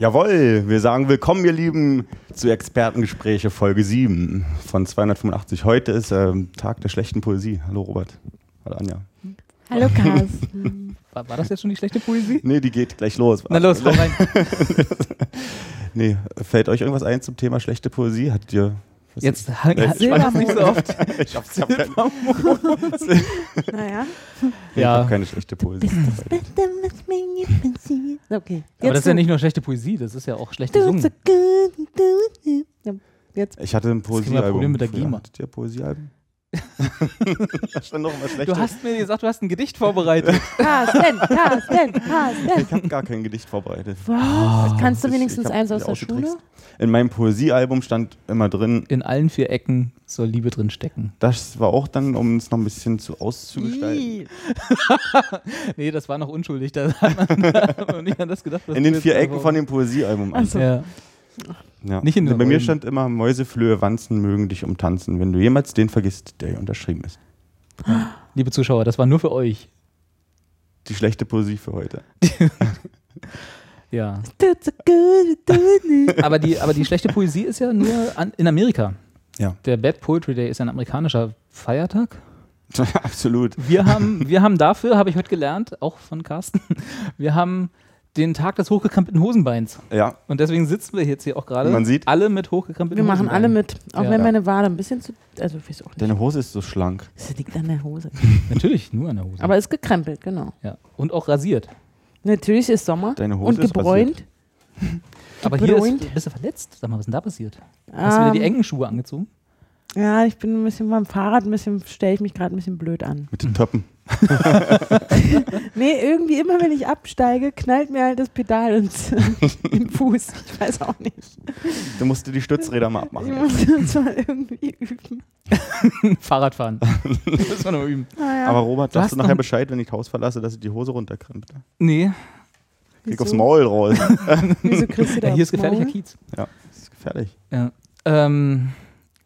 Jawohl, wir sagen willkommen, ihr Lieben, zu Expertengespräche Folge 7 von 285. Heute ist ähm, Tag der schlechten Poesie. Hallo Robert. Hallo Anja. Hallo Carsten. War, war das jetzt schon die schlechte Poesie? Nee, die geht gleich los. Na los, komm rein. nee, fällt euch irgendwas ein zum Thema schlechte Poesie? Hattet ihr. Was- Jetzt Äh, spann das nicht so oft. ich hab's, ich hab kein, naja. ich Ja. hab keine schlechte Poesie. Okay. Aber das ist ja nicht nur schlechte Poesie, das ist ja auch schlecht gesungen. Ja, Jetzt. Ich hatte ein Poesiealbum. Probleme mit der. GEMA. Hattet ihr Poesiealben? da. Du hast mir gesagt, du hast ein Gedicht vorbereitet. Carsten, Carsten, Carsten. ich habe gar kein Gedicht vorbereitet. Was? Kannst du Ich- wenigstens ich hab eins aus der. Schule? In meinem Poesiealbum stand immer drin, In allen vier Ecken soll Liebe drin stecken. das war auch dann, um es noch ein bisschen zu auszugestalten. Nee, das war noch unschuldig. Da hat man hat man nicht an das gedacht. was In den vier da Ecken von dem Poesiealbum. Ach so. Ja. Ja. Nicht in den Bei mir Räumen. stand immer, Mäuseflöhe, Wanzen mögen dich umtanzen, wenn du jemals den vergisst, der hier unterschrieben ist. Liebe Zuschauer, das war nur für euch. Die schlechte Poesie für heute. Ja. Aber die, aber die schlechte Poesie ist ja nur an, in Amerika. Ja. Der Bad Poetry Day ist ein amerikanischer Feiertag. Absolut. Wir haben, wir haben dafür, habe ich heute gelernt, auch von Carsten, wir haben den Tag des hochgekrempelten Hosenbeins. Ja, Und deswegen sitzen wir jetzt hier auch gerade. Man sieht- Alle mit hochgekrempelten Wir machen alle Hosenbeinen. mit. Auch Ja. wenn meine Wade ein bisschen zu. Also, ich weiß auch nicht. deine Hose ist so schlank. Das liegt an der Hose. Natürlich, nur an der Hose. Aber ist gekrempelt, genau. ja. Und auch rasiert. Natürlich ist Sommer. Deine Hose und ist gebräunt. Aber hier ist, bist du verletzt? Sag mal, was ist denn da passiert? Hast du wieder die Ähm, engen Schuhe angezogen? Ja, ich bin ein bisschen beim Fahrrad, ein bisschen stelle ich mich gerade ein bisschen blöd an. Mit den Töppen. Nee, irgendwie immer wenn ich absteige, knallt mir halt das Pedal ins im Fuß. Ich weiß auch nicht. Du musst dir die Stützräder mal Ich abmachen. muss das mal irgendwie üben. Fahrradfahren. das müssen wir noch üben. Naja, Aber Robert, Du sagst du nachher Bescheid, wenn ich das Haus verlasse, dass ich die Hose runterkrempe? Nee, Krieg wieso? aufs Maul raus. Wieso kriegst du da ja, hier ist gefährlicher Maul? Kiez. ja, das ist gefährlich. Ja. Ähm,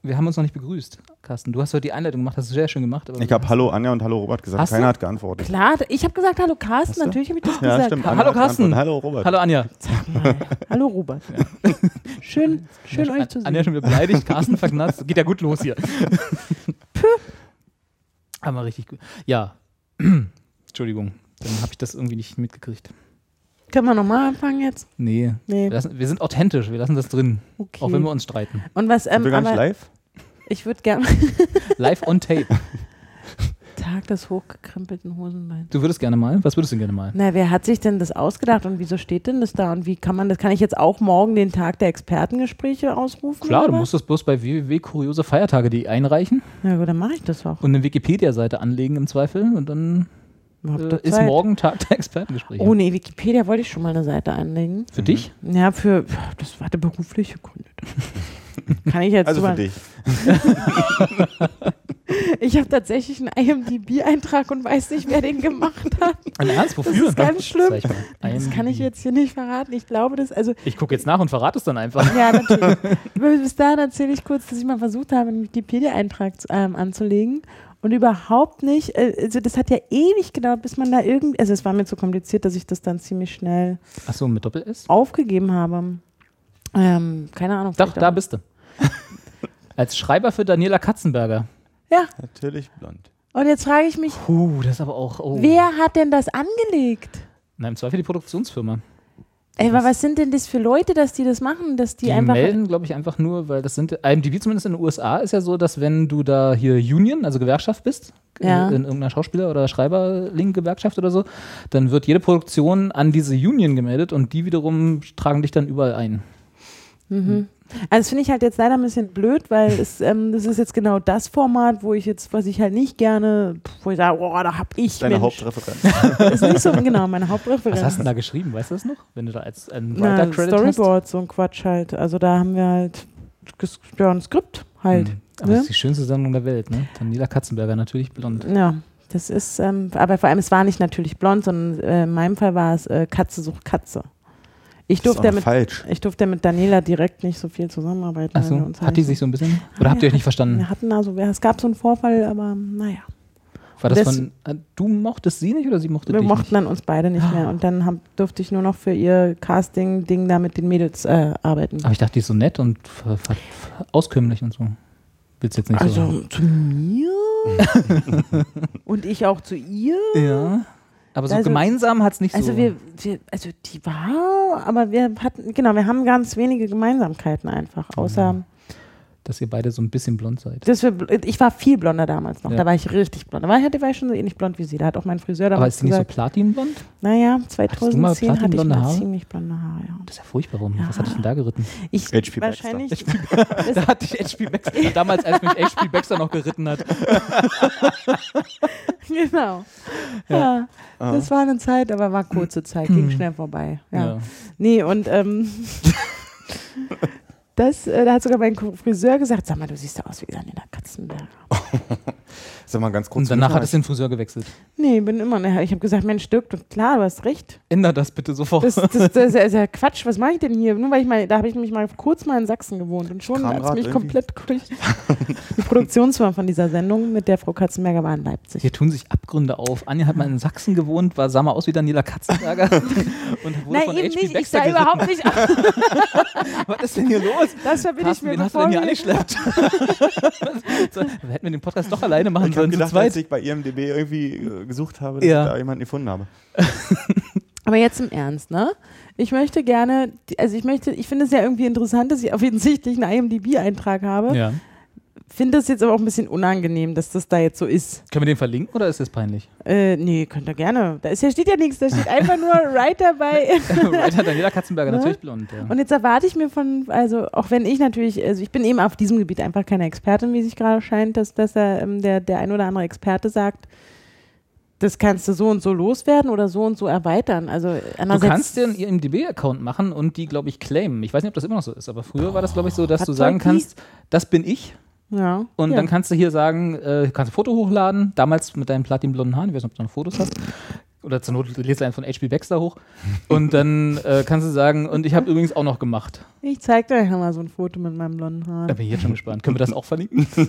wir haben uns noch nicht begrüßt, Carsten. Du hast heute die Einleitung gemacht, hast du sehr schön gemacht. aber Ich habe Hallo Anja und Hallo Robert gesagt. Hast du? Keiner hat geantwortet. Klar, ich habe gesagt, hallo Carsten, natürlich habe ich das Ja, gesagt. stimmt. Ha- Anja Hallo. Carsten. Hallo Robert. Hallo Anja. Hallo Robert. Schön, schön euch zu Anja sehen. schon wieder beleidigt, Carsten verknatzt. Geht ja gut los hier. Aber richtig gut. Ja. Entschuldigung, dann habe ich das irgendwie nicht mitgekriegt. Können wir nochmal anfangen jetzt? Nee. Nee. Wir, lassen, wir sind authentisch, wir lassen das drin. Okay. Auch wenn wir uns streiten. Und was, Sind ähm, wir gar nicht aber live? Ich würde gerne Live on tape. Tag des hochgekrempelten Hosenbeins. Du würdest gerne mal? Was würdest du denn gerne mal? Na, wer hat sich denn das ausgedacht und wieso steht denn das da und wie kann man das? Kann ich jetzt auch morgen den Tag der Expertengespräche ausrufen? Klar, du was? musst das bloß bei www.kuriosefeiertage.de einreichen Ja gut, dann mache ich das auch. und eine Wikipedia-Seite anlegen im Zweifel und dann äh, ist morgen Tag der Expertengespräche. Oh nee, Wikipedia wollte ich schon mal eine Seite anlegen. Für dich? Ja, für das war der berufliche Gründe. Kann ich jetzt Also für dich. Ich habe tatsächlich einen IMDb-Eintrag und weiß nicht, wer den gemacht hat. Ein Ernst? Wofür? ist ganz schlimm. Das kann ich jetzt hier nicht verraten. Ich glaube, das, also, Ich gucke jetzt nach und verrate es dann einfach. ja, natürlich. Bis dahin erzähle ich kurz, dass ich mal versucht habe, einen Wikipedia-Eintrag ähm, anzulegen und überhaupt nicht, äh, also das hat ja ewig gedauert, bis man da irgendwie, also es war mir zu kompliziert, dass ich das dann ziemlich schnell Achso, mit Doppel-S? aufgegeben habe. Ähm, keine Ahnung. Doch, da auch- bist du. Als Schreiber für Daniela Katzenberger. Ja, Natürlich blond. und jetzt frage ich mich, Puh, das ist aber auch. Oh. wer hat denn das angelegt? Na, im Zweifel die Produktionsfirma. Ey, aber was sind denn das für Leute, dass die das machen, dass die, Die, einfach melden, glaube ich, einfach nur, weil das sind, IMDb zumindest in den USA ist ja so, dass wenn du da hier Union, also Gewerkschaft bist, Ja. in irgendeiner Schauspieler- oder Schreiberling-Gewerkschaft oder so, dann wird jede Produktion an diese Union gemeldet und die wiederum tragen dich dann überall ein. Mhm. Also das finde ich halt jetzt leider ein bisschen blöd, weil es, ähm, das ist jetzt genau das Format, wo ich jetzt, was ich halt nicht gerne, wo ich sage, oh, da hab ich Deine Mensch. Hauptreferenz. ist nicht so, genau, meine Hauptreferenz. Was hast du denn da geschrieben? Weißt du das noch? Wenn du da als ein Na, Writer-Credit hast? Storyboard, so ein Quatsch halt. Also da haben wir halt ja, ein Skript halt. Hm. Aber ne? das ist die schönste Sendung der Welt, ne? Daniela Katzenberger, natürlich blond. Ja, das ist, ähm, aber vor allem, es war nicht natürlich blond, sondern äh, in meinem Fall war es äh, Katze sucht Katze. Ich durfte, mit, falsch. ich durfte mit Daniela direkt nicht so viel zusammenarbeiten. wir Achso, uns hat halt die nicht sich so ein bisschen. Oder habt ihr euch nicht verstanden? Wir hatten also, es gab so einen Vorfall, aber naja. War das das- von. Du mochtest sie nicht oder sie mochte Wir dich mochten nicht? dann uns beide nicht mehr. Und dann hab, durfte ich nur noch für ihr Casting-Ding da mit den Mädels äh, arbeiten. Aber ich dachte, die ist so nett und auskömmlich und so. Willst jetzt nicht so Also sagen. zu mir und ich auch zu ihr. Ja. Aber so Also- gemeinsam hat es nicht Also so. wir, wir, also die war, aber wir hatten, genau, wir haben ganz wenige Gemeinsamkeiten einfach, außer dass ihr beide so ein bisschen blond seid. dass wir, ich war viel blonder damals noch, Ja. da war ich richtig blond. Da war ich, da war ich schon so ähnlich blond wie sie, da hat auch mein Friseur Aber damals ist die nicht so platinblond? naja, du mal 2010 hatte ich mal Haare? ziemlich blonde Haare, ja. Das ist ja furchtbar. Warum? Ja. Was hat dich denn da geritten? Ich, HP wahrscheinlich, Da hatte ich HP Baxter. Damals, als mich HP Baxter noch geritten hat. genau. Ja, das war eine Zeit, aber war kurze Zeit, ging schnell vorbei. Ja. Ja. Nee, und ähm, das, äh, da hat sogar mein Friseur gesagt, sag mal, du siehst ja aus wie Daniela Katzenberger. Sag mal ganz kurz. Und danach hat es den Friseur gewechselt. Nee, bin immer, ne, ich habe gesagt, Mensch, Dirk, du, klar, du hast recht. Änder das bitte sofort. Das, das, das, ist ja- ist ja Quatsch, was mache ich denn hier? Nur weil ich mal, da habe ich nämlich mal kurz mal in Sachsen gewohnt und schon hat es mich irgendwie? komplett durch. Die Produktionsfirma von dieser Sendung mit der Frau Katzenberger war in Leipzig. Hier tun sich Abgründe auf. Anja hat mal in Sachsen gewohnt, war, sah mal aus wie Daniela Katzenberger und wurde Nein, von eben HP nicht, ich sah überhaupt nicht aus. Was ist denn hier los? Das verbinde ich mir wen hast du denn hier wir- angeschleppt? hätten wir den Podcast doch alleine machen Ich habe sollen, zu gedacht, als zweit. ich bei IMDb irgendwie äh, gesucht habe, dass Ja. ich da jemanden gefunden habe. Aber jetzt im Ernst, ne? Ich möchte gerne, also ich möchte, ich finde es ja irgendwie interessant, dass ich offensichtlich einen IMDb-Eintrag habe. Ja. Finde das jetzt aber auch ein bisschen unangenehm, dass das da jetzt so ist. Können wir den verlinken oder ist das peinlich? Äh, nee, könnt ihr gerne. Da ist, hier steht ja nichts, da steht einfach nur Writer bei. Writer Daniela Katzenberger, Ne? natürlich blond. Ja. Und jetzt erwarte ich mir von, also auch wenn ich natürlich, also ich bin eben auf diesem Gebiet einfach keine Expertin, wie sich gerade scheint, dass, dass er, ähm, der, der ein oder andere Experte sagt, das kannst du so und so loswerden oder so und so erweitern. Also Du kannst dir einen IMDb-Account machen und die, glaube ich, claimen. Ich weiß nicht, ob das immer noch so ist, aber früher war das, glaube ich, so, dass du sagen kannst, das bin ich. Ja, Und ja. dann kannst du hier sagen, äh, kannst ein Foto hochladen, damals mit deinen platinblonden Haaren, ich weiß nicht, ob du noch Fotos hast. Oder zur Not lädst du einen von HP Baxter hoch. Und dann äh, kannst du sagen, und ich habe übrigens auch noch gemacht. Ich zeig dir mal so ein Foto mit meinem blonden Haar. Da bin ich jetzt schon gespannt. Können wir das auch verlinken?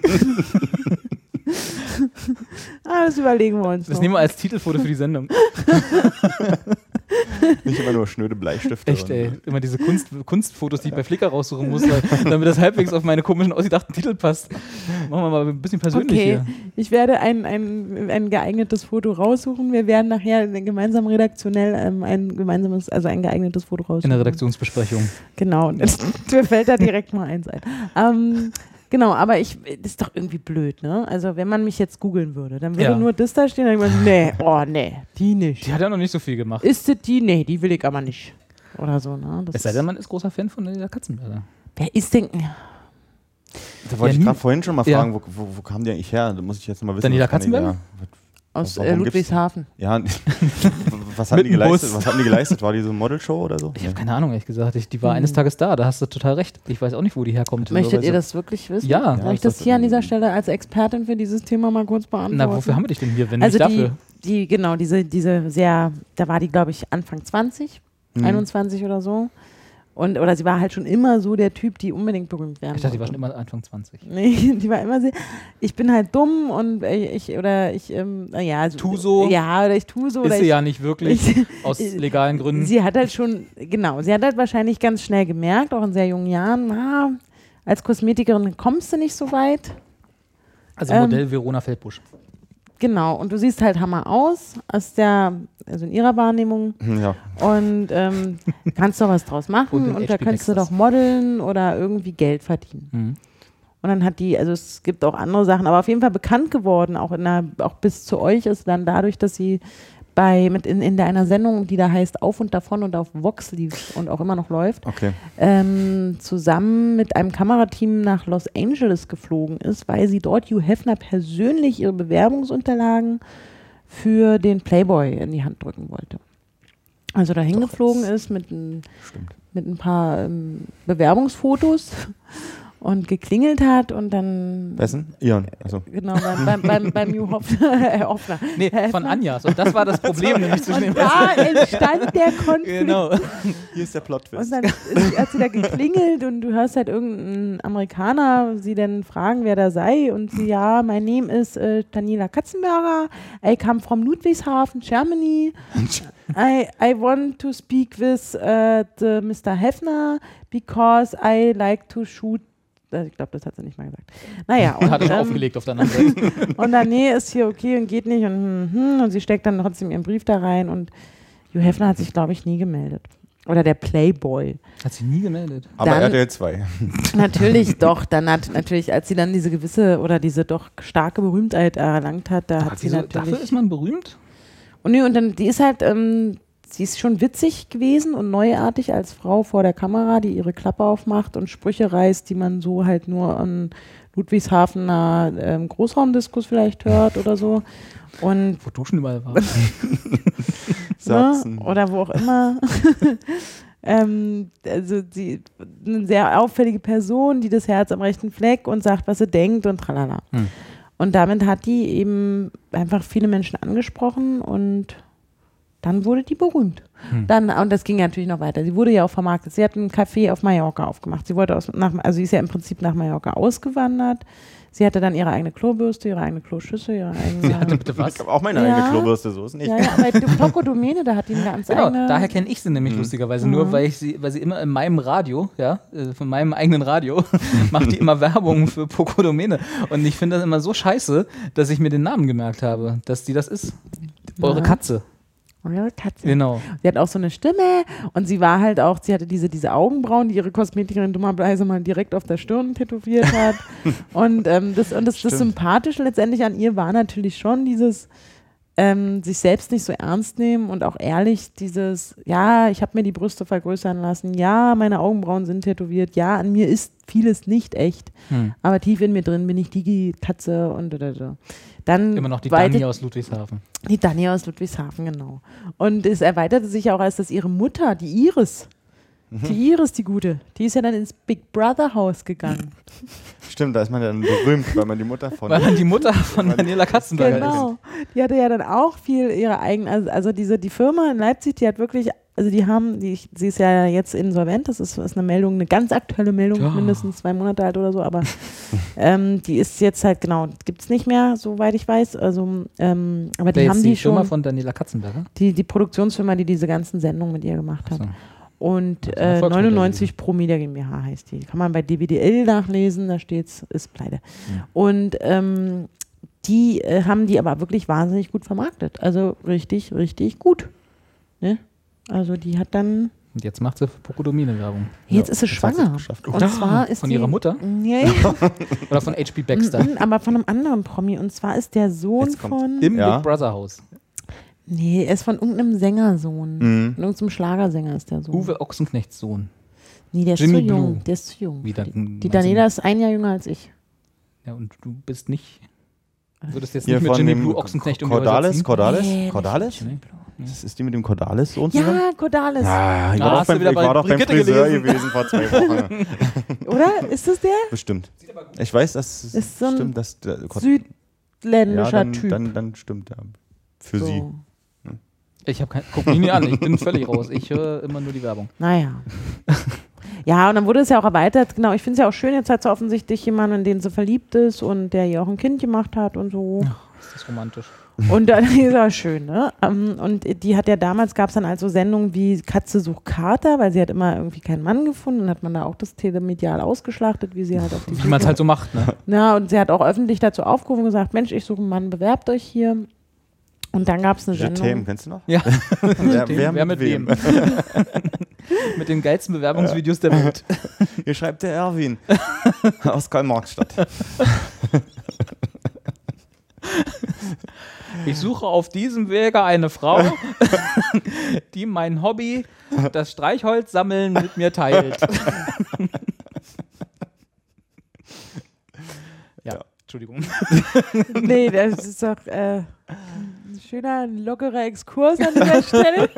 Ah, das überlegen wir uns Das noch. nehmen wir als Titelfoto für die Sendung. Nicht immer nur schnöde Bleistifte. Echt, ey. Immer diese Kunst, Kunstfotos, die ich bei Flickr raussuchen muss, weil, damit das halbwegs auf meine komischen, ausgedachten Titel passt. Machen wir mal ein bisschen persönlich Okay, hier. ich werde ein, ein, ein geeignetes Foto raussuchen. Wir werden nachher gemeinsam redaktionell ähm, ein gemeinsames, also ein geeignetes Foto raussuchen. In der Redaktionsbesprechung. Genau, und mir fällt da direkt mal eins ein. Ähm, genau, aber ich, das ist doch irgendwie blöd, ne? Also wenn man mich jetzt googeln würde, dann würde Ja. nur das da stehen, dann würde ich mir, nee, oh nee, die nicht. Die hat ja noch nicht so viel gemacht. Ist das die? Nee, die will ich aber nicht. Oder so, ne? Das Es sei denn, man ist großer Fan von der Katzenberger. wer ist denn, Da wollte Ja, ich nie- gerade vorhin schon mal Ja. fragen, wo, wo, wo kam die eigentlich her? Da muss ich jetzt mal wissen. Daniela was kann die Katzenberger? da- aus Warum äh, gibt's- Ludwigshafen? Ja, was haben Mit die geleistet? Bus. Was haben die geleistet? War die so eine Modelshow oder so? Ich habe keine Ahnung, ehrlich gesagt. Ich, die war Hm. eines Tages da, da hast du total recht. Ich weiß auch nicht, wo die herkommt. Möchtet ihr so- das wirklich wissen? Ja. Soll Ja, ich das hier an dieser Stelle als Expertin für dieses Thema mal kurz beantworten? Na, wofür haben wir dich denn hier, wenn also nicht die, dafür? die, genau, diese, diese sehr, da war die, glaube ich, Anfang 20, Mhm. 21 oder so. Und, oder sie war halt schon immer so der Typ, die unbedingt berühmt werden Ich dachte, die war schon immer Anfang 20. Nee, die war immer sehr, ich bin halt dumm und ich, oder ich, ähm, naja. Also, Tu so. Ja, oder ich tu so. Ist sie ich, ja nicht wirklich, ich, aus legalen Gründen. Sie hat halt schon, genau, sie hat halt wahrscheinlich ganz schnell gemerkt, auch in sehr jungen Jahren, na, als Kosmetikerin kommst du nicht so weit. Also ähm, Modell Verona Feldbusch. Genau, und du siehst halt Hammer aus, aus der, also in ihrer Wahrnehmung. Ja. Und ähm, kannst doch was draus Und machen in und, da kannst du doch modeln oder irgendwie Geld verdienen. Mhm. Und dann hat die, also es gibt auch andere Sachen, aber auf jeden Fall bekannt geworden, auch in der, auch bis zu euch ist dann dadurch, dass sie bei, mit in, in der, einer Sendung, die da heißt Auf und Davon und auf Vox lief und auch immer noch läuft, Okay. ähm, zusammen mit einem Kamerateam nach Los Angeles geflogen ist, weil sie dort Hugh Hefner persönlich ihre Bewerbungsunterlagen für den Playboy in die Hand drücken wollte. Also da hingeflogen ist mit, ein, mit ein paar ähm, Bewerbungsfotos und geklingelt hat und dann Wessen? Ion. Also. genau beim, beim, beim, beim Hugh Hoffner, Herr Hoffner. Nee, Herr von. Anjas. Und das war das Problem nämlich zwischen den Und da entstand der Konflikt. Genau. Hier ist der Und Plot-Twist. dann ist, hat sie da geklingelt und du hörst halt irgendeinen Amerikaner sie dann fragen, wer da sei. Und sie, ja, mein Name ist äh, Daniela Katzenberger. I come from Ludwigshafen, Germany. I, I want to speak with uh, the Mr. Hefner because I like to shoot. Äh, Ich glaube, das hat sie nicht mal gesagt. Naja, und, Hat er ähm, aufgelegt auf der anderen Seite. und dann, nee, ist hier okay und geht nicht. Und, hm, hm, und sie steckt dann trotzdem ihren Brief da rein. Und Hugh Hefner hat sich, glaube ich, nie gemeldet. Oder der Playboy. Hat sie nie gemeldet. Aber dann- RTL 2. Natürlich, doch. Dann hat natürlich, als sie dann diese gewisse oder diese doch starke Berühmtheit erlangt hat, da hat Hat sie sie so, natürlich. dafür ist man berühmt? und, nee, und dann, die ist halt, ähm, sie ist schon witzig gewesen und neuartig als Frau vor der Kamera, die ihre Klappe aufmacht und Sprüche reißt, die man so halt nur an Ludwigshafener ähm, Großraumdiskus vielleicht hört oder so. Und Wo Duschen überall war. Ne? oder wo auch immer. ähm, also sie eine sehr auffällige Person, die das Herz am rechten Fleck und sagt, was sie denkt und tralala. Hm. Und damit hat die eben einfach viele Menschen angesprochen und dann wurde die berühmt. Hm. Dann, und das ging ja natürlich noch weiter. Sie wurde ja auch vermarktet. Sie hat ein Café auf Mallorca aufgemacht. Sie wollte aus, nach, also sie ist ja im Prinzip nach Mallorca ausgewandert. Sie hatte dann ihre eigene Klobürste, ihre eigene Kloschüssel, ihre eigene. Sie hatte bitte Ich was? habe auch meine Ja. eigene Klobürste, so ist nicht. ja, ja, aber die Poco Domene, da hat die eine ganz Genau, eigene. daher kenne ich sie nämlich lustigerweise. Mhm. Nur weil ich sie, weil sie immer in meinem Radio, ja, äh, von meinem eigenen Radio, macht die immer Werbung für Pocodomene. Und ich finde das immer so scheiße, dass ich mir den Namen gemerkt habe, dass die das ist. Eure Ja. Katze. Ja, Katze. Genau. Sie hat auch so eine Stimme und sie war halt auch, sie hatte diese, diese Augenbrauen, die ihre Kosmetikerin dummerweise mal direkt auf der Stirn tätowiert hat. und ähm, das, und das, das. Sympathische letztendlich an ihr war natürlich schon dieses ähm, sich selbst nicht so ernst nehmen und auch ehrlich dieses, ja, ich habe mir die Brüste vergrößern lassen, ja, meine Augenbrauen sind tätowiert, ja, an mir ist vieles nicht echt, Hm. aber tief in mir drin bin ich die Katze und da, da, da. Dann Immer noch die Dani aus Ludwigshafen. die Dani aus Ludwigshafen, genau. Und es erweiterte sich auch, als dass ihre Mutter, die Iris, die Iris, die Gute, die ist ja dann ins Big Brother Haus gegangen. Stimmt, da ist man dann berühmt, weil man die Mutter von. Weil man die Mutter von Daniela Katzenberger ist. genau. Die hatte ja dann auch viel ihre eigenen, also, also diese, die Firma in Leipzig, die hat wirklich, also die haben, die, sie ist ja jetzt insolvent, das ist, ist eine Meldung, eine ganz aktuelle Meldung, Ja. mindestens zwei Monate alt oder so, aber ähm, die ist jetzt halt, genau, gibt es nicht mehr, soweit ich weiß. Also, ähm, aber die haben ist die, die Firma schon, von Daniela Katzenberger. die, die Produktionsfirma, die diese ganzen Sendungen mit ihr gemacht hat. So. Und äh, Erfolgsmodell 99 Pro Media GmbH heißt die. Kann man bei DWDL nachlesen, da steht's, ist pleite. Ja. Und ähm, die äh, haben die aber wirklich wahnsinnig gut vermarktet. Also richtig, richtig gut. Ne? Also die hat dann, Und jetzt macht sie für Pocodomine Werbung. jetzt ist sie sie schwanger. geschafft. Und zwar ist Von die, ihrer Mutter? Nee, Oder von HP Baxter? aber von einem anderen Promi. Und zwar ist der Sohn Jetzt von, Im Ja. Big Brother Haus. Nee, er ist von irgendeinem Sängersohn. Mhm. Von irgendeinem Schlagersänger ist der Sohn. Uwe Ochsenknechts Sohn. Nee, der ist Jimmy zu jung. Blue. Der ist zu jung. Wieder, Die, die Daniela ist ein Jahr jünger als ich. Ja, und du bist nicht. Du würdest jetzt Hier nicht mit von Jimmy dem Blue Ochsenknecht um Cordalis, ziehen? Cordalis, Nee, Cordalis? Das ist die mit dem Cordalis Sohn zusammen? Ja, Cordalis. Ja, ich Ah, war, doch beim, ich war doch beim Friseur gelesen? gewesen vor zwei Wochen. Oder? Ist das der? Bestimmt. Ich weiß, dass es Ist so ein stimmt, dass der Südländischer ja, dann, Typ. Dann, dann stimmt er. Für so. sie. Ich habe kein. Guck mich nie an, ich bin völlig raus. Ich höre immer nur die Werbung. Naja. ja, und dann wurde es ja auch erweitert. Genau, ich finde es ja auch schön, jetzt hat sie offensichtlich jemanden, in den sie verliebt ist und der ihr auch ein Kind gemacht hat und so. Ist das romantisch? Und dann ist auch schön, ne? Ähm, Und die hat ja damals, gab es dann also Sendungen wie Katze sucht Kater, weil sie hat immer irgendwie keinen Mann gefunden. Dann hat man da auch das Telemedial ausgeschlachtet, wie sie halt auf die Wie man es halt so macht, ne? Ja, und sie hat auch öffentlich dazu aufgerufen und gesagt, Mensch, ich suche einen Mann, bewerbt euch hier. Und dann gab es eine Sendung. kennst du noch? Ja. wer, wer, wer mit, wem? Mit den geilsten Bewerbungsvideos der Welt. Hier schreibt der Erwin aus Karl-Marx-Stadt. Ich suche auf diesem Wege eine Frau, die mein Hobby, das Streichholz-Sammeln, mit mir teilt. ja, Ja. Entschuldigung. Nee, das ist doch äh, schöner, lockerer Exkurs an dieser Stelle.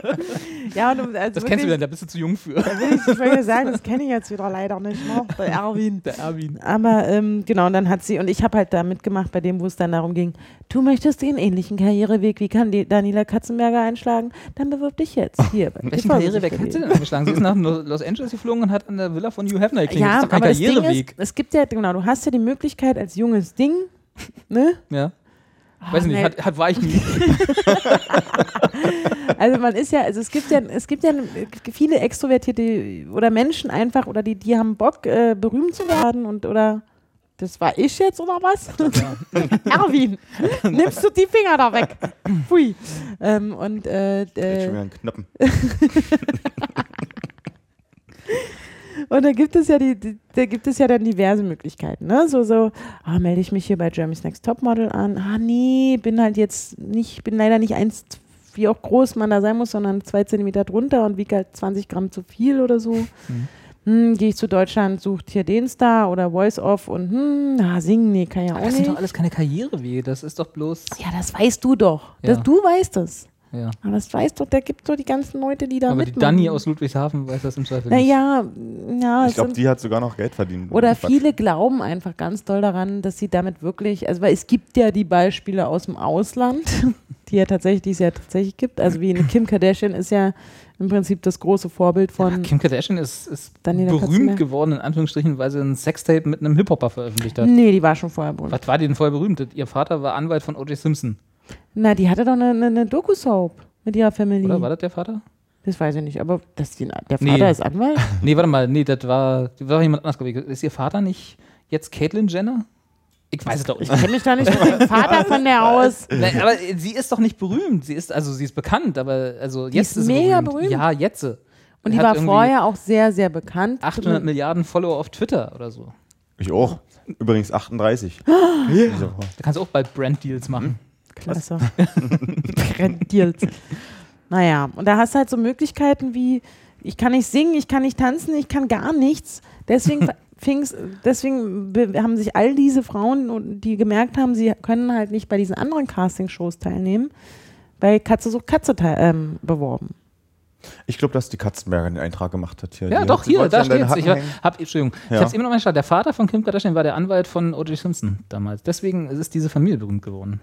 ja, und also Das kennst du wieder, wirklich, da bist du zu jung für. da will ich, ich sagen, das kenne ich jetzt wieder leider nicht noch, bei Erwin. Der Erwin. Aber ähm, genau, und dann hat sie, und ich habe halt da mitgemacht bei dem, wo es dann darum ging, du möchtest den ähnlichen Karriereweg wie kann die Daniela Katzenberger einschlagen, dann bewirb dich jetzt hier. bei Welchen Karriereweg hat sie denn eingeschlagen? Sie ist nach Los Angeles geflogen und hat an der Villa von Hugh Hefner geklingelt. Ja, das ist doch kein aber das Ding Karriereweg. ist, es gibt ja, genau, du hast ja die Möglichkeit als junges Ding, ne? ja. Weiß ich nicht, nee. hat, hat war ich nie. Also man ist ja, also es gibt ja, es gibt ja viele Extrovertierte oder Menschen einfach oder die, die haben Bock, äh, berühmt zu werden und oder das war ich jetzt oder was? Erwin, nimmst du die Finger da weg? Pfui. Ähm, und äh, Jetzt schon äh, wieder ein Knappen. und da gibt es ja die, die, da gibt es ja dann diverse Möglichkeiten, ne? So so, ah, melde ich mich hier bei Jeremy's Next Topmodel an. Ah nee, bin halt jetzt nicht, bin leider nicht eins, wie auch groß man da sein muss, sondern zwei Zentimeter drunter und wiege halt 20 Gramm zu viel oder so. Hm, Gehe ich zu Deutschland, sucht hier den Star oder Voice Off und hm, na, singen, nee, kann ja auch Das sind nicht. doch alles keine Karrierewege. Das ist doch bloß. Ja, das weißt du doch. Ja. Das, du weißt es. Ja. Aber das weißt doch, da gibt doch die ganzen Leute, die da Aber die mitmachen. Dani aus Ludwigshafen weiß das im Zweifel nicht. Naja, ja, Ich glaube, die hat sogar noch Geld verdient. Oder Quatsch. viele glauben einfach ganz doll daran, dass sie damit wirklich, also weil es gibt ja die Beispiele aus dem Ausland, die ja tatsächlich, die es ja tatsächlich gibt. Also wie eine Kim Kardashian ist ja im Prinzip das große Vorbild Ja, von. Kim Kardashian ist, ist Daniela berühmt geworden, in Anführungsstrichen, weil sie ein Sextape mit einem Hip-Hopper veröffentlicht hat. Nee, die war schon vorher berühmt. Was war die denn vorher berühmt? Ihr Vater war Anwalt von O.J. Simpson. Na, die hatte doch eine, eine, eine Doku-Soap mit ihrer Family. Oder war das der Vater? Das weiß ich nicht, aber das, die, der Vater Nee. ist Anwalt? Nee, warte mal, nee, das war, das war jemand anders. ich. Ist ihr Vater nicht jetzt Caitlyn Jenner? Ich weiß es doch Ich nicht. kenne mich da nicht mit dem Vater von der aus. Nein, aber sie ist doch nicht berühmt. Sie ist, also sie ist bekannt, aber also jetzt ist mega sie berühmt. Ja, jetzt. Und die war vorher auch sehr, sehr bekannt. 800 Milliarden Follower auf Twitter oder so. Ich auch. Übrigens 38. Ah! Diese Woche. Da kannst du auch bald Brand-Deals machen. Klasse. Rendiert. Naja, und da hast du halt so Möglichkeiten wie, ich kann nicht singen, ich kann nicht tanzen, ich kann gar nichts. Deswegen fing's, deswegen be- haben sich all diese Frauen, die gemerkt haben, sie können halt nicht bei diesen anderen Castingshows teilnehmen, bei Katze sucht Katze ähm, beworben. Ich glaube, dass die Katzenberger den Eintrag gemacht hat hier. Ja, Die doch, hier, da steht's. Ich hab, Entschuldigung, ich Ja. hab's eben noch mal geschaut. Der Vater von Kim Kardashian war der Anwalt von O.J. Simpson damals. Deswegen ist diese Familie berühmt geworden.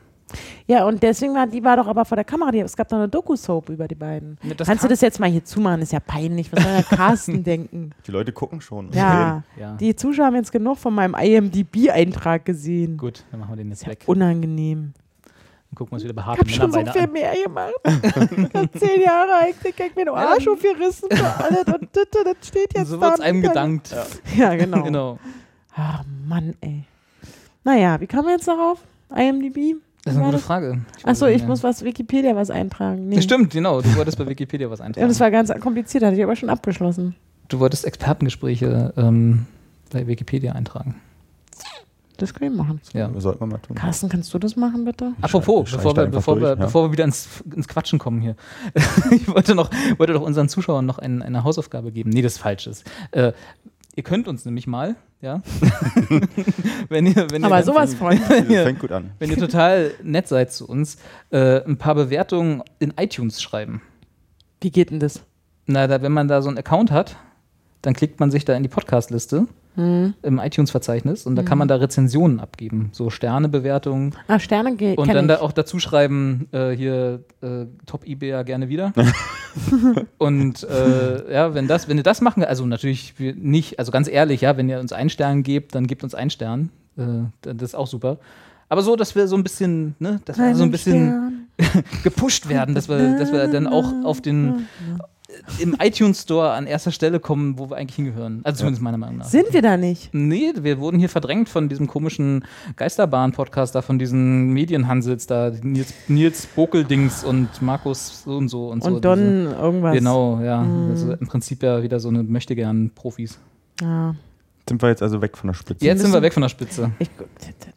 Ja, und deswegen war die war doch aber vor der Kamera, die, es gab doch eine Doku-Soap über die beiden. Ja, das Kannst du kam- das jetzt mal hier zumachen? Ist ja peinlich. Was soll der Carsten denken? Die Leute gucken schon. und Ja, Ja. die Zuschauer haben jetzt genug von meinem IMDb-Eintrag gesehen. Gut, dann machen wir den jetzt weg. Unangenehm. Dann gucken wir uns wieder Ich behaarte hab schon so viel an. mehr gemacht. Ich hab zehn Jahre alt, ich mir den Arsch aufgerissen. Alles, und das, das steht Und jetzt so da. wird's einem gedankt. Ja, genau. Genau. Ah, Mann, ey. Naja, wie kam man jetzt darauf? IMDb? Das ist eine gute das? Frage. Achso, ich muss was Wikipedia was eintragen. Nee. Stimmt, genau. Du wolltest bei Wikipedia was Ja, eintragen. das war ganz kompliziert, hatte ich aber schon abgeschlossen. du wolltest Expertengespräche ähm, bei Wikipedia eintragen. Das können wir machen. Ja. Das sollten wir mal tun. Carsten, kannst du das machen, bitte? Apropos, bevor wir, bevor, wir, durch, ja. bevor wir wieder ins, ins Quatschen kommen hier. ich wollte, noch, wollte doch unseren Zuschauern noch ein, eine Hausaufgabe geben. Nee, das ist falsches. Äh, ihr könnt uns nämlich mal, ja. wenn ihr, wenn ihr Aber sowas von. Fängt gut an. wenn ihr total nett seid zu uns, äh, ein paar Bewertungen in iTunes schreiben. Wie geht denn das? Na, da, wenn man da so einen Account hat, dann klickt man sich da in die Podcast-Liste Hm. im iTunes-Verzeichnis und da kann man da Rezensionen abgeben, so Sternebewertungen Ah, Sterne geht. und dann ich. da auch dazu schreiben, äh, hier äh, Top eBay gerne wieder. und äh, ja, wenn das, wenn ihr das machen, also natürlich nicht, also ganz ehrlich, ja, wenn ihr uns einen Stern gebt, dann gebt uns einen Stern. Äh, das ist auch super. Aber so, dass wir so ein bisschen, ne, dass wir so ein bisschen gepusht werden, dass wir, dass wir dann auch auf den im iTunes Store an erster Stelle kommen, wo wir eigentlich hingehören. Also zumindest meiner Meinung nach. Sind wir da nicht? Nee, wir wurden hier verdrängt von diesem komischen Geisterbahn-Podcast da, von diesen Medienhansels da, Nils, Nils Bokeldings und Markus so und so und so. Und Don irgendwas. Diese, genau, ja. Mhm. Also im Prinzip ja wieder so eine Möchtegern-Profis. Ja. Sind wir jetzt also weg von der Spitze? Jetzt sind wir weg von der Spitze. Ich,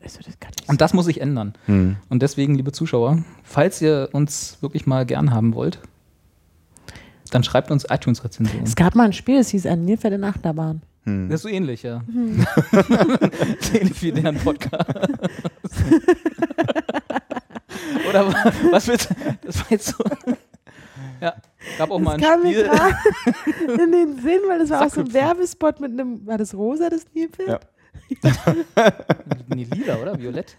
also das Und das muss sich ändern. Hm. Und deswegen, liebe Zuschauer, falls ihr uns wirklich mal gern haben wollt, dann schreibt uns iTunes-Rezensionen. Es gab mal ein Spiel, das hieß ein Nilpferd in Achterbahn. Hm. Das ist so ähnlich, ja. so ähnlich wie deren Podcast. Oder wa- was wird. Das war jetzt so. Ja, gab auch mal Das ein kam mir Spiel. gerade in den Sinn, weil das war auch so ein. Werbespot mit einem, war das rosa, das Nilpferd? Ja. Nee, lila, oder? Violett?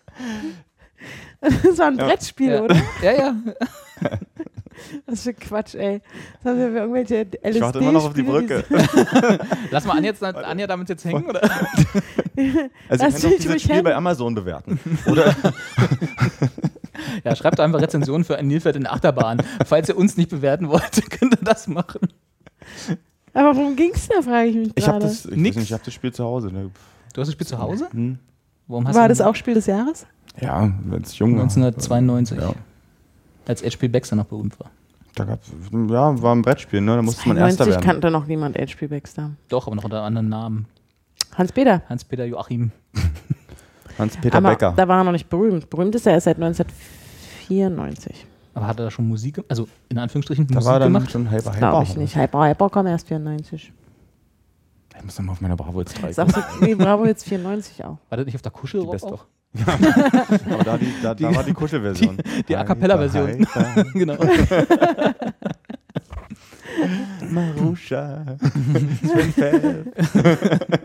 Das war ein Ja. Brettspiel, Ja. oder? Ja, ja. Was für Quatsch, ey. Das haben wir für irgendwelche LSD Ich warte immer noch auf die Brücke. Lass mal Anja, jetzt, Anja damit jetzt hängen, oder? Also ihr Lass könnt doch mich dieses Spiel hängen. bei Amazon bewerten. Oder Ja, schreibt einfach Rezensionen für ein Nilpferd in der Achterbahn. Falls ihr uns nicht bewerten wollt, könnt ihr das machen. Aber worum ging's da, frage ich mich ich habe gerade. das, ich Nix. nicht, ich hab das Spiel zu Hause. Ne? Du hast das Spiel zu Hause? Hm. Warum hast War du das auch Spiel des Jahres? Ja, wenn es jung war. 1992, Ja. Als HP Baxter noch berühmt war. Da gab's, ja, war ein Brettspiel, ne? Da musste man Erster 92 werden. kannte noch niemand HP Baxter. Doch, aber noch unter anderen Namen. Hans-Peter. Hans-Peter Joachim. Hans-Peter Becker. da war er noch nicht berühmt. Berühmt ist er erst seit 1994. Aber hat er da schon Musik, also in Anführungsstrichen Da Musik war dann gemacht? schon halber Glaube halber. ich nicht. Hyper Hyper kam erst 94. Ich muss nochmal auf meiner Bravo jetzt 3 Ist auch so, nee, Bravo jetzt 94 auch. War das nicht auf der Kuschelrock auch? Aber da, die, da, da war die Kuschelversion. die A Cappella-Version. Genau. Marusha.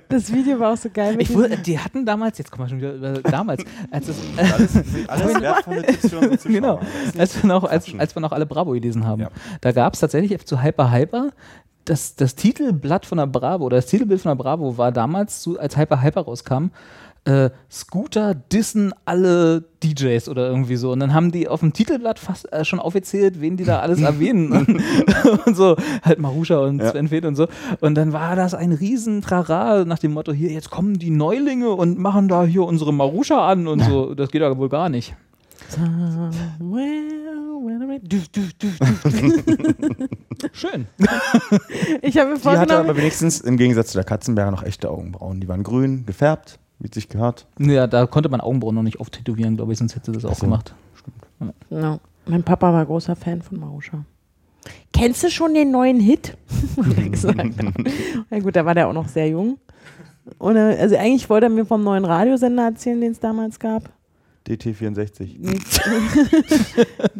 Das Video war auch so geil. Ich wurde, die hatten damals, jetzt kommen wir schon wieder, über- damals, als es, Alles, alles wertvolle Tipps für unsere Zuschauer. genau, als wir noch, als, als wir noch alle Bravo gelesen haben, Ja. da gab es tatsächlich zu Hyper Hyper, das, das Titelblatt von der Bravo oder das Titelbild von der Bravo war damals, zu, als Hyper Hyper rauskam, äh, Scooter dissen alle DJs oder irgendwie so. Und dann haben die auf dem Titelblatt fast äh, schon aufgezählt, wen die da alles erwähnen. und, und so, halt Marusha und Ja. Sven Feth und so. Und dann war das ein riesen Trara nach dem Motto, hier, jetzt kommen die Neulinge und machen da hier unsere Marusha an und so. Das geht ja wohl gar nicht. Schön. Ich habe mir Die hatte aber wenigstens im Gegensatz zu der Katzenberger noch echte Augenbrauen. Die waren grün, gefärbt, es sich gehört. Ja, da konnte man Augenbrauen noch nicht auftätowieren, glaube ich, sonst hätte das auch so. gemacht. no. mein Papa war großer Fan von Marusha. Kennst du schon den neuen Hit? Na gut, da war der auch noch sehr jung. Und, äh, also eigentlich wollte er mir vom neuen Radiosender erzählen, den es damals gab. DT64.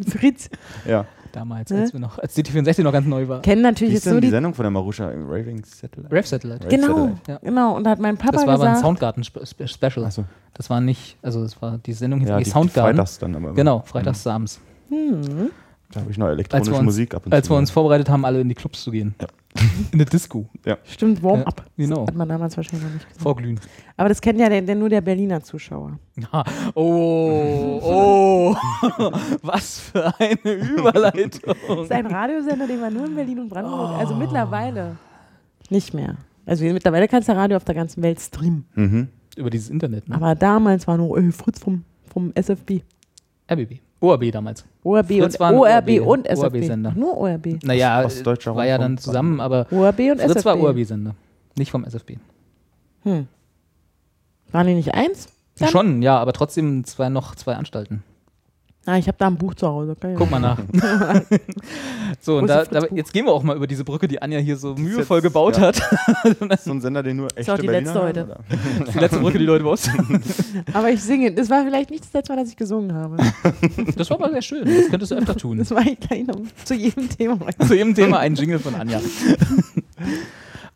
Fritz. Ja. Damals, Hä? als, wir noch, als die T64 noch ganz neu war. Kennen natürlich ist jetzt nur die die. Sendung von der Marusha? Raving Satellite? Rev Satellite. Rave Genau, Satellite. Ja. genau. Und da hat mein Papa Das war aber ein gesagt. Soundgarten-Special. Achso. Das war nicht, also das war die Sendung hieß Ja, die, Soundgarten. Freitags dann aber. immer. Genau, freitags samstags. Hm. Da habe ich noch Als elektronische wir uns- Musik ab und Als zu. wir uns vorbereitet haben, alle in die Clubs zu gehen. Ja. In der Disco. Stimmt, Warm-up. Ja, genau. Hat man damals wahrscheinlich noch nicht gesagt. Vorglühen. Aber das kennt ja der, der, nur der Berliner Zuschauer. Ja. Oh, oh. Was für eine Überleitung. Das ist ein Radiosender, den war nur in Berlin und Brandenburg. Also mittlerweile nicht mehr. Also mittlerweile kannst du Radio auf der ganzen Welt streamen. Mhm. Über dieses Internet, ne? Aber damals war nur äh, Fritz vom, vom SFB. RBB. ORB damals. ORB Fritz und ORB, ORB und SFB. ORB-Sender. Nur ORB. Naja, Ostdeutscher war ja dann zusammen, aber ORB und Fritz SFB. war ORB-Sender. Nicht vom SFB. Hm. Waren die nicht eins? Dann? Schon, ja, aber trotzdem zwei, noch zwei Anstalten. Ah, ich habe da ein Buch zu Hause. Ich Guck mal nach. so, und ist da, da, jetzt gehen wir auch mal über diese Brücke, die Anja hier so ist mühevoll jetzt- gebaut ja. hat. So ein Sender, den nur echte auch die Berliner letzte hören, heute. die letzte Brücke, die Leute wussten. Aber ich singe. Das war vielleicht nicht das letzte Mal, dass ich gesungen habe. Das war aber sehr schön. Das könntest du öfter tun. Das war ich gleich noch zu jedem Thema. Zu jedem Thema ein Jingle von Anja.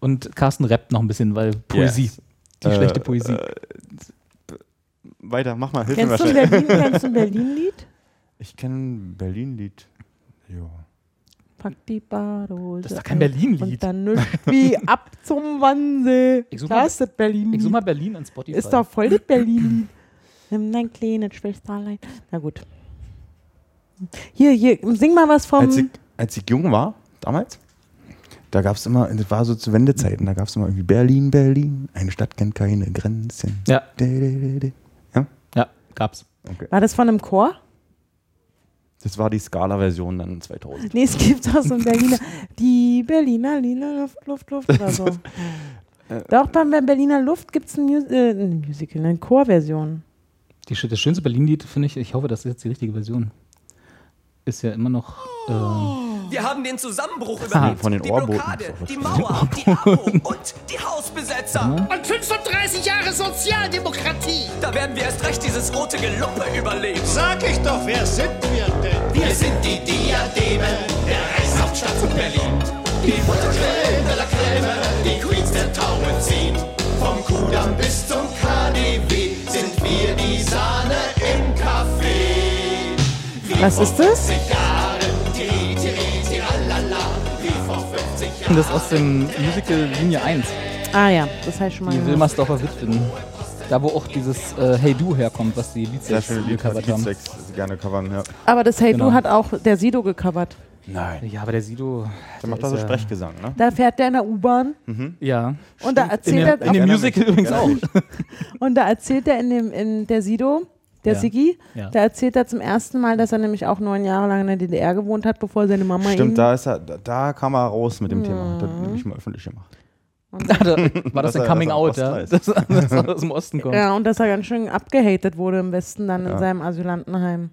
Und Carsten rappt noch ein bisschen, weil Poesie. Yes. Die Äh, schlechte Poesie. äh, weiter, mach mal, hilf Kennst du mir schnell. Berlin, kennst du ein Berlin-Lied? Ich kenne ein Berlin-Lied. Ja. Pack die Badehose. Das ist doch kein Und Berlin-Lied. dann nüscht wie ab zum Wannsee. Ich such Da mal- ist das Berlin. Ich suche mal Berlin an Spotify. Ist doch voll das Berlin. Nimm dein kleines Schwesterlein. Na gut. Hier, hier, sing mal was vom. Als ich, als ich jung war, damals, da gab es immer, das war so zu Wendezeiten, da gab es immer irgendwie Berlin, Berlin, eine Stadt kennt keine Grenzen. Ja. Ja? Ja, gab's. Okay. war das von einem Chor? Das war die Scala-Version dann 2000. Nee, es gibt auch so ein Berliner. Die Berliner Lina Luft, Luft, Luft oder so. Doch, beim Berliner Luft gibt es ein, Mus äh, ein Musical, eine Chorversion. Die, das schönste Berlin-Lied, finde ich, ich hoffe, das ist jetzt die richtige Version. Ist ja immer noch. Äh, Wir haben den Zusammenbruch Ah, überlebt. von den die Ohrboten Blockade, die Mauer, die APO und die Hausbesetzer. Und 35 Jahre Sozialdemokratie. Da werden wir erst recht dieses rote Gelumpe überleben. Sag ich doch, wer sind wir denn? Wir sind die Diademe der Reichshauptstadt von Berlin. Die Buttercreme de la Creme, die Queens der Tauenzin. Vom Kudamm bis zum KDW sind wir die Sahne im Café. Wie Was ist das? Das ist aus dem Musical Linie 1, Ah ja, das heißt schon mal. die gehört. Wilmersdorfer Witwen. Da, wo auch dieses äh, Hey Du herkommt, was die Lied, gecovert haben. Liedsex, gerne covern, ja. Aber das Hey Genau. Du hat auch der Sido gecovert. Nein. Ja, aber der Sido. Der macht da so ja- Sprechgesang, ne? Da fährt der in der U-Bahn Ja. und da In erzählt dem, er in dem Musical übrigens auch. und da erzählt er in dem in der Sido, der Ja. Sigi, Ja. da erzählt er zum ersten Mal, dass er nämlich auch neun Jahre lang in der DDR gewohnt hat, bevor seine Mama ihn Stimmt, da, ist er, da, kam er raus mit dem Thema. Das hat nämlich mal öffentlich gemacht. War das ein Coming Out, ja? Dass dass er aus dem Osten kommt. Ja, und dass er ganz schön abgehatet wurde im Westen dann in Ja. seinem Asylantenheim.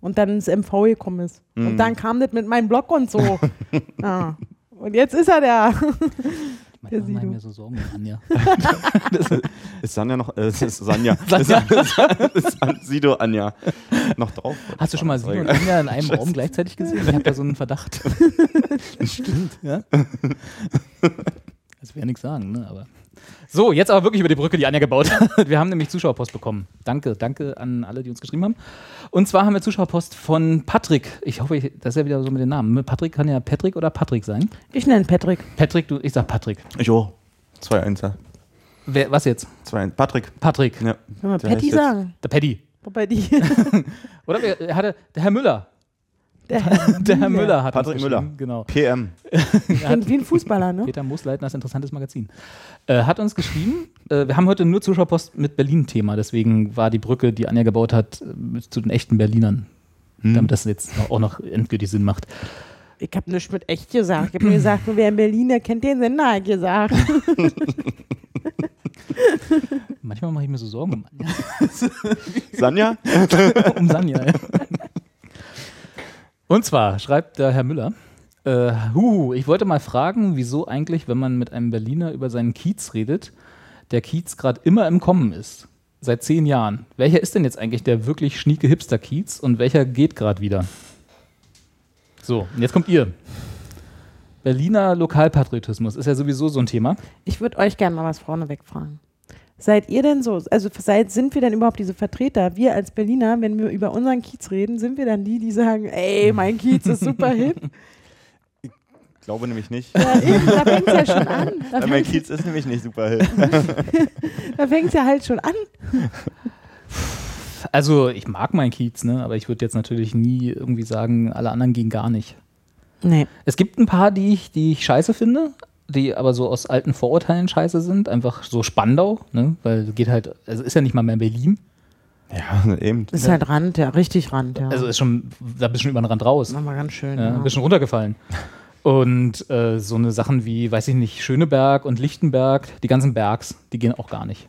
Und dann ins MV gekommen ist. Mhm. Und dann kam das mit meinem Blog und so. ja. Und jetzt ist er der. Manchmal mache ich Sido. mir so Sorgen um Anja. Ist Sanja noch, äh, ist Sanja. Sanja. ist An- Sido Anja noch drauf? Hast du schon mal Sido und Anja in einem Raum gleichzeitig gesehen? Ich habe da so einen Verdacht. Stimmt. Ja? Das will ja nichts sagen, ne? Aber. So, jetzt aber wirklich über die Brücke, die Anja gebaut hat. Wir haben nämlich Zuschauerpost bekommen. Danke, danke an alle, die uns geschrieben haben. Und zwar haben wir Zuschauerpost von Patrick. Ich hoffe, ich, das ist ja wieder so mit den Namen. Patrick kann ja Patrick oder Patrick sein. Ich nenne Patrick. Patrick, du, ich sag Patrick. Ich auch. 2-1. Wer, was jetzt? 2-1. Patrick. Patrick. Ja. Können wir Patty sagen? Der Paddy. Wobei die. Oder wer, er hatte, der Herr Müller. Der Der Herr Müller hat Patrick uns Müller. Genau. PM. klingt wie ein Fußballer, ne? Peter Moosleitner, das interessantes Magazin. Äh, hat uns geschrieben, äh, wir haben heute nur Zuschauerpost mit Berlin-Thema, deswegen war die Brücke, die Anja gebaut hat, äh, zu den echten Berlinern. Damit das jetzt auch noch endgültig Sinn macht. Ich habe nichts mit echt gesagt. Ich habe mir gesagt, nur wer in Berlin, der kennt den Sender, hat gesagt. Manchmal mache ich mir so Sorgen um Anja. Sanja? um Sanja. Ja. Und zwar schreibt der Herr Müller, äh, huhu, ich wollte mal fragen, wieso eigentlich, wenn man mit einem Berliner über seinen Kiez redet, der Kiez gerade immer im Kommen ist. Seit zehn Jahren. Welcher ist denn jetzt eigentlich der wirklich schnieke Hipster-Kiez und welcher geht gerade wieder? So, und jetzt kommt ihr. Berliner Lokalpatriotismus ist ja sowieso so ein Thema. Ich würde euch gerne mal was vorneweg fragen. Seid ihr denn so, also seid, sind wir denn überhaupt diese Vertreter? Wir als Berliner, wenn wir über unseren Kiez reden, sind wir dann die, die sagen, ey, mein Kiez ist super hip? Ich glaube nämlich nicht. Ja, eben, da fängt es ja schon an. Da mein fängt Kiez ist nämlich nicht super hip. es ja halt schon an. Also, ich mag meinen Kiez, ne? aber ich würde jetzt natürlich nie irgendwie sagen, alle anderen gehen gar nicht. Nee. Es gibt ein paar, die ich, die ich scheiße finde, die aber so aus alten Vorurteilen scheiße sind. Einfach so Spandau, ne? weil geht halt, also ist ja nicht mal mehr Berlin. Ja, eben. Ist halt Rand, ja, richtig Rand, ja. Also ist schon, da bist du schon über den Rand raus. Nochmal ganz schön. Ja, Ja, bist schon runtergefallen. Und äh, so eine Sachen wie, weiß ich nicht, Schöneberg und Lichtenberg, die ganzen Bergs, die gehen auch gar nicht.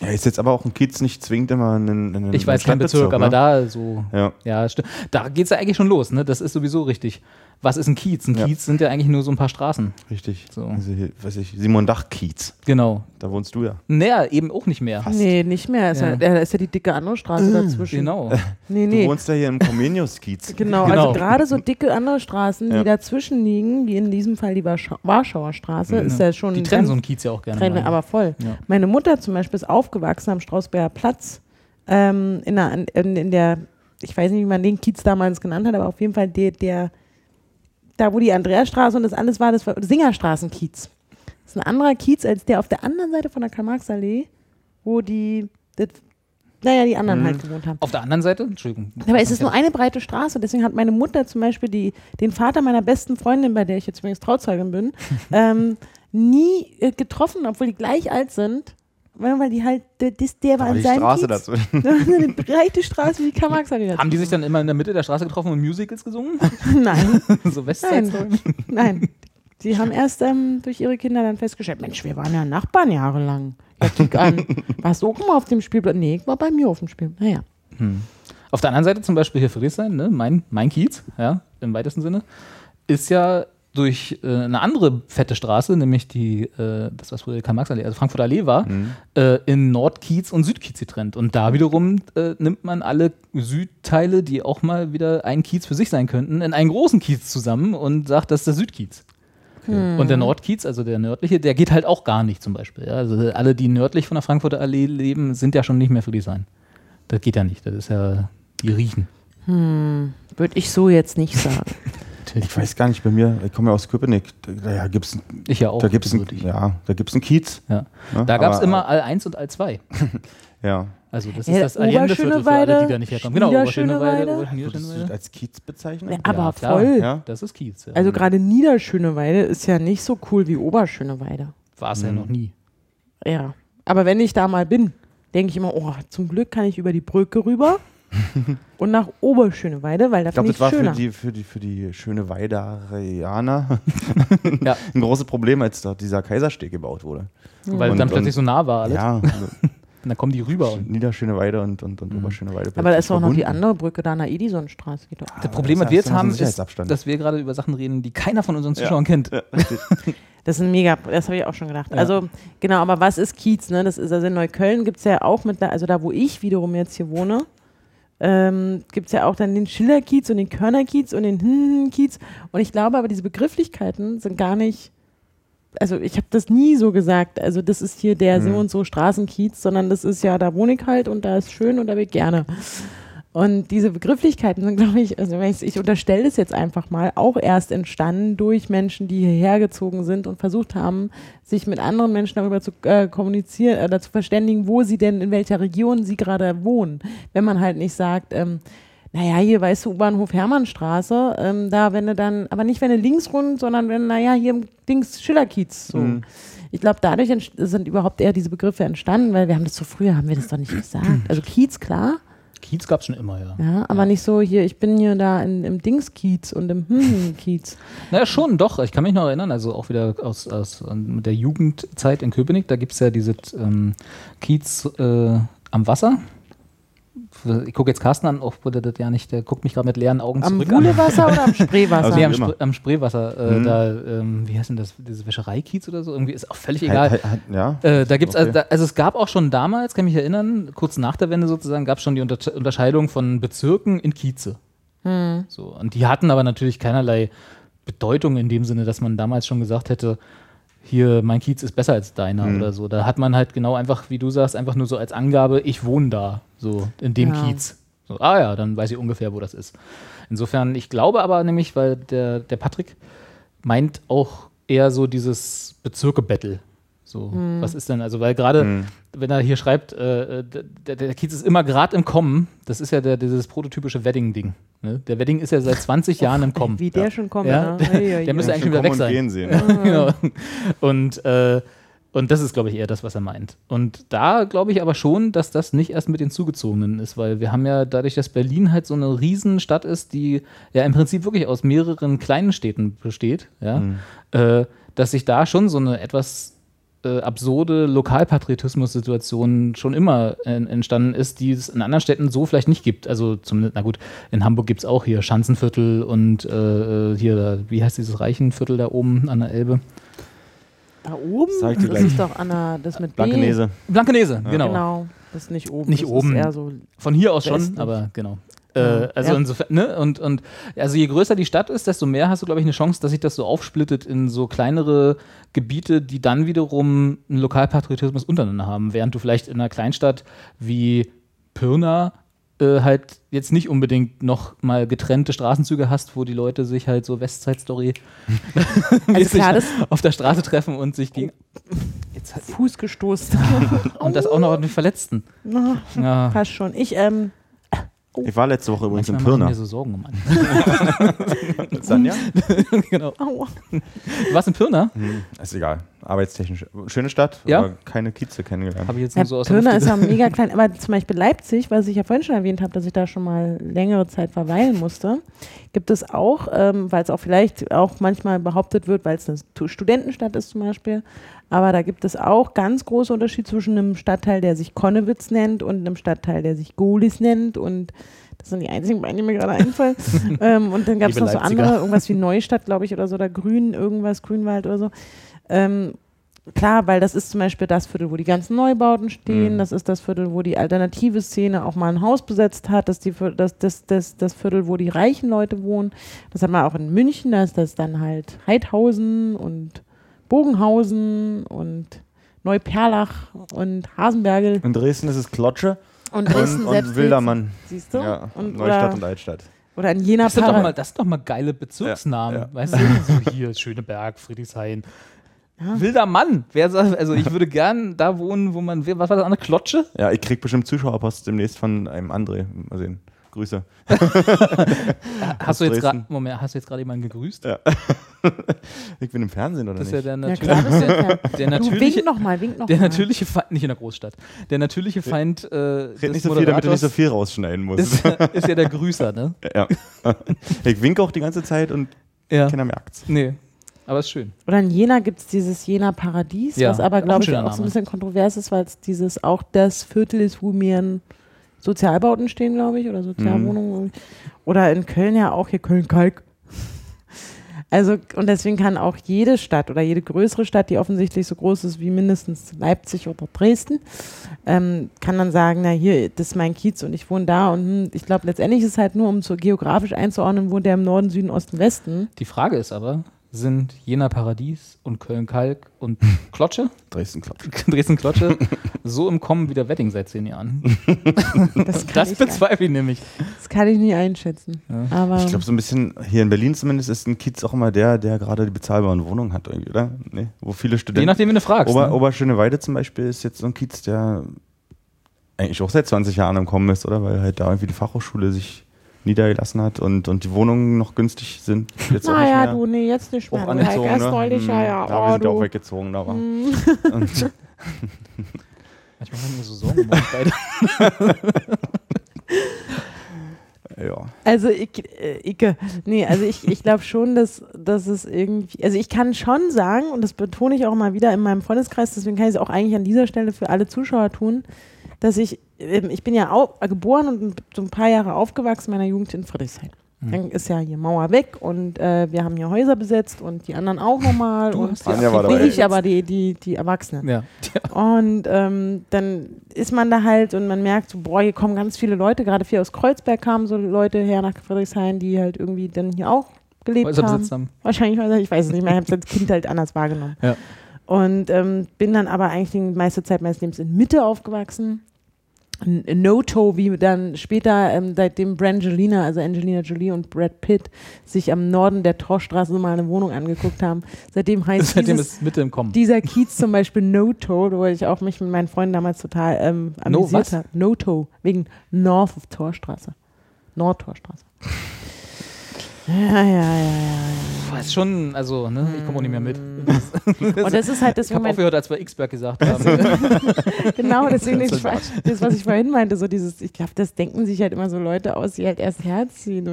Ja, ist jetzt aber auch ein Kiez nicht zwingend immer ein, ein Ich weiß keinen Bezirk, aber ne? da so, Ja. ja, stimmt. Da geht es ja eigentlich schon los, ne? Das ist sowieso richtig. Was ist ein Kiez? Ein Ja. Kiez sind ja eigentlich nur so ein paar Straßen. Richtig. So. Also hier, weiß ich, Simon Dach-Kiez. Genau. Da wohnst du ja. Naja, eben auch nicht mehr. Nee, nicht mehr. Ist ja. Ja. da ist ja die dicke andere Straße dazwischen. Genau. Nee, Du nee. wohnst ja hier im Comenius-Kiez. Genau, Genau. also gerade so dicke andere Straßen, Ja. die dazwischen liegen, wie in diesem Fall die Warschau Warschauer Straße, ist ja schon Die ein trennen so einen Kiez ja auch gerne. Trennen, aber voll. Ja. Meine Mutter zum Beispiel ist aufgewachsen am Strausberger Platz, ähm, in, der, in, in der, ich weiß nicht, wie man den Kiez damals genannt hat, aber auf jeden Fall der, der da wo die Andreasstraße und das alles war, das war Singerstraßenkiez. Das ist ein anderer Kiez als der auf der anderen Seite von der Karl-Marx-Allee, wo die, das, naja, die anderen halt gewohnt haben. Auf der anderen Seite, Entschuldigung. Aber es ist nur eine breite Straße, deswegen hat meine Mutter zum Beispiel die, den Vater meiner besten Freundin, bei der ich jetzt übrigens Trauzeugin bin, ähm, nie äh, getroffen, obwohl die gleich alt sind. Weil weil die halt, der, das- der war die seinem Straße Kiez. dazwischen. eine breite Straße wie karl marx allee Haben die sich dann immer in der Mitte der Straße getroffen und Musicals gesungen? Nein, so Westside nein, nein. Sie haben erst ähm, durch ihre Kinder dann festgestellt, Mensch, wir waren ja Nachbarn jahrelang. Ja, kick an. Warst du auch mal auf dem Spielplatz? Nee, ich war bei mir auf dem Spielplatz. Naja. Auf der anderen Seite zum Beispiel hier Friedrichshain, ne, mein, mein Kiez, ja, im weitesten Sinne, ist ja durch äh, eine andere fette Straße, nämlich die, äh, das was früher Karl-Marx-Allee, also Frankfurter Allee war, äh, in Nordkiez und Südkiez getrennt. Und da wiederum äh, nimmt man alle Südteile, die auch mal wieder ein Kiez für sich sein könnten, in einen großen Kiez zusammen und sagt, das ist der Südkiez. Und der Nordkiez, also der nördliche, der geht halt auch gar nicht zum Beispiel. Ja? Also alle, die nördlich von der Frankfurter Allee leben, sind ja schon nicht mehr Friedrichshain. Das geht ja nicht. Das ist ja, die riechen. Würde ich so jetzt nicht sagen. Ich weiß gar nicht, bei mir, ich komme ja aus Köpenick, da, da gibt's ein, Ich ja auch. da gibt's ein, würdig. ja, da gibt's ein Kiez. Ja. Ne? Da gab es immer All 1 und All 2. Ja. Also das Ja, ist das Allende-Viertel für alle, die Oberschöneweide, da nicht herkommen. Genau. Oberschöneweide, Niederschöneweide. als Kiez bezeichnen? Ja, aber klar. voll. Ja. Das ist Kiez. Ja. Also gerade Niederschöneweide ist ja nicht so cool wie Oberschöneweide. War es ja noch nie. Ja. Aber wenn ich da mal bin, denke ich immer, oh, zum Glück kann ich über die Brücke rüber und nach Oberschöneweide, weil da Ich glaube, das war für die, für, die, für die schöne Weidarianer Ja. ein großes Problem, als dort dieser Kaisersteg gebaut wurde. Weil Und- dann plötzlich so nah war alles. Ja, Und dann kommen die rüber. Und Niederschöne Weide und, und, und Oberschöne Weide. Aber da ist auch noch die verbunden. andere Brücke da an der Edisonstraße. Geht doch. das Problem, was wir jetzt da haben, ist dass wir gerade über Sachen reden, die keiner von unseren Zuschauern kennt. Das ist ein mega, das habe ich auch schon gedacht. Also, genau, aber was ist Kiez? Ne? Das ist, also in Neukölln gibt es ja auch mit, also da, wo ich wiederum jetzt hier wohne, ähm, gibt es ja auch dann den Schillerkiez und den Körnerkiez und den Hm-Kiez. Und ich glaube aber, diese Begrifflichkeiten sind gar nicht, also ich habe das nie so gesagt, also das ist hier der so und so Straßenkiez, sondern das ist ja, da wohne ich halt und da ist schön und da will ich gerne. Und diese Begrifflichkeiten sind, glaube ich, also ich, ich unterstelle das jetzt einfach mal, auch erst entstanden durch Menschen, die hierher gezogen sind und versucht haben, sich mit anderen Menschen darüber zu äh, kommunizieren oder zu verständigen, wo sie denn, in welcher Region sie gerade wohnen. Wenn man halt nicht sagt, ähm, naja, hier weißt du, U-Bahnhof Hermannstraße, ähm, da, wenn du dann, aber nicht wenn du links rund, sondern wenn, naja, hier im Dings Schillerkiez so. Ich glaube, dadurch sind überhaupt eher diese Begriffe entstanden, weil wir haben das so früher, haben wir das doch nicht gesagt. Also Kiez, klar, Kiez gab es schon immer, ja. ja, aber nicht so hier, ich bin hier da in, im Dingskiez und im Hm-Kiez. Naja, schon, doch. Ich kann mich noch erinnern, also auch wieder aus, aus der Jugendzeit in Köpenick, da gibt es ja diese ähm, Kiez äh, am Wasser. Ich gucke jetzt Carsten an, auch wurde das ja nicht, der guckt mich gerade mit leeren Augen Am zurück an. Wuhlewasser oder am Spreewasser? Also Nee, am, Immer. Spr am Spreewasser, äh, da, ähm, wie heißt denn das, diese Wäschereikiez oder so? Irgendwie ist auch völlig egal. Halt, halt, ja. Äh, da gibt's also, Okay. da, also es gab auch schon damals, kann ich mich erinnern, kurz nach der Wende sozusagen, gab es schon die Unter Unterscheidung von Bezirken in Kieze. So, und die hatten aber natürlich keinerlei Bedeutung in dem Sinne, dass man damals schon gesagt hätte, hier, mein Kiez ist besser als deiner oder so. Da hat man halt genau einfach, wie du sagst, einfach nur so als Angabe, ich wohne da, so in dem Ja. Kiez. So, ah ja, dann weiß ich ungefähr, wo das ist. Insofern, ich glaube aber nämlich, weil der, der Patrick meint auch eher so dieses Bezirke-Battle. So, was ist denn, also, weil gerade, wenn er hier schreibt, äh, der, der Kiez ist immer gerade im Kommen, das ist ja der, dieses prototypische Wedding-Ding. Ne? Der Wedding ist ja seit 20 Jahren im Kommen. Wie der schon kommt. Ja, ne? Ei, ei, der müsste ei. eigentlich schon wieder weg und sein. Gehen sehen. genau. Und, äh, und das ist, glaube ich, eher das, was er meint. Und da glaube ich aber schon, dass das nicht erst mit den Zugezogenen ist, weil wir haben ja dadurch, dass Berlin halt so eine Riesenstadt ist, die ja im Prinzip wirklich aus mehreren kleinen Städten besteht, ja, äh, dass sich da schon so eine etwas äh, absurde Lokalpatriotismus-Situation schon immer äh, entstanden ist, die es in anderen Städten so vielleicht nicht gibt. Also zumindest, na gut, in Hamburg gibt es auch hier Schanzenviertel und äh, hier, wie heißt dieses Reichenviertel da oben an der Elbe? Da oben? Sag ich dir das gleich. ist doch Anna, das mit B. Blankenese. Blankenese, genau. Genau. Das ist nicht oben. Nicht das oben. Ist eher so Von hier aus schon, Westlich. aber genau. Ja. Äh, also Ja. insofern, ne? Und, und also je größer die Stadt ist, desto mehr hast du, glaube ich, eine Chance, dass sich das so aufsplittet in so kleinere Gebiete, die dann wiederum einen Lokalpatriotismus untereinander haben. Während du vielleicht in einer Kleinstadt wie Pirna äh, halt jetzt nicht unbedingt noch mal getrennte Straßenzüge hast, wo die Leute sich halt so Westside-Story mäßig klar, das- auf der Straße treffen und sich gegen. Jetzt hat, Fuß gestoßen. und das auch noch mit Verletzten. Na, Ja. Passt schon. Ich, ähm, Ich war letzte Woche übrigens in Manchmal machen Pirna. mir so Sorgen um einen. Sanja? genau. aua. Du warst in Pirna? Hm, ist egal. arbeitstechnisch. Schöne Stadt, Ja. aber keine Kieze kennengelernt. Ich jetzt Ja, nur so aus Pirna ist ja mega klein, aber zum Beispiel Leipzig, was ich ja vorhin schon erwähnt habe, dass ich da schon mal längere Zeit verweilen musste, gibt es auch, ähm, weil es auch vielleicht auch manchmal behauptet wird, weil es eine Tu- Studentenstadt ist zum Beispiel, aber da gibt es auch ganz große Unterschiede zwischen einem Stadtteil, der sich Konnewitz nennt und einem Stadtteil, der sich Golis nennt und das sind die einzigen beiden, die mir gerade einfallen. ähm, und dann gab es noch so Leipziger. andere, irgendwas wie Neustadt, glaube ich, oder so, oder Grün, irgendwas, Grünwald oder so. Ähm, Klar, weil das ist zum Beispiel das Viertel, wo die ganzen Neubauten stehen. Mhm. Das ist das Viertel, wo die alternative Szene auch mal ein Haus besetzt hat. Das, ist die, das, das, das, das Viertel, wo die reichen Leute wohnen. Das hat man auch in München. Da ist das dann halt Heidhausen und Bogenhausen und Neuperlach und Hasenbergel. In Dresden ist es Klotsche Und Dresden und, und Wildermann. Siehst du? Ja, und, Neustadt oder, und Altstadt. oder in Jena Das sind, mal, das sind doch mal geile Bezirksnamen. Ja, ja. Weißt du, so hier Schöneberg, Friedrichshain. Wilder Mann. Wer sagt, also ich würde gern da wohnen, wo man, was war das andere? Klotsche? Ja, ich krieg bestimmt Zuschauerpost demnächst von einem André. Mal sehen. Grüße. Hast du jetzt. Moment, hast du jetzt gerade jemanden gegrüßt? Ja. Ich bin im Fernsehen, oder Das ist ja nicht? der Ja, klar, der Du natürliche, wink noch mal, wink noch der mal. natürliche Feind, nicht in der Großstadt, der natürliche Feind äh, Red des nicht so viel, damit du nicht so viel rausschneiden musst. ist, ist ja der Grüßer, ne? ja. Ich winke auch die ganze Zeit und Ja. keiner merkt's. Nee, aber ist schön. Oder in Jena gibt es dieses Jena Paradies, Ja, was aber, glaube ich, auch so ein Name. bisschen kontrovers ist, weil es dieses auch das Viertel ist, wo mehr ein Sozialbauten stehen, glaube ich, oder Sozialwohnungen. Oder in Köln ja auch, hier Köln-Kalk. Also, und deswegen kann auch jede Stadt oder jede größere Stadt, die offensichtlich so groß ist wie mindestens Leipzig oder Dresden, ähm, kann dann sagen, na hier, das ist mein Kiez und ich wohne da. Und hm, ich glaube, letztendlich ist es halt nur, um so geografisch einzuordnen, wohnt der im Norden, Süden, Osten, Westen. Die Frage ist aber, sind Jena Paradies und Köln-Kalk und Klotsche, Dresden Klotsche. Dresden-Klotsche, so im Kommen wie der Wedding seit zehn Jahren? Das kann, Das bezweifle ich nämlich. das kann ich nie einschätzen. Ja. Aber Ich glaube, so ein bisschen, hier in Berlin zumindest, ist ein Kiez auch immer der, der gerade die bezahlbaren Wohnungen hat, irgendwie, oder? Nee, wo viele Je Studenten. nachdem, wen du fragst. Ober, ne? Oberschöneweide zum Beispiel ist jetzt so ein Kiez, der eigentlich auch seit 20 Jahren im Kommen ist, oder? Weil halt da irgendwie die Fachhochschule sich niedergelassen hat und, und die Wohnungen noch günstig sind. Jetzt auch naja, nicht mehr. du, nee, jetzt nicht mehr. auch Du, angezogen, ne? neulich, ja, Hm, ja. wir Oh, sind ja auch du. weggezogen, da war. Hm. Und, Manchmal haben wir so Sorgen beide. ja. Also ich, äh, ich, nee, also ich, ich glaube schon, dass, dass es irgendwie, also ich kann schon sagen, und das betone ich auch mal wieder in meinem Freundeskreis, deswegen kann ich es auch eigentlich an dieser Stelle für alle Zuschauer tun, dass ich, ich bin ja au- geboren und so ein paar Jahre aufgewachsen in meiner Jugend in Friedrichshain. Hm. Dann ist ja hier Mauer weg und äh, wir haben hier Häuser besetzt und die anderen auch nochmal. Und Anja war dabei. ich, aber die, die, die Erwachsenen. Ja. Und ähm, dann ist man da halt und man merkt so, boah, hier kommen ganz viele Leute, gerade viel aus Kreuzberg kamen so Leute her nach Friedrichshain, die halt irgendwie dann hier auch gelebt Häuser haben. haben. Wahrscheinlich, Häuser, ich weiß es nicht mehr, ich habe es als Kind halt anders wahrgenommen. Ja. Und ähm, bin dann aber eigentlich die meiste Zeit meines Lebens in Mitte aufgewachsen. No-To, wie dann später, ähm, seitdem Brangelina, also Angelina Jolie und Brad Pitt, sich am Norden der Torstraße mal eine Wohnung angeguckt haben. Seitdem heißt Seitdem dieses, ist Mitte im Kommen. dieser Kiez zum Beispiel No-To, wo ich auch mich mit meinen Freunden damals total ähm, No amüsiert was? habe. No-To, wegen North of Torstraße. Nordtorstraße. Ja, ja, ja, ja. Boah, ist schon, also, ne, ich komme auch nicht mehr mit. ja. Und das ist halt Ich deswegen habe aufgehört, als wir X-Berg gesagt haben. genau, deswegen Das ich, das, was ich vorhin meinte, so dieses, ich glaube, das denken sich halt immer so Leute aus, die halt erst Herz ziehen.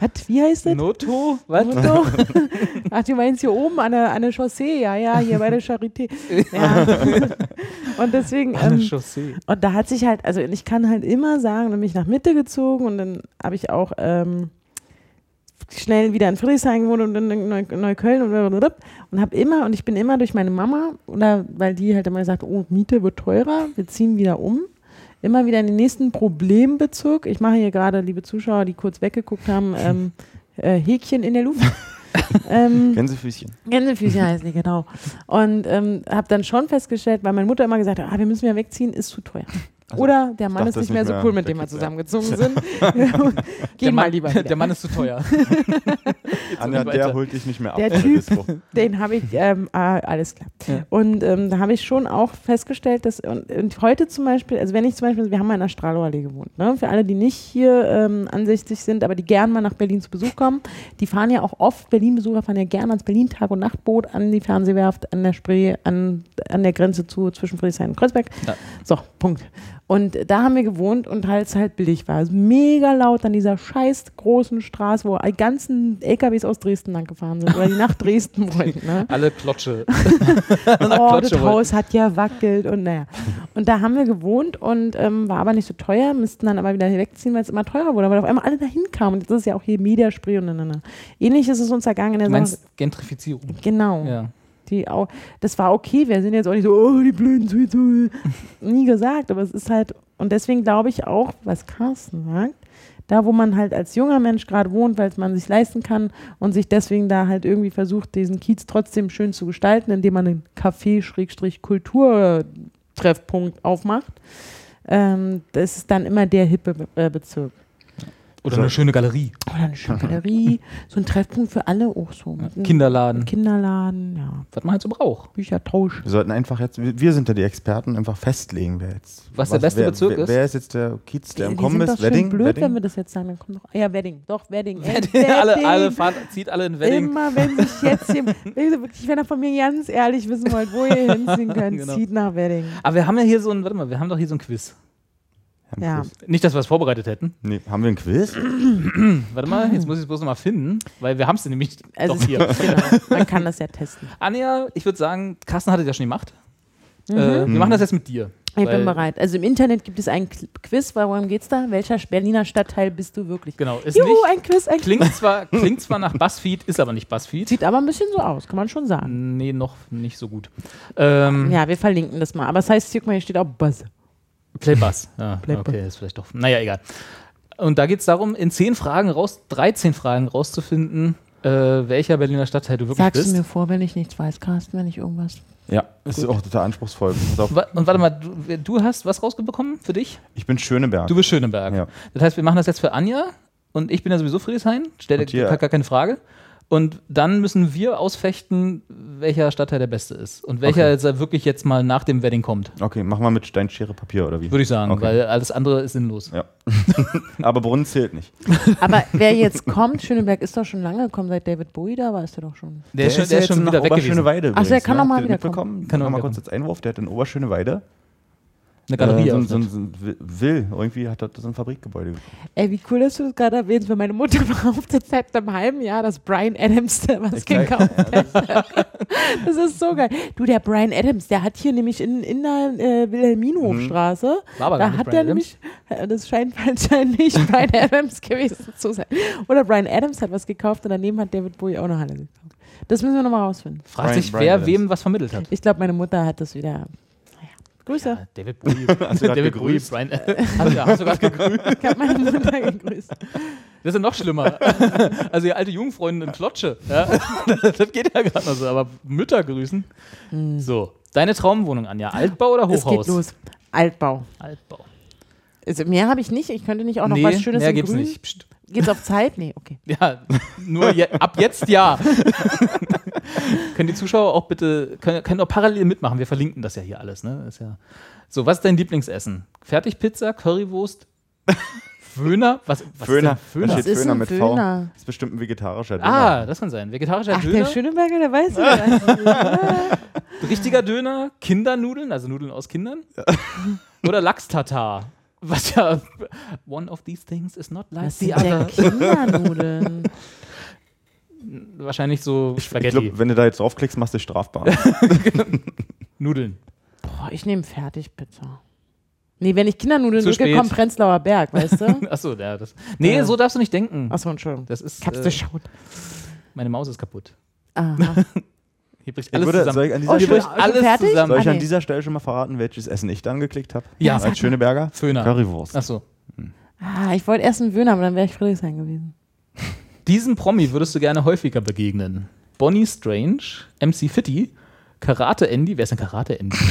Was, wie heißt das? Noto? Was? Auto? Ach, du meinst hier oben an der, an der Chaussee, ja, ja, hier bei der Charité. Ja. Und deswegen, Eine ähm, Chaussee. und da hat sich halt, also ich kann halt immer sagen, dann bin ich nach Mitte gezogen und dann habe ich auch ähm, schnell wieder in Friedrichshain gewohnt und in Neu Neukölln und und habe immer, und ich bin immer durch meine Mama, oder weil die halt immer gesagt, oh, Miete wird teurer, wir ziehen wieder um, immer wieder in den nächsten Problembezug. Ich mache hier gerade, liebe Zuschauer, die kurz weggeguckt haben, ähm, äh, Häkchen in der Luft. ähm, Gänsefüßchen. Gänsefüßchen heißt die, genau. Und ähm, habe dann schon festgestellt, weil meine Mutter immer gesagt hat, ah, wir müssen ja wegziehen, ist zu teuer. Oder der Mann ist nicht mehr so cool, mit dem wir zusammengezogen sind. Geh Der mal Mann, lieber Der wieder. Mann ist zu teuer. Anja, weiter. der holt dich nicht mehr ab. Der Typ. Den habe ich, ähm, ah, alles klar. Ja. Und ähm, da habe ich schon auch festgestellt, dass, und, und heute zum Beispiel, also wenn ich zum Beispiel, wir haben mal in der Strahlow-Allee gewohnt, ne? für alle, die nicht hier ähm, ansichtig sind, aber die gern mal nach Berlin zu Besuch kommen, die fahren ja auch oft, Berlin-Besucher fahren ja gern ans Berlin-Tag- und Nachtboot an die Fernsehwerft, an der Spree, an, an der Grenze zu zwischen Friedrichshain und Kreuzberg. Ja. So, Punkt. Und da haben wir gewohnt und halt es halt billig war. Also mega laut an dieser scheiß großen Straße, wo die ganzen LKWs aus Dresden lang gefahren sind oder die nach Dresden wollten. Ne? Alle Klotsche. oh, das Haus hat ja wackelt und naja. Und da haben wir gewohnt und ähm, war aber nicht so teuer, müssten dann aber wieder wegziehen, weil es immer teurer wurde, weil auf einmal alle dahin kamen. Und das ist ja auch hier Mediaspray und na, na, na. Ähnlich ist es uns ergangen in der Sache. Gentrifizierung. Genau. Ja. Die auch, das war okay. Wir sind jetzt auch nicht so, oh, die blöden Südsuhl. Nie gesagt, aber es ist halt, und deswegen glaube ich auch, was Carsten sagt, da wo man halt als junger Mensch gerade wohnt, weil es man sich leisten kann und sich deswegen da halt irgendwie versucht, diesen Kiez trotzdem schön zu gestalten, indem man einen Café-Kulturtreffpunkt aufmacht, ähm, das ist dann immer der hippe äh, Bezirk. Oder eine schöne Galerie. Oder eine schöne Galerie, so ein Treffpunkt für alle auch so. Kinderladen. Kinderladen, ja, Was man halt so braucht. Büchertausch. Wir sollten einfach jetzt, wir sind ja die Experten, einfach festlegen, wer jetzt. Was der beste wer, Bezirk wer, ist? Wer ist jetzt der Kiez, der Die im Kommen sind doch ist? schön Wedding? blöd, wenn Wedding? wir das jetzt sagen. Dann kommt doch, ja, Wedding, doch, Wedding. Äh, alle, alle Wedding. fahren, zieht alle in Wedding. Immer wenn sich jetzt hier, wirklich, wenn ihr von mir ganz ehrlich wissen wollt, wo ihr hinziehen könnt, Genau. zieht nach Wedding. Aber wir haben ja hier so ein, warte mal, wir haben doch hier so ein Quiz. Ja. Quiz. Nicht, dass wir es vorbereitet hätten. Nee, haben wir einen Quiz? Warte mal, jetzt muss ich es bloß nochmal finden, weil wir haben es nämlich Also doch hier. genau, man kann das ja testen. Anja, ich würde sagen, Carsten hatte das ja schon gemacht. Äh, wir machen das jetzt mit dir. Ich bin bereit. Also im Internet gibt es ein Qu- Quiz. Worum geht's da? Welcher Berliner Stadtteil bist du wirklich? Genau, ist Juhu, nicht. ein Quiz, ein Quiz. Klingt zwar, klingt zwar nach Buzzfeed, ist aber nicht Buzzfeed. Sieht aber ein bisschen so aus, kann man schon sagen. Nee, noch nicht so gut. Ähm, Ja, wir verlinken das mal. Aber es heißt, guck mal, hier steht auch Buzz. Playbus. Ja, Playbus. okay, ist vielleicht doch. Naja, egal. Und da geht es darum, in 10 Fragen raus, 13 Fragen rauszufinden, äh, welcher Berliner Stadtteil du wirklich Sagst bist. du mir vor, wenn ich nichts weiß, Carsten, wenn ich irgendwas. Ja, ist auch total anspruchsvoll. Und warte mal, du, du hast was rausbekommen für dich? Ich bin Schöneberg. Du bist Schöneberg. Ja. Das heißt, wir machen das jetzt für Anja und ich bin ja sowieso Friedrichshain, stell dir gar keine Frage. Und dann müssen wir ausfechten, welcher Stadtteil der beste ist. Und welcher Okay. jetzt wirklich jetzt mal nach dem Wedding kommt, Okay, machen wir mit Stein, Schere, Papier oder wie? würde ich sagen, Okay. weil alles andere ist sinnlos. Ja. Aber Brunnen zählt nicht. Aber wer jetzt kommt, Schöneberg ist doch schon lange gekommen, seit David Bowie da war, ist er doch schon. Der, ist schon, der ist schon wieder weg gewesen. Oberschöneweide. Ach so, der kann ne? noch mal wieder mitbekommen? Kann Kann noch mal kurz als Einwurf, der hat in Oberschöneweide Eine Galerie äh, so, ein- so, so ein Will, irgendwie hat er so ein Fabrikgebäude gekauft. Ey, wie cool, dass du das gerade erwähnst, weil meine Mutter behauptet seit einem halben Jahr, dass Brian Adams da was Geil. gekauft hat. das ist so geil. Du, der Brian Adams, der hat hier nämlich in, in der äh, Wilhelminhofstraße, War gar da hat der Adams. nämlich, äh, das scheint anscheinend nicht Brian Adams gewesen zu sein. Oder Brian Adams hat was gekauft und daneben hat David Bowie auch noch alle gekauft. Das müssen wir nochmal rausfinden. Fragt Brian- sich, Brian wer Adams. wem was vermittelt hat. Ich glaube, meine Mutter hat das wieder. Grüße. David Bowie. Hast du Bowie, gegrüßt? Brian. Hast, ja, hast du gerade gegrüßt? Ich habe meine Mutter gegrüßt. Das ist ja noch schlimmer. Also ihr alte Jungfreundin in Klotsche. Ja? Das geht ja gerade noch so, aber Mütter grüßen. So, deine Traumwohnung, Anja. Altbau oder Hm. Es Hochhaus? geht los. Altbau. Altbau. Also mehr habe ich nicht. Ich könnte nicht auch noch nee, was Schönes mehr in gibt's Grün. nicht. Psst. Geht's auf Zeit? Nee, okay. Ja, nur je, ab jetzt ja. können die Zuschauer auch bitte, können, können auch parallel mitmachen. Wir verlinken das ja hier alles. Ne? Ist ja so, was ist dein Lieblingsessen? Fertigpizza, Currywurst, Föhner? Was, was Föhner. Ist denn Da Föhner? steht Föhner ein mit V. Föhner? Das ist bestimmt ein vegetarischer Döner. Ah, das kann sein. Vegetarischer Ach, der Döner, Schöneberger, der weiß ja. richtiger Döner, Kindernudeln, also Nudeln aus Kindern. Oder Lachs-Tatar. Was ja, one of these things is not like Was the sind denn other. Kindernudeln? Wahrscheinlich so Ich Spaghetti. glaube, wenn du da jetzt draufklickst, machst du dich strafbar. Nudeln. Boah, ich nehme Fertigpizza. Nee, wenn ich Kindernudeln Zu drücke, kommt Prenzlauer Berg, weißt du? Achso, ja, das. Nee, Ja. so darfst du nicht denken. Achso, Entschuldigung. Das ist. Ich hab's Äh, meine Maus ist kaputt. Aha. Hier bricht Ich alles würde, soll zusammen. ich an dieser, Oh, Hier bricht schon alles fertig? zusammen. soll ich Ah, an nee. dieser Stelle schon mal verraten, welches Essen ich da angeklickt habe? Ja, Als Schöneberger? Föhner. Currywurst. Achso. Ah, ich wollte erst einen Wöhner, aber dann wäre ich Friedrichshain gewesen. Diesen Promi würdest du gerne häufiger begegnen. Bonnie Strange, MC Fitty, Karate Andy, wer ist denn Karate Andy?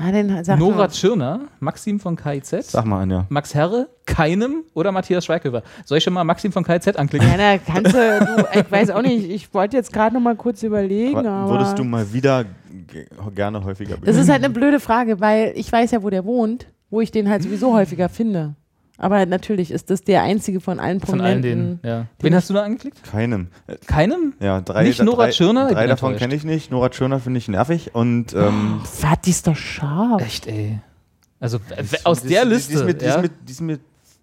Ah, den sag Nora mal. Tschirner, Maxim von KIZ, Sag mal, Anja. Max Herre, Keinem oder Matthias Schweighöfer. Soll ich schon mal Maxim von KIZ anklicken? Ja, na, kannst du, du, ich weiß auch nicht, ich wollte jetzt gerade noch mal kurz überlegen, aber Würdest du mal wieder ge- gerne häufiger das ist halt eine blöde Frage, weil ich weiß ja, wo der wohnt, wo ich den halt sowieso häufiger finde. Aber natürlich ist das der einzige von allen Von allen Prominenten. denen. Ja. Wen hast du da angeklickt? Keinem. Keinem? Ja, drei, Nicht Nora drei, Tschirner? Ich Drei davon kenne ich nicht. Nora Tschirner finde ich nervig und ähm, Was, die ist doch scharf. Echt, ey. Also äh, aus die der Die ist Liste. die ja? ist mir, die ist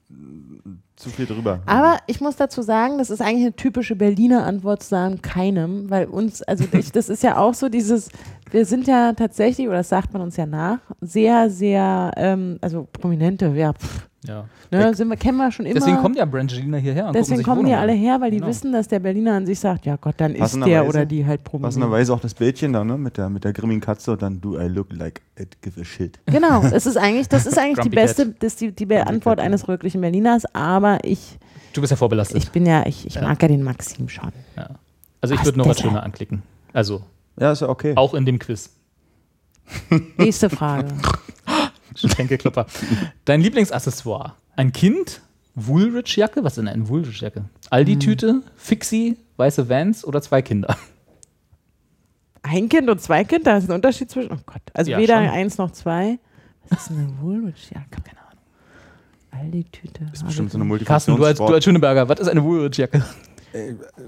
mm, zu viel drüber. Aber ich muss dazu sagen, das ist eigentlich eine typische Berliner Antwort zu sagen, keinem, weil uns, also ich, das ist ja auch so dieses, wir sind ja tatsächlich, oder das sagt man uns ja nach, sehr, sehr, ähm, also Prominente, ja, pff, ja. ne, sind wir, kennen wir schon immer. Deswegen kommt ja Brangelina hierher und Deswegen kommen die alle her, weil die Genau. wissen, dass der Berliner an sich sagt, ja Gott, dann ist der oder die halt prominent. Passenderweise auch das Bildchen da, ne? Mit der, mit der grimmigen Katze und dann do I look like it give a shit. Genau, es ist eigentlich, das ist eigentlich die beste, das ist die, die Be- Grumpy Antwort Cat, eines wirklichen Berliners, aber ich. Du bist ja vorbelastet. ich bin ja, ich, ich Ja. mag ja den Maxim schon. ja. Also ich Was würde Nora das, Tschirner ey? anklicken. Also Ja, ist ja okay. auch in dem Quiz. Nächste Frage. Schenkelklopper. Dein Lieblingsaccessoire? Ein Kind? Woolrich-Jacke? Was ist denn eine Woolrich-Jacke? Aldi-Tüte? Fixie? Weiße Vans oder zwei Kinder? Ein Kind und zwei Kinder, da ist ein Unterschied zwischen. Oh Gott. Also Ja, weder schon. eins noch zwei. Was ist eine Woolrich? Ja, keine Ahnung. Aldi-Tüte. ist bestimmt so eine Carsten, du als, du als Schöneberger, was ist eine Woolrich-Jacke?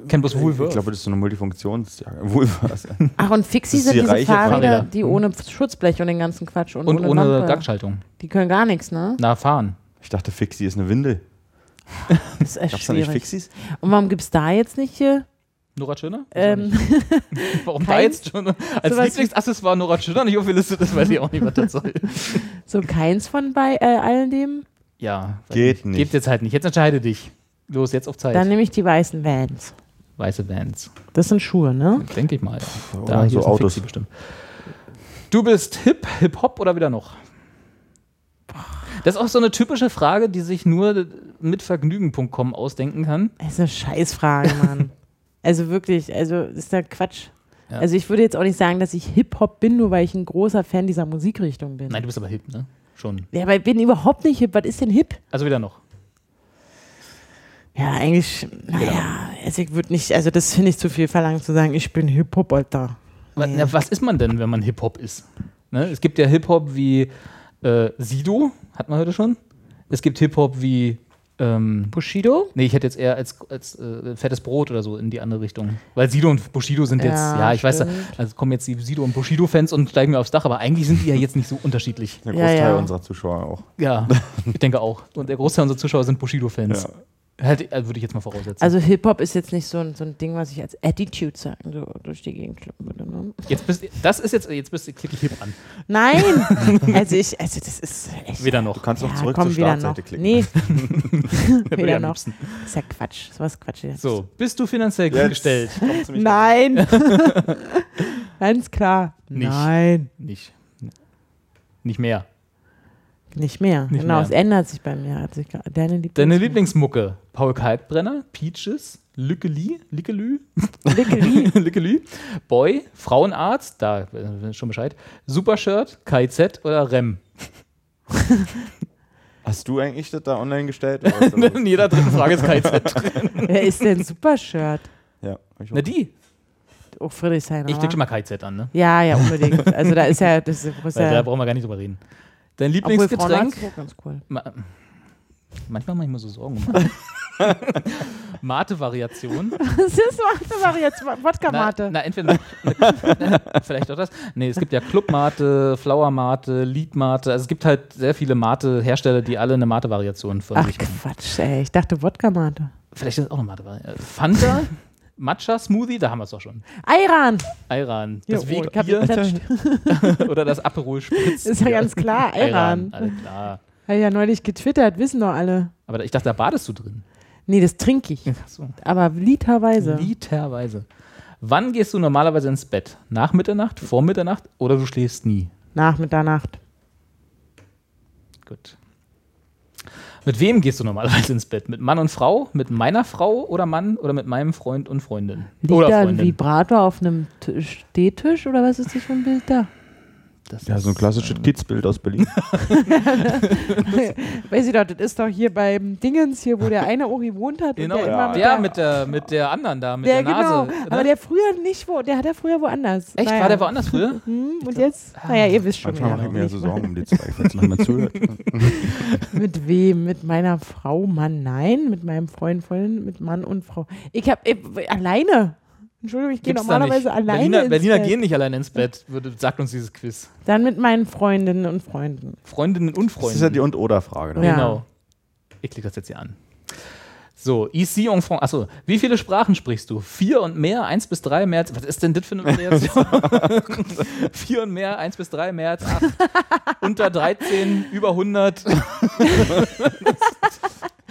Kennt bloß Ich Woolworth. glaube, das ist so eine Multifunktionsjacke. Woolworth. Ach, und Fixie Das sind die diese Fahrräder, Fahrräder. die ohne Schutzblech und den ganzen Quatsch und, Und ohne, ohne. Gangschaltung. Die können gar nichts, ne? Na, fahren. Ich dachte, Fixie ist eine Windel. Das ist echt Gab's da nicht schwierig. Fixies? Und warum gibt es da jetzt nicht hier? Nora Tschirner? Ähm, Warum da kein- jetzt schon? Als wie- Lieblingsaccessoire Nora Tschirner nicht aufgelistet ist, weiß ich auch nicht, was das soll. so keins von bei äh, allen dem? Ja. Geht nicht. Gibt jetzt halt nicht. Jetzt entscheide dich. Los, jetzt auf Zeit. Dann nehme ich die weißen Vans. Weiße Vans. Das sind Schuhe, ne? Denke ich mal. Ja. Oder hier so Autos. Bestimmt. Du bist hip, Hip-Hop oder wieder noch? Das ist auch so eine typische Frage, die sich nur mit Vergnügen.com ausdenken kann. Das ist eine Scheißfrage, Mann. also wirklich, also das ist ja Quatsch. Ja. Also ich würde jetzt auch nicht sagen, dass ich Hip-Hop bin, nur weil ich ein großer Fan dieser Musikrichtung bin. Nein, du bist aber hip, ne? Schon. Ja, aber ich bin überhaupt nicht hip. Was ist denn hip? Also wieder noch. Ja, eigentlich, naja, also ich würde nicht, also das finde ich zu viel verlangt zu sagen, ich bin Hip-Hop, Alter. Wa- Nee. Na, was ist man denn, wenn man Hip-Hop ist? Ne? Es gibt ja Hip-Hop wie äh, Sido, hat man heute schon. Es gibt Hip-Hop wie. Ähm, Bushido? nee, ich hätte jetzt eher als, als äh, fettes Brot oder so in die andere Richtung. Weil Sido und Bushido sind jetzt, Ja, ja, ich weiß, stimmt. also kommen jetzt die Sido und Bushido-Fans und steigen mir aufs Dach, aber eigentlich sind die ja jetzt nicht so unterschiedlich. Der Ja, Großteil ja. unserer Zuschauer auch. Ja, ich denke auch. Und der Großteil unserer Zuschauer sind Bushido-Fans. Hätte- also würde ich jetzt mal voraussetzen. Also Hip-Hop ist jetzt nicht so ein, so ein Ding, was ich als Attitude sagen, so durch die Gegend schleppen würde. Ne? jetzt bist, das ist jetzt, jetzt bist du, klicke ich hip an. Nein! also ich, also das ist echt. Weder noch. Du kannst ja, zurück komm, zur Startseite noch. klicken. Nee, am noch. liebsten. ist ja Quatsch. Sowas Quatsch jetzt. So, bist du finanziell gut Jetzt gestellt? Nein! Ganz klar. Nicht. Nein. Nicht. Nicht mehr. Nicht mehr. Nicht genau, mehr. es ändert sich bei mir. Hat sich gra- Deine Lieblings Deine Lieblingsmucke? Paul Kalkbrenner, Peaches, Lückeli, Lickelü, Lickeli. Lickelü, Boy, Frauenarzt, da äh, schon Bescheid, Supershirt, KZ oder Rem? Hast du eigentlich das da online gestellt? In jeder dritten Frage ist KZ. Wer ist denn Supershirt? ja, ich Na die. Oh, Friedrichshain. Ich klicke schon mal KZ an, ne? Ja, ja, unbedingt. Also da ist ja, das ist, Weil da ja brauchen wir gar nicht drüber reden. Dein Lieblingsgetränk? Frauenarzt ist auch ganz cool. Ma Manchmal mache ich mir so Sorgen. Mate-Variation. Das ist Mate, jetzt Wodka-Mate. Na, na, entweder na, vielleicht auch das. Nee, es gibt ja Club-Mate, Flower-Mate, Lied-Mate. Also es gibt halt sehr viele Mate-Hersteller, die alle eine Mate-Variation von Ach sich. Quatsch, ey. Ich dachte Wodka-Mate. Vielleicht ist es auch eine Mate-Variation. Fanta, Matcha-Smoothie, da haben wir es doch schon. Ayran. Ayran, Ja, das oh, hab Wegbier geklatscht. oder das Aperol Spritz. Ist ja ganz klar, Ayran. Alles klar. Habe ich ja neulich getwittert, wissen doch alle. Aber ich dachte, da badest du drin. Nee, das trinke ich. Ach so. Aber literweise. Literweise. Wann gehst du normalerweise ins Bett? Nach Mitternacht, vor Mitternacht oder du schläfst nie? Nach Mitternacht. Gut. Mit wem gehst du normalerweise ins Bett? Mit Mann und Frau? Mit meiner Frau oder Mann oder mit meinem Freund und Freundin? Liegt oder da ein Freundin. Vibrator auf einem T- Stehtisch oder was ist das für ein Bild da? Das Ja, so ein klassisches Kidsbild aus Berlin. Weiß ich doch, das ist doch hier beim Dingens hier, wo der eine Ori wohnt hat. Genau, und der, ja. immer der mit der, mit der anderen da, mit der, der Nase. genau. ne? Aber der früher nicht wo, der hat er früher woanders. Echt? Naja. War der woanders früher? Hm, und jetzt? Naja, ihr wisst schon. Manchmal mache ich mir ja so Sorgen um die zwei, falls noch jemand zuhört. Mit wem? Mit meiner Frau, Mann, nein. Mit meinem Freund, Freundin, mit Mann und Frau. Ich hab äh, alleine. Entschuldigung, ich gehe normalerweise alleine. Berliner, ins Berliner Bett. gehen nicht alleine ins Bett, würde, sagt uns dieses Quiz. Dann mit meinen Freundinnen und Freunden. Freundinnen und Das Freunde. ist ja die Und-Oder-Frage. ne? Ja. Genau. Ich klicke das jetzt hier an. So, ici en France. Achso, wie viele Sprachen sprichst du? Vier und mehr, eins bis drei mehr. als- Was ist denn das für eine Variation? Vier und mehr, eins bis drei mehr als acht. Unter 13, über 100.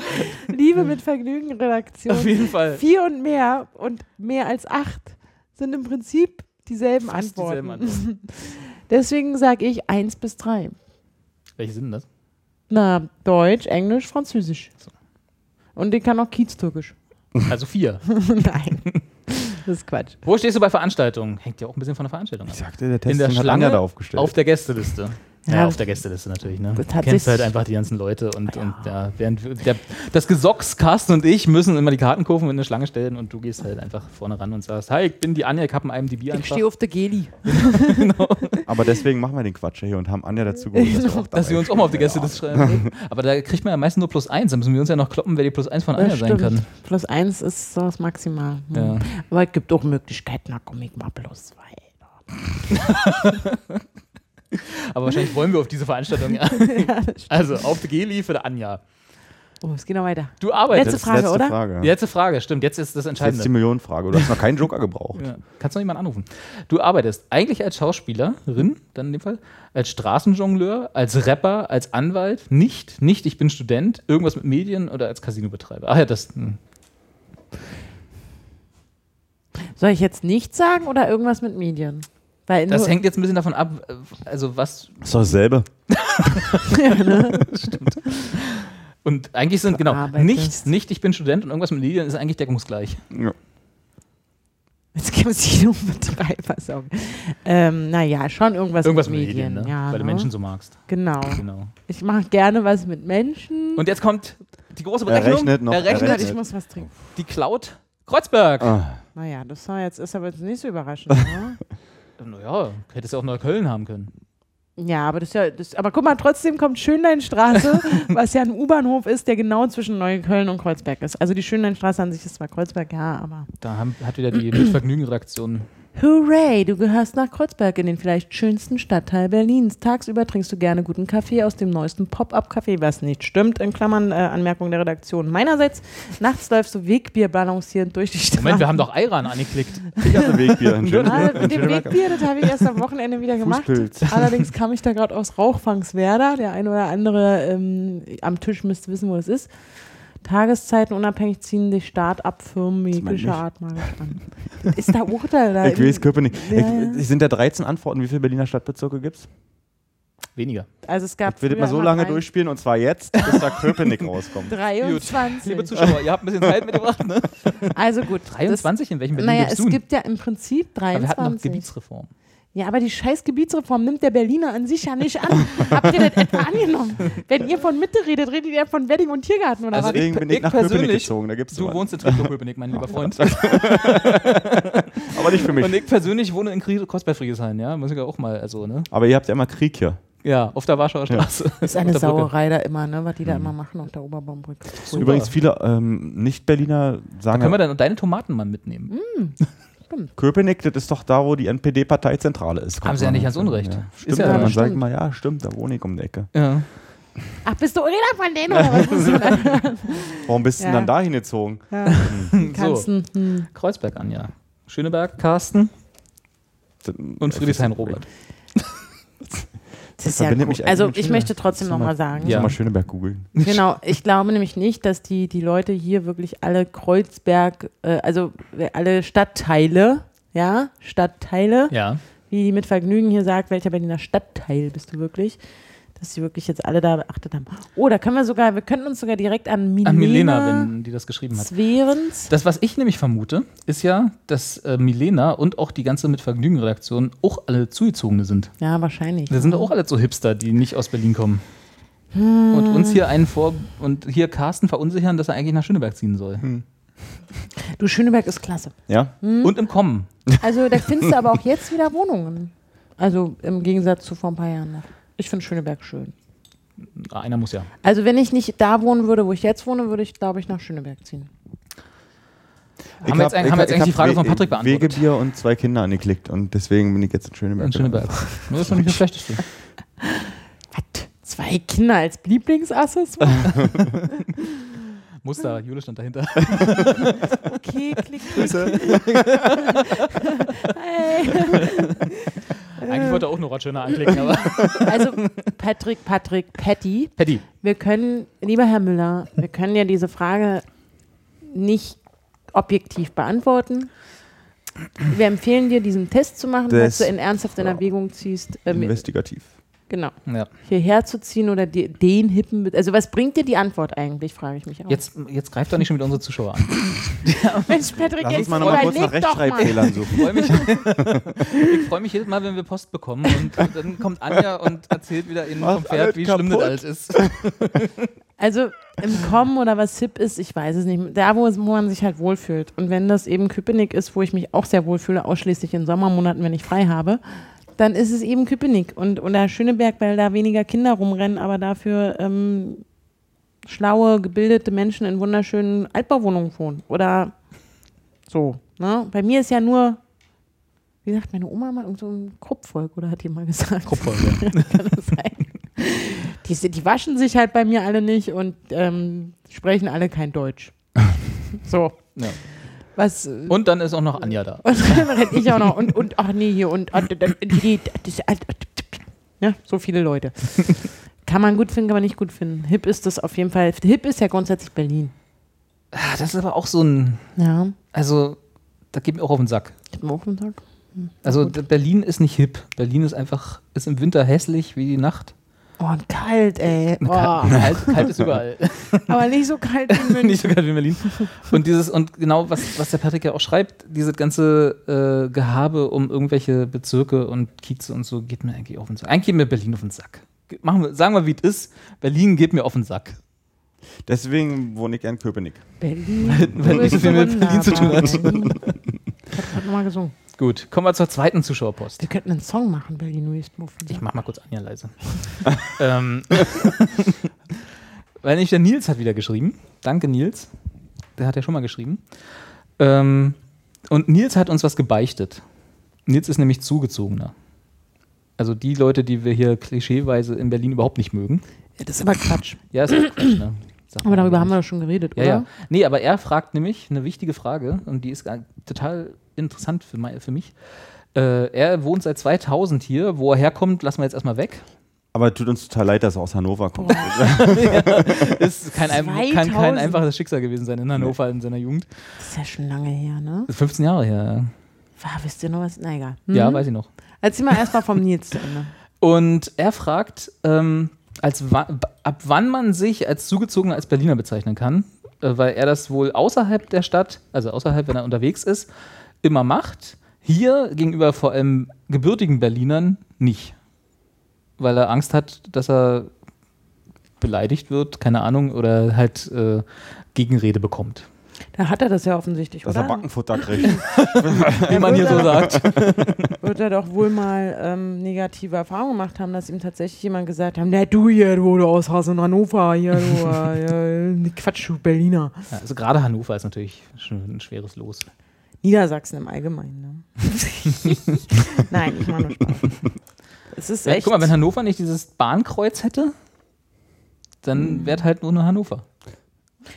Liebe mit Vergnügen, Redaktion. Auf jeden Fall. Vier und mehr und mehr als acht sind im Prinzip dieselben Fast dieselben Antworten. Deswegen sage ich eins bis drei. Welche sind denn das? Na, Deutsch, Englisch, Französisch. Und ich kann auch Kieztürkisch. Also vier. Nein. Das ist Quatsch. Wo stehst du bei Veranstaltungen? Hängt ja auch ein bisschen von der Veranstaltung ab. Ich sagte, der Test In der den hat Schlange da aufgestellt. auf der Gästeliste. Ja, Ja, auf der Gästeliste natürlich. Ne? das Du kennst halt einfach die ganzen Leute und, und ja, während der, das Gesocks, Carsten und ich müssen immer die Karten kaufen und in eine Schlange stellen und du gehst halt einfach vorne ran und sagst, hi, ich bin die Anja, ich habe einen IMDb Ich einfach. stehe auf der Geli. Aber deswegen machen wir den Quatsch hier und haben Anja dazu geholt, dass wir auch Dass wir uns auch mal auf die Gästeliste schreiben. Aber da kriegt man ja meistens nur plus eins. Da müssen wir uns ja noch kloppen, wer die plus eins von Anja sein kann. Plus eins ist so das Maximal. Hm. Ja. Aber es gibt auch Möglichkeiten, da komme ich mal plus zwei. Aber wahrscheinlich wollen wir auf diese Veranstaltung ja. Also auf die Geli für die Anja. Oh, es geht noch weiter. Du arbeitest. Letzte Frage, letzte oder? Frage. Die letzte Frage, stimmt. Jetzt ist das Das ist jetzt Entscheidende. die Millionenfrage. Du hast noch keinen Joker gebraucht. Ja. Kannst noch jemanden anrufen. Du arbeitest eigentlich als Schauspielerin, dann in dem Fall, als Straßenjongleur, als Rapper, als Anwalt, nicht, nicht, ich bin Student, irgendwas mit Medien oder als Casinobetreiber. Ach ja, das. Hm. Soll ich jetzt nichts sagen oder irgendwas mit Medien? Weil Das hängt jetzt ein bisschen davon ab, äh, also was. Das ist doch dasselbe. Und eigentlich sind, genau, Arbeitest. nicht, nicht, ich bin Student und irgendwas mit Medien ist eigentlich deckungsgleich. Ja. Jetzt gibt es hier nur Betreiber. sorry. Ähm, naja, schon irgendwas, Irgendwas mit Medien. ne? ja, Weil du ne? Menschen so magst. Genau. Genau. Ich mache gerne was mit Menschen. Und jetzt kommt die große Er Berechnung. rechnet noch, er Errechnet rechnet. ich muss was trinken. die Cloud Kreuzberg. Ah, Naja, das war jetzt, ist aber jetzt nicht so überraschend. ne? Naja, hättest du auch Neukölln haben können. ja, aber das ist ja, das, aber guck mal, trotzdem kommt Schönleinstraße, was ja ein U-Bahnhof ist, der genau zwischen Neukölln und Kreuzberg ist. Also die Schönleinstraße an sich ist zwar Kreuzberg, ja, aber Da haben, hat wieder die Mitvergnügen-Redaktion Hooray, du gehörst nach Kreuzberg in den vielleicht schönsten Stadtteil Berlins. Tagsüber trinkst du gerne guten Kaffee aus dem neuesten Pop-Up-Café, was nicht stimmt, in Klammern äh, Anmerkung der Redaktion meinerseits. Nachts läufst du Wegbier balancierend durch die Straße. Moment, wir haben doch Ayran angeklickt. ich hatte Wegbier. Ein Ah, schönes- mit dem Wegbier, das habe ich erst am Wochenende wieder gemacht. Fußpilz. Allerdings kam ich da gerade aus Rauchfangswerder. Der eine oder andere ähm, am Tisch müsste wissen, wo es ist. Tageszeiten unabhängig ziehen die Start-up-Firmen jeglicher. Art mal an. Ist da Urteil da. Ich weiß Köpenick. Ja. Ich, sind da 13 Antworten. Wie viele Berliner Stadtbezirke gibt es? Weniger. Also es gab Ich will das mal so lange durchspielen und zwar jetzt, bis da Köpenick rauskommt. 23. Liebe Zuschauer, ihr habt ein bisschen Zeit mitgebracht, ne? also gut. 23? In welchem Berlin naja, es du? gibt ja im Prinzip Aber wir hatten noch 23. Gebietsreform. Ja, aber die scheiß Gebietsreform nimmt der Berliner an sich ja nicht an. Habt ihr das etwa angenommen? Wenn ihr von Mitte redet, redet ihr von Wedding und Tiergarten oder Also was? Deswegen bin ich ich nach Köpenick persönlich- gezogen. Da gibt's Du wohnst in Treptow-Köpenick, mein lieber Freund. Aber nicht für mich. Und ich persönlich wohne in Kreuzberg-Friedrichshain, ja? Muss ich ja auch mal, also, ne? Aber ihr habt ja immer Krieg hier. Ja, auf der Warschauer Straße. Das ist eine. Sauerei da immer, ne, was die da immer machen auf der Oberbaumbrücke. Übrigens, viele ähm, Nicht-Berliner sagen, Können wir ja, dann deine Tomaten mal mitnehmen? Köpenick, das ist doch da, wo die NPD-Parteizentrale ist. Haben sie ja nicht ganz unrecht. Ja. Ist Stimmt, ja- ja, man stimmt. sagt immer, ja, stimmt, da wohne ich um die Ecke. Ja. Ach, bist du einer von denen oder was? Warum bist du Ja. denn dann dahin gezogen? Ja. So, Kannst du, hm. Kreuzberg an, ja. Schöneberg, Carsten und Friedrichshain Robert. Das ist ja eigentlich Also ich möchte trotzdem nochmal sagen. Ja. Mal Schöneberg googeln. Genau, ich glaube nämlich nicht, dass die, die Leute hier wirklich alle Kreuzberg, äh, also alle Stadtteile, ja, Stadtteile, Ja. wie die mit Vergnügen hier sagt, welcher Berliner Stadtteil bist du wirklich, dass sie wirklich jetzt alle da beachtet haben. Oh, da können wir sogar, wir könnten uns sogar direkt an Milena, An Milena, wenn die das geschrieben hat. Zwerens. Das, was ich nämlich vermute, ist ja, dass äh, Milena und auch die ganze Mit Vergnügen-Redaktion auch alle Zugezogene sind. Ja, wahrscheinlich. Da sind auch alle so Hipster, die nicht aus Berlin kommen. Hm. Und uns hier einen vor und hier Carsten verunsichern, dass er eigentlich nach Schöneberg ziehen soll. Hm. Du, Schöneberg ist klasse. Ja? Und im Kommen. Also da findest du aber auch jetzt wieder Wohnungen. Also im Gegensatz zu vor ein paar Jahren noch. Ich finde Schöneberg schön. Einer muss ja. Also wenn ich nicht da wohnen würde, wo ich jetzt wohne, würde ich, glaube ich, nach Schöneberg ziehen. Haben wir jetzt, eigentlich- haben wir jetzt eigentlich die Frage von We- Patrick beantwortet? Wegebier und zwei Kinder angeklickt und deswegen bin ich jetzt in Schöneberg. In Schöneberg. Das ist doch nicht das Schlechteste. Was? Zwei Kinder als Lieblingsaccessoire? Muster, Jule stand dahinter. Okay, klick, klick. Hey. Eigentlich wollte er auch Nora Schöner anklicken, aber. Also Patrick, Patrick, Patty, Paddy. wir können, lieber Herr Müller, wir können ja diese Frage nicht objektiv beantworten. Wir empfehlen dir, diesen Test zu machen, falls Das- du in ernsthaft in Erwägung ziehst, ähm, Investigativ. Genau, Ja. hierher zu ziehen oder die, den hippen. Also was bringt dir die Antwort eigentlich, frage ich mich auch. Jetzt, jetzt greift doch nicht schon mit unsere Zuschauer an. Mensch, Patrick, Lass jetzt uns mal nochmal kurz nach. Rechtschreibfehlern suchen. Ich freue mich, ich freu mich jedes Mal, wenn wir Post bekommen und, und dann kommt Anja und erzählt wieder in vom Pferd, wie schlimm das kaputt. alles ist. Also im Kommen oder was hip ist, ich weiß es nicht. Da, wo, es, wo man sich halt wohlfühlt. Und wenn das eben Köpenick ist, wo ich mich auch sehr wohlfühle, ausschließlich in Sommermonaten, wenn ich frei habe, dann ist es eben Köpenick. Und, oder Schöneberg, weil da weniger Kinder rumrennen, aber dafür ähm, schlaue, gebildete Menschen in wunderschönen Altbauwohnungen wohnen. Oder so. Ne? Bei mir ist ja nur, wie sagt meine Oma mal, so ein Kruppvolk, oder hat die mal gesagt? Kruppfolge. kann das sein. Die, die waschen sich halt bei mir alle nicht und ähm, sprechen alle kein Deutsch. So. Ja. Was. äh, Und dann ist auch noch Anja da. Und dann renn ich auch noch. Und, und ach nee, hier und. und, und ja, so viele Leute. Kann man gut finden, kann man nicht gut finden. Hip ist das auf jeden Fall. Hip ist ja grundsätzlich Berlin. Ah, Das ist aber auch so ein. Ja. Also, da geht mir auch auf den Sack. Ich hab einen Wochentag. Also, d- Berlin ist nicht hip. Berlin ist einfach, ist im Winter hässlich wie die Nacht. Oh, und kalt, ey. Oh, Kalt, kalt ist überall. aber nicht so kalt wie in München. nicht so kalt wie in Berlin. Und dieses, und genau, was, was der Patrick ja auch schreibt, dieses ganze äh, Gehabe um irgendwelche Bezirke und Kieze und so geht mir eigentlich auf den Sack. Eigentlich geht mir Berlin auf den Sack. Machen wir, sagen wir, wie es ist. Berlin geht mir auf den Sack. Deswegen wohne ich in Köpenick. Berlin. weil du nicht so viel mit Berlin zu tun hat. Ich hab grad nochmal gesungen. Gut, kommen wir zur zweiten Zuschauerpost. Wir könnten einen Song machen, Berlin, bist Muffen. Ich mach mal kurz Anja leise. ähm, weil nicht der Nils hat wieder geschrieben. Danke, Nils. Der hat ja schon mal geschrieben. Ähm, und Nils hat uns was gebeichtet. Nils ist nämlich Zugezogener. Also die Leute, die wir hier klischeeweise in Berlin überhaupt nicht mögen. Ja, das ist aber Quatsch. Ja, ist auch Quatsch, ne? Aber darüber haben wir doch schon geredet, Ja, oder? ja. Nee, aber er fragt nämlich eine wichtige Frage und die ist total interessant für, mei- für mich. Äh, er wohnt seit 2000 hier. Wo er herkommt, lassen wir jetzt erstmal weg. Aber tut uns total leid, dass er aus Hannover kommt. Ist kein, ein, kann kein 2000. einfaches Schicksal gewesen sein in Hannover in seiner Jugend. Das ist ja schon lange her, ne? Das ist 15 Jahre her. War, wisst ihr noch was? Na egal. Ja, ja weiß ich noch. Erzähl mal erstmal vom Nils zu Ende. Und er fragt, ähm, als wa ab wann man sich als Zugezogener als Berliner bezeichnen kann, äh, weil er das wohl außerhalb der Stadt, also außerhalb, wenn er unterwegs ist, immer macht. Hier gegenüber vor allem gebürtigen Berlinern nicht. Weil er Angst hat, dass er beleidigt wird, keine Ahnung, oder halt äh, Gegenrede bekommt. Da hat er das ja offensichtlich, Dass er oder? Backenfutter kriegt. Wie man hier so sagt. Wird er doch wohl mal ähm, negative Erfahrungen gemacht haben, dass ihm tatsächlich jemand gesagt hat, na du hier, du, du aus Haus in Hannover, hier, du, äh, ja, Quatsch, du Berliner. Ja, also gerade Hannover ist natürlich schon ein schweres Los. Niedersachsen im Allgemeinen, ne? Nein, ich mache nur Spaß. Es ist echt... guck mal, wenn Hannover nicht dieses Bahnkreuz hätte, dann Mhm. wäre halt nur noch Hannover.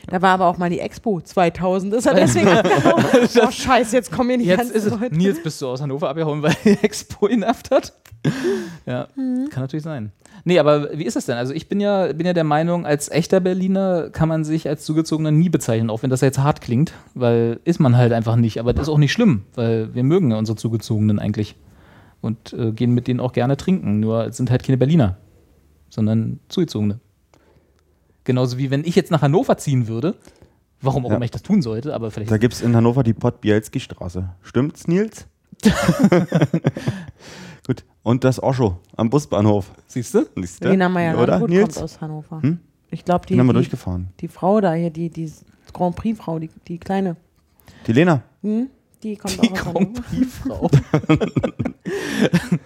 Da war aber auch mal die Expo 2000, ist er deswegen abgehauen. Oh scheiße, jetzt kommen hier die Jetzt ganzen ist es, Leute. Nils, bist du aus Hannover abgehauen, weil die Expo genervt hat? Ja, Mhm. kann natürlich sein. Nee, aber wie ist das denn? Also ich bin ja, bin ja der Meinung, als echter Berliner kann man sich als Zugezogener nie bezeichnen, auch wenn das jetzt hart klingt, weil ist man halt einfach nicht. Aber das ist auch nicht schlimm, weil wir mögen ja unsere Zugezogenen eigentlich und äh, gehen mit denen auch gerne trinken, nur sind halt keine Berliner. sondern Zugezogene. Genauso wie wenn ich jetzt nach Hannover ziehen würde, warum auch Ja. immer ich das tun sollte, aber vielleicht Da gibt es in Hannover die Podbielski-Straße. Stimmt's, Nils? Und das Oscho am Busbahnhof. siehst du? Siehst du? Lena Meyer Oder, Nils? kommt aus Hannover. Hm? Ich glaube, die, Den haben wir die, durchgefahren. die Frau da hier, die, die Grand Prix-Frau, die, die kleine, Die Lena. hm? die kommt Die auch aus Grand. Prix-Frau.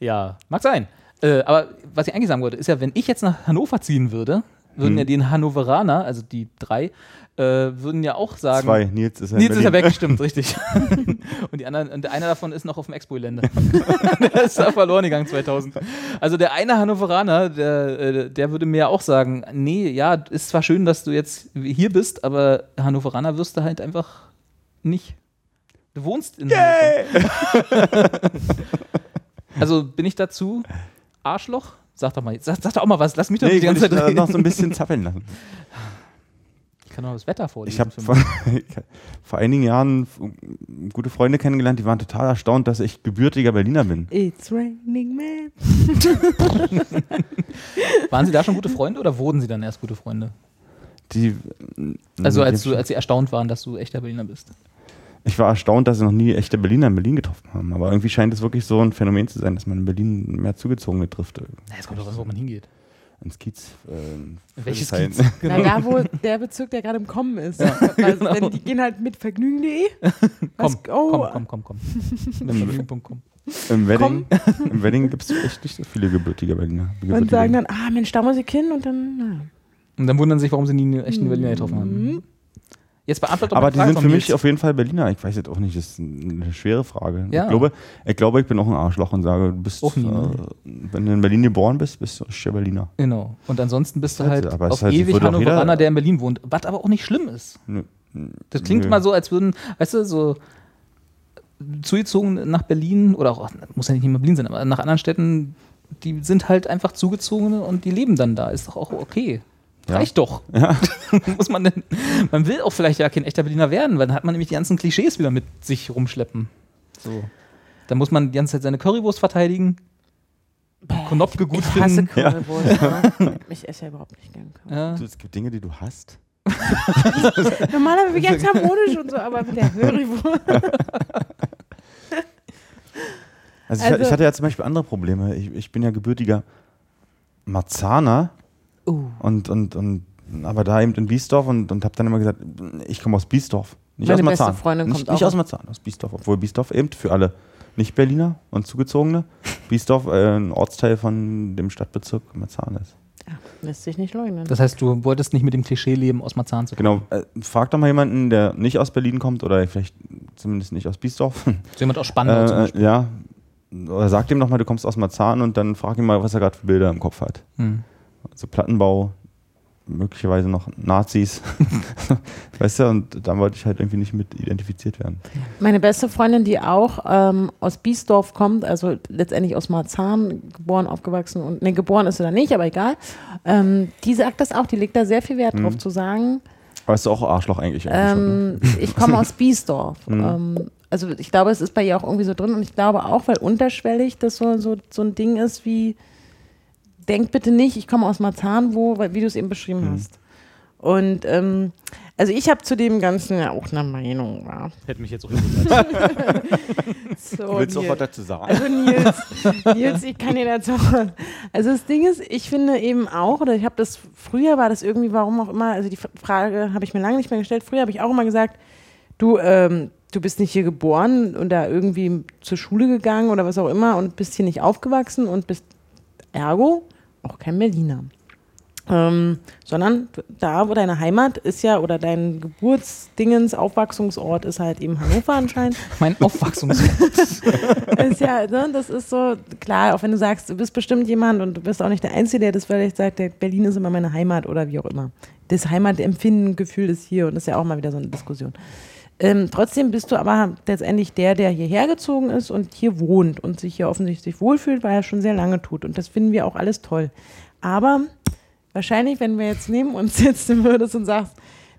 ja, mag sein. Äh, aber was ich eigentlich sagen wollte, ist ja, wenn ich jetzt nach Hannover ziehen würde, würden Hm. ja die Hannoveraner, also die drei, äh, würden ja auch sagen. Zwei. Nils ist ja Nils ist ja weg, stimmt, richtig. und, die anderen, und einer davon ist noch auf dem Expo-Gelände. der ist da verloren gegangen 2000. Also der eine Hannoveraner, der, äh, der würde mir ja auch sagen, nee, ja, ist zwar schön, dass du jetzt hier bist, aber Hannoveraner wirst du halt einfach nicht. Du wohnst in Hannover. also bin ich dazu Arschloch? Sag doch mal, sag, sag doch auch mal was, lass mich doch Nee, ich die ganze wollte Zeit reden. noch so ein bisschen zappeln lassen. Ich kann doch das Wetter vorlesen. Ich habe vor, vor einigen Jahren gute Freunde kennengelernt, die waren total erstaunt, dass ich gebürtiger Berliner bin. It's raining man. Waren Sie da schon gute Freunde oder wurden Sie dann erst gute Freunde? Die, Also als, du, als sie erstaunt waren, dass du echter Berliner bist. Ich war erstaunt, dass sie noch nie echte Berliner in Berlin getroffen haben. Aber irgendwie scheint es wirklich so ein Phänomen zu sein, dass man in Berlin mehr Zugezogene trifft. äh, Na, Jetzt kommt doch was, wo man hingeht. Ins Kiez. Ähm, Welches Friedrichshain. Kiez? Na, da, wo der Bezirk, der gerade im Kommen ist. Weil, wenn, die gehen halt mit vergnügen.de. Komm, oh, komm, komm, komm, komm. Komm. Im Wedding, im Wedding gibt es echt nicht so viele gebürtige Berliner. Und gebürtige sagen dann, ah Mensch, da muss ich hin und dann, na. Und dann wundern sie sich, warum sie nie einen echten Berliner getroffen haben. Jetzt beantwortet Aber die Frage sind für mich auf jeden Fall Berliner. Ich weiß jetzt auch nicht, das ist eine schwere Frage. Ja. Ich, glaube, ich glaube, ich bin auch ein Arschloch und sage, du bist, äh, ne? wenn du in Berlin geboren bist, bist du richtiger Berliner. Genau. Und ansonsten bist du Halt, aber auf halt- ewig Hannoveraner, der in Berlin wohnt. Was aber auch nicht schlimm ist. Nö. Das klingt Nö. mal so, als würden, weißt du, so zugezogen nach Berlin oder auch, muss ja nicht immer Berlin sein, aber nach anderen Städten, die sind halt einfach zugezogene und die leben dann da. Ist doch auch okay. Ja. Reicht doch. muss man denn, man will auch vielleicht ja kein echter Berliner werden, weil dann hat man nämlich die ganzen Klischees wieder mit sich rumschleppen. So. Dann muss man die ganze Zeit seine Currywurst verteidigen, Konopke gut ich hasse finden. Currywurst. ne? Ich esse ja überhaupt nicht gern Currywurst. Ja. Es gibt Dinge, die du hast. Normalerweise bin ich ganz harmonisch und so, aber mit der Currywurst. Also, ich, Also- ich hatte ja zum Beispiel andere Probleme. Ich, ich bin ja gebürtiger Marzahner Uh. und, und, und aber da eben in Biesdorf und, und habe dann immer gesagt, ich komme aus Biesdorf. Nicht Meine aus beste Marzahn. Freundin nicht, kommt nicht auch aus Marzahn, aus Biesdorf. Obwohl Biesdorf eben für alle Nicht-Berliner und Zugezogene Biesdorf äh, ein Ortsteil von dem Stadtbezirk Marzahn ist. Ja, lässt sich nicht leugnen. Das heißt, du wolltest nicht mit dem Klischee leben, aus Marzahn zu kommen. Genau, äh, frag doch mal jemanden, der nicht aus Berlin kommt oder vielleicht zumindest nicht aus Biesdorf. So jemand aus Spandau zum äh, Beispiel. ja, oder sag dem doch mal, du kommst aus Marzahn und dann frag ihn mal, was er gerade für Bilder im Kopf hat. Hm. Also Plattenbau, möglicherweise noch Nazis. weißt du, und da wollte ich halt irgendwie nicht mit identifiziert werden. Meine beste Freundin, die auch ähm, aus Biesdorf kommt, also letztendlich aus Marzahn, geboren, aufgewachsen und, ne, geboren ist sie da nicht, aber egal, ähm, die sagt das auch, die legt da sehr viel Wert drauf zu sagen, Aber ist auch Arschloch eigentlich. eigentlich schon, ne? ähm, ich komme aus Biesdorf. Mhm. ähm, also ich glaube, es ist bei ihr auch irgendwie so drin und ich glaube auch, weil unterschwellig das so, so, so ein Ding ist wie, denk bitte nicht, ich komme aus Marzahn, wo, wie du es eben beschrieben Mhm. hast. Und ähm, also ich habe zu dem Ganzen ja auch eine Meinung. Ja. Hätte mich jetzt auch. So, Willst du auch Nils. was dazu sagen? Also Nils, Nils, ich kann dir dazu. Also das Ding ist, ich finde eben auch, oder ich habe das früher war das irgendwie, warum auch immer, also die Frage habe ich mir lange nicht mehr gestellt. Früher habe ich auch immer gesagt, du, ähm, du bist nicht hier geboren und da irgendwie zur Schule gegangen oder was auch immer und bist hier nicht aufgewachsen und bist ergo auch kein Berliner. Ähm, sondern da, wo deine Heimat ist ja, oder dein Geburtsdingens, Aufwachsungsort ist halt eben Hannover anscheinend. mein Aufwachsungsort. ist ja, ne, das ist so, klar, auch wenn du sagst, du bist bestimmt jemand und du bist auch nicht der Einzige, der das vielleicht sagt, der Berlin ist immer meine Heimat oder wie auch immer. Das Heimatempfinden, Gefühl ist hier und das ist ja auch mal wieder so eine Diskussion. Ähm, trotzdem bist du aber letztendlich der, der hierher gezogen ist und hier wohnt und sich hier offensichtlich wohlfühlt, weil er schon sehr lange tut. Und das finden wir auch alles toll. Aber wahrscheinlich, wenn wir jetzt neben uns sitzen würdest und sagst,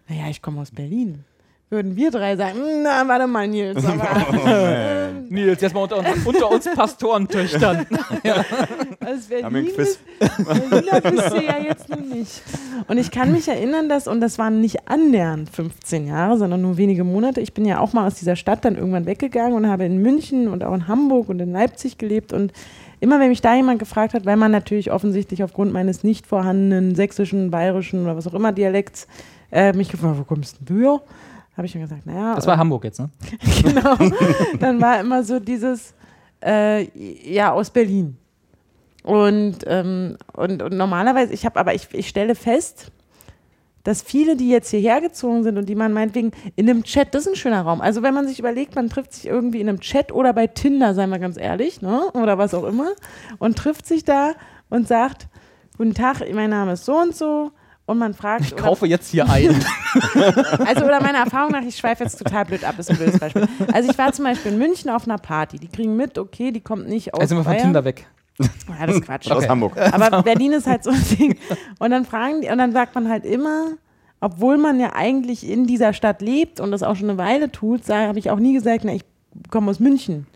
naja, ich komme aus Berlin, würden wir drei sagen, "Hm, na, warte mal, Nils, aber Nils, jetzt mal unter, uns- unter uns Pastorentöchtern. Also Haben wir ein Berlin, Quiz. Berliner bist du ja jetzt noch nicht. Und ich kann mich erinnern, dass, und das waren nicht annähernd 15 Jahre, sondern nur wenige Monate. Ich bin ja auch mal aus dieser Stadt dann irgendwann weggegangen und habe in München und auch in Hamburg und in Leipzig gelebt. Und immer, wenn mich da jemand gefragt hat, weil man natürlich offensichtlich aufgrund meines nicht vorhandenen sächsischen, bayerischen oder was auch immer Dialekts äh, mich gefragt, wo kommst denn du her? Habe ich mir gesagt, naja. Das war Hamburg jetzt, ne? genau. Dann war immer so dieses, äh, ja, aus Berlin. Und, ähm, und, und normalerweise, ich habe, aber ich, ich stelle fest, dass viele, die jetzt hierher gezogen sind und die man meinetwegen in einem Chat, das ist ein schöner Raum. Also wenn man sich überlegt, man trifft sich irgendwie in einem Chat oder bei Tinder, seien wir ganz ehrlich, ne? oder was auch immer, und trifft sich da und sagt, guten Tag, mein Name ist so und so. Und man fragt, Ich kaufe jetzt hier ein. also oder meiner Erfahrung nach, ich schweife jetzt total blöd ab, ist ein blödes Beispiel. Also ich war zum Beispiel in München auf einer Party, die kriegen mit, okay, die kommt nicht aus Also sind wir von. Tinder weg. Ja, das ist Quatsch. Aus Hamburg. Aber Berlin ist halt so ein Ding. Und dann fragen die, und dann sagt man halt immer, obwohl man ja eigentlich in dieser Stadt lebt und das auch schon eine Weile tut, habe ich auch nie gesagt, na, ich komme aus München.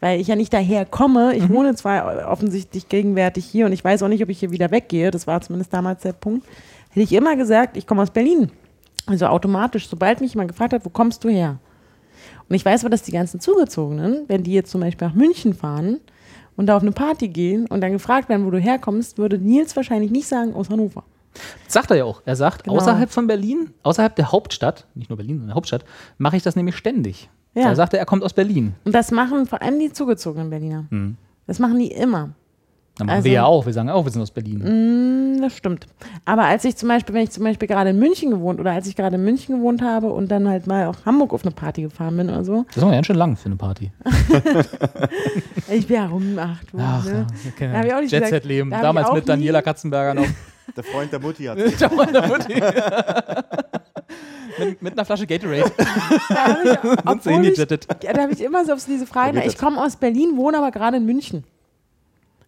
Weil ich ja nicht daher komme. Ich wohne zwar offensichtlich gegenwärtig hier und ich weiß auch nicht, ob ich hier wieder weggehe. Das war zumindest damals der Punkt. Hätte ich immer gesagt, ich komme aus Berlin. Also automatisch, sobald mich jemand gefragt hat, wo kommst du her? Und ich weiß aber, dass die ganzen Zugezogenen, wenn die jetzt zum Beispiel nach München fahren und da auf eine Party gehen und dann gefragt werden, wo du herkommst, würde Nils wahrscheinlich nicht sagen, aus Hannover. Sagt er ja auch. Er sagt, Genau. außerhalb von Berlin, außerhalb der Hauptstadt, nicht nur Berlin, sondern der Hauptstadt, mache ich das nämlich ständig. Ja. Da sagt er, er kommt aus Berlin. Und das machen vor allem die zugezogenen Berliner. Das machen die immer. Dann machen Also- wir ja auch. Wir sagen auch, wir sind aus Berlin. Hm, Das stimmt. Aber als ich zum Beispiel, wenn ich zum Beispiel gerade in München gewohnt oder als ich gerade in München gewohnt habe und dann halt mal auch Hamburg auf eine Party gefahren bin oder so, Das ist aber ganz schön lang für eine Party. ich bin ja rum, ach du, Ach, ne? ja, Da hab ich auch nicht Jet Set Leben. da hab Damals mit Daniela nie- Katzenberger noch. Der Freund der Mutti hat Da war der Mutti. mit, mit einer Flasche Gatorade. Da habe ich, ich, ja, da habe ich immer so auf diese Frage, ich komme aus Berlin, wohne aber gerade in München.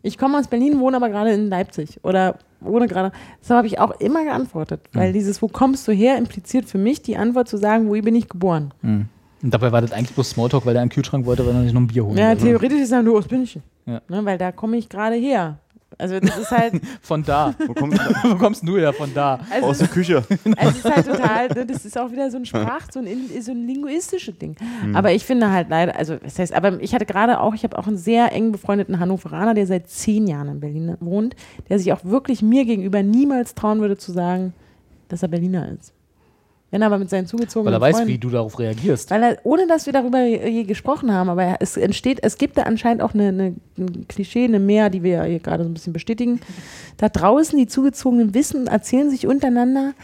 Ich komme aus Berlin, wohne aber gerade in Leipzig oder wohne gerade. So habe ich auch immer geantwortet, weil dieses Wo kommst du her impliziert für mich die Antwort zu sagen, wo bin ich geboren. Und dabei war das eigentlich bloß Smalltalk, weil er einen Kühlschrank wollte, weil er nicht noch ein Bier holen Ja, wollte. theoretisch ist er nur aus München, Ja. ne, weil da komme ich gerade her. Also das ist halt, Von da. Wo kommst du Wo kommst du her? Von da. also aus der Küche? Also es ist halt total, ne, das ist auch wieder so ein Sprach, so ein, in- so ein linguistisches Ding. Mhm. Aber ich finde halt leider, also das heißt, aber ich hatte gerade auch, ich habe auch einen sehr eng befreundeten Hannoveraner, der seit zehn Jahren in Berlin wohnt, der sich auch wirklich mir gegenüber niemals trauen würde zu sagen, dass er Berliner ist. Wenn er aber mit seinen zugezogenen Weil er weiß, Freunden, wie du darauf reagierst. weil er, ohne dass wir darüber je gesprochen haben, aber es entsteht, es gibt da anscheinend auch eine, eine, ein Klischee, eine Mehr, die wir ja hier gerade so ein bisschen bestätigen. Da draußen, die Zugezogenen wissen, erzählen sich untereinander,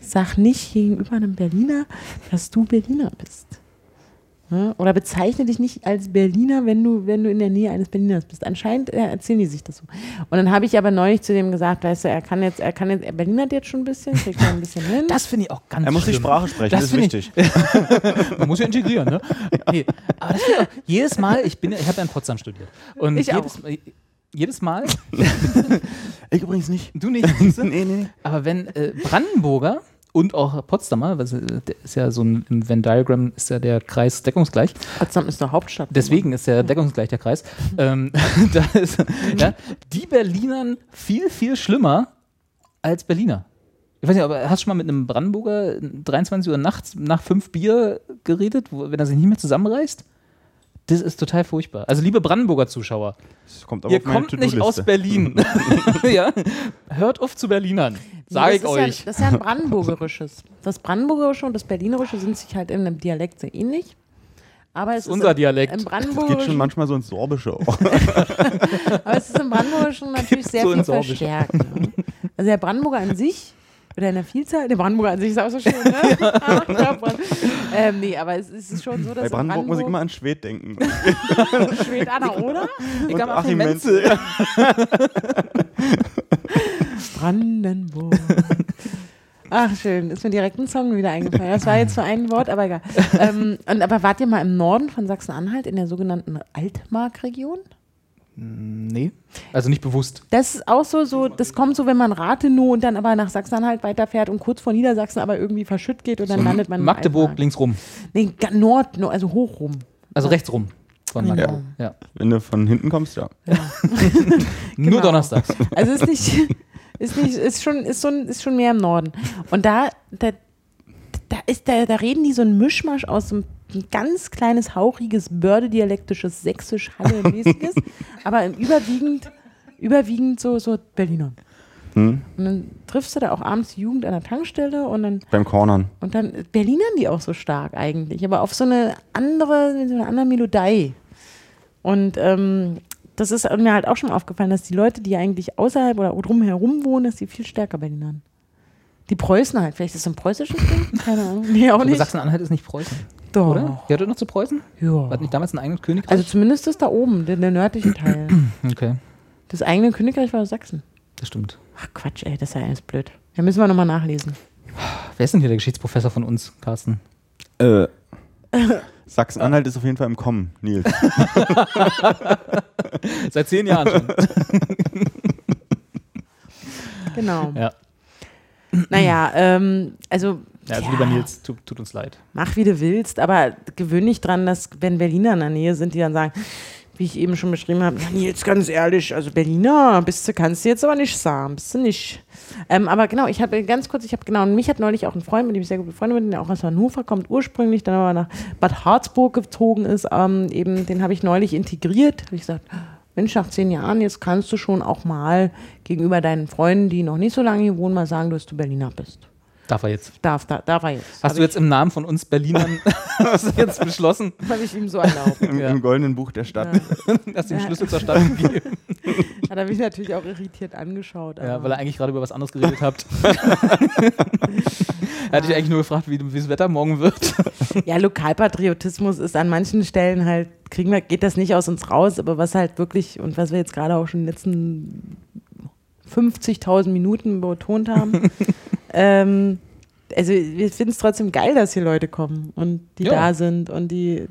sag nicht gegenüber einem Berliner, dass du Berliner bist. Ja? Oder bezeichne dich nicht als Berliner, wenn du, wenn du in der Nähe eines Berliners bist. Anscheinend äh, erzählen die sich das so. Und dann habe ich aber neulich zu dem gesagt, weißt du, er kann jetzt, er kann jetzt, er Berlinert jetzt schon ein bisschen, kriegt er ein bisschen hin. Das finde ich auch ganz Er muss die schlimm. Sprache sprechen, Das das, ist finde ich- wichtig. Man muss ja integrieren, ne? Nee, aber das auch, jedes Mal, ich bin, ich habe ja in Potsdam studiert. Und Ich jedes, jedes Mal, Ich übrigens nicht. du nicht, nee, nee. aber wenn äh, Brandenburger und auch Potsdamer, was, der ist ja so ein, im Venn Diagram ist ja der Kreis deckungsgleich, Potsdam ist doch Hauptstadt. deswegen ist der deckungsgleich der Kreis, ähm, da ist, ja, die Berlinern viel, viel schlimmer als Berliner. Ich weiß nicht, aber hast du schon mal mit einem Brandenburger 23 Uhr nachts nach fünf Bier geredet, wo, wenn er sich nicht mehr zusammenreißt? Das ist total furchtbar. Also, liebe Brandenburger Zuschauer, kommt aber ihr kommt nicht aus Berlin. ja? Hört auf zu Berlinern, sage ich das ist euch. Ja, das ist ja ein Brandenburgerisches. Das Brandenburgerische und das Berlinerische sind sich halt in einem Dialekt sehr ähnlich. Aber es ist unser im, Dialekt. Im Das geht schon Brandenburgischen, manchmal so ins Sorbische auch. aber es ist im Brandenburgischen natürlich sehr so viel verstärkt. Ne? Also der Brandenburger an sich, oder in der Vielzahl, der Brandenburger an sich ist auch so schön, ne? Ja, ähm, nee, aber es ist schon so, dass Bei in Brandenburg muss ich immer an Schwed denken. Schwed Anna, oder? Ich hab Achim Menzel. Brandenburg. Ach, schön. Ist mir direkt ein Song wieder eingefallen. Das war jetzt für ein Wort, aber egal. Ähm, und, aber wart ihr mal im Norden von Sachsen-Anhalt in der sogenannten Altmark-Region? Nee, also nicht bewusst. Das ist auch so, so, das kommt so, wenn man Rathenow und dann aber nach Sachsen-Anhalt weiterfährt und kurz vor Niedersachsen aber irgendwie verschütt geht und dann landet man in Magdeburg links rum. Nee, Nord, no- also hoch rum. Also rechts rum. von Genau. Macau. Ja. Wenn du von hinten kommst, ja. Nur Genau. donnerstags. Also ist nicht, ist nicht, ist schon, ist so ist schon mehr im Norden. Und da, da, da ist, da, da reden die so ein Mischmasch aus so einem ein ganz kleines, hauchiges, bördedialektisches Sächsisch, Halle-mäßiges, aber überwiegend, überwiegend so, so Berliner. Hm? Und dann triffst du da auch abends die Jugend an der Tankstelle und dann, Beim Cornern. und dann Berlinern die auch so stark eigentlich, aber auf so eine andere, mit so einer anderen Melodie. Und ähm, das ist mir halt auch schon aufgefallen, dass die Leute, die eigentlich außerhalb oder drumherum wohnen, dass die viel stärker Berlinern. Die Preußen halt. Vielleicht ist das ein preußisches Ding? Keine Ahnung. Nee, auch nicht. Sachsen-Anhalt ist nicht Preußen, Doch. oder? Gehört noch zu Preußen? Ja. Hat nicht damals ein eigenes Königreich? Also zumindest das da oben, der, der nördliche Teil. okay, Das eigene Königreich war Sachsen. das stimmt. Ach Quatsch, ey, das ist ja alles blöd. Da müssen wir nochmal nachlesen. Wer ist denn hier der Geschichtsprofessor von uns, Carsten? Äh, Sachsen-Anhalt ist auf jeden Fall im Kommen, Nils. Seit zehn Jahren schon. Genau. ja. Naja, ähm, also. ja, also lieber Nils, tut, tut uns leid. Mach wie du willst, aber gewöhn dich dran, dass, wenn Berliner in der Nähe sind, die dann sagen, wie ich eben schon beschrieben habe, ja, Nils, ganz ehrlich, also Berliner, bist du, kannst du jetzt aber nicht sagen, bist du nicht. Ähm, aber genau, ich habe ganz kurz, ich habe genau, mich hat neulich auch ein Freund, mit dem ich sehr gut befreundet bin, der auch aus Hannover kommt, ursprünglich, dann aber nach Bad Harzburg gezogen ist, ähm, eben, den habe ich neulich integriert. Habe ich gesagt, Mensch, nach zehn Jahren, jetzt kannst du schon auch mal gegenüber deinen Freunden, die noch nicht so lange hier wohnen, mal sagen, dass du Berliner bist. Darf er jetzt. Darf, da, darf er jetzt. Hast du jetzt im Namen von uns Berlinern hast jetzt beschlossen, Habe ich ihm so erlaubt. Im, Ja. Im goldenen Buch der Stadt. dass du den Ja. Schlüssel zur Stadt gegeben Hat er mich natürlich auch irritiert angeschaut. Ja, weil er eigentlich gerade über was anderes geredet habt. er hat dich eigentlich nur gefragt, wie, wie das Wetter morgen wird. ja, Lokalpatriotismus ist an manchen Stellen halt, kriegen wir, geht das nicht aus uns raus, aber was halt wirklich, und was wir jetzt gerade auch schon in den letzten 50.000 Minuten betont haben, ähm, also wir finden es trotzdem geil, dass hier Leute kommen und die Ja. da sind und die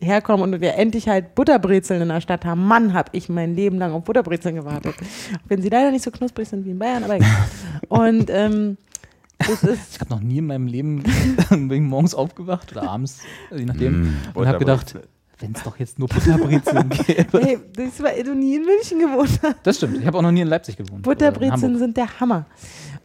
herkommen und wir endlich halt Butterbrezeln in der Stadt haben. Mann, habe ich mein Leben lang auf Butterbrezeln gewartet. Auch wenn sie leider nicht so knusprig sind wie in Bayern, aber egal. Und ähm, Ich habe noch nie in meinem Leben bin morgens aufgewacht oder abends, je nachdem, Mm, und habe gedacht, wenn es doch jetzt nur Butterbrezeln gäbe. Hey, das war, du nie in München gewohnt hast. Das stimmt. Ich habe auch noch nie in Leipzig gewohnt. Butterbrezeln sind der Hammer.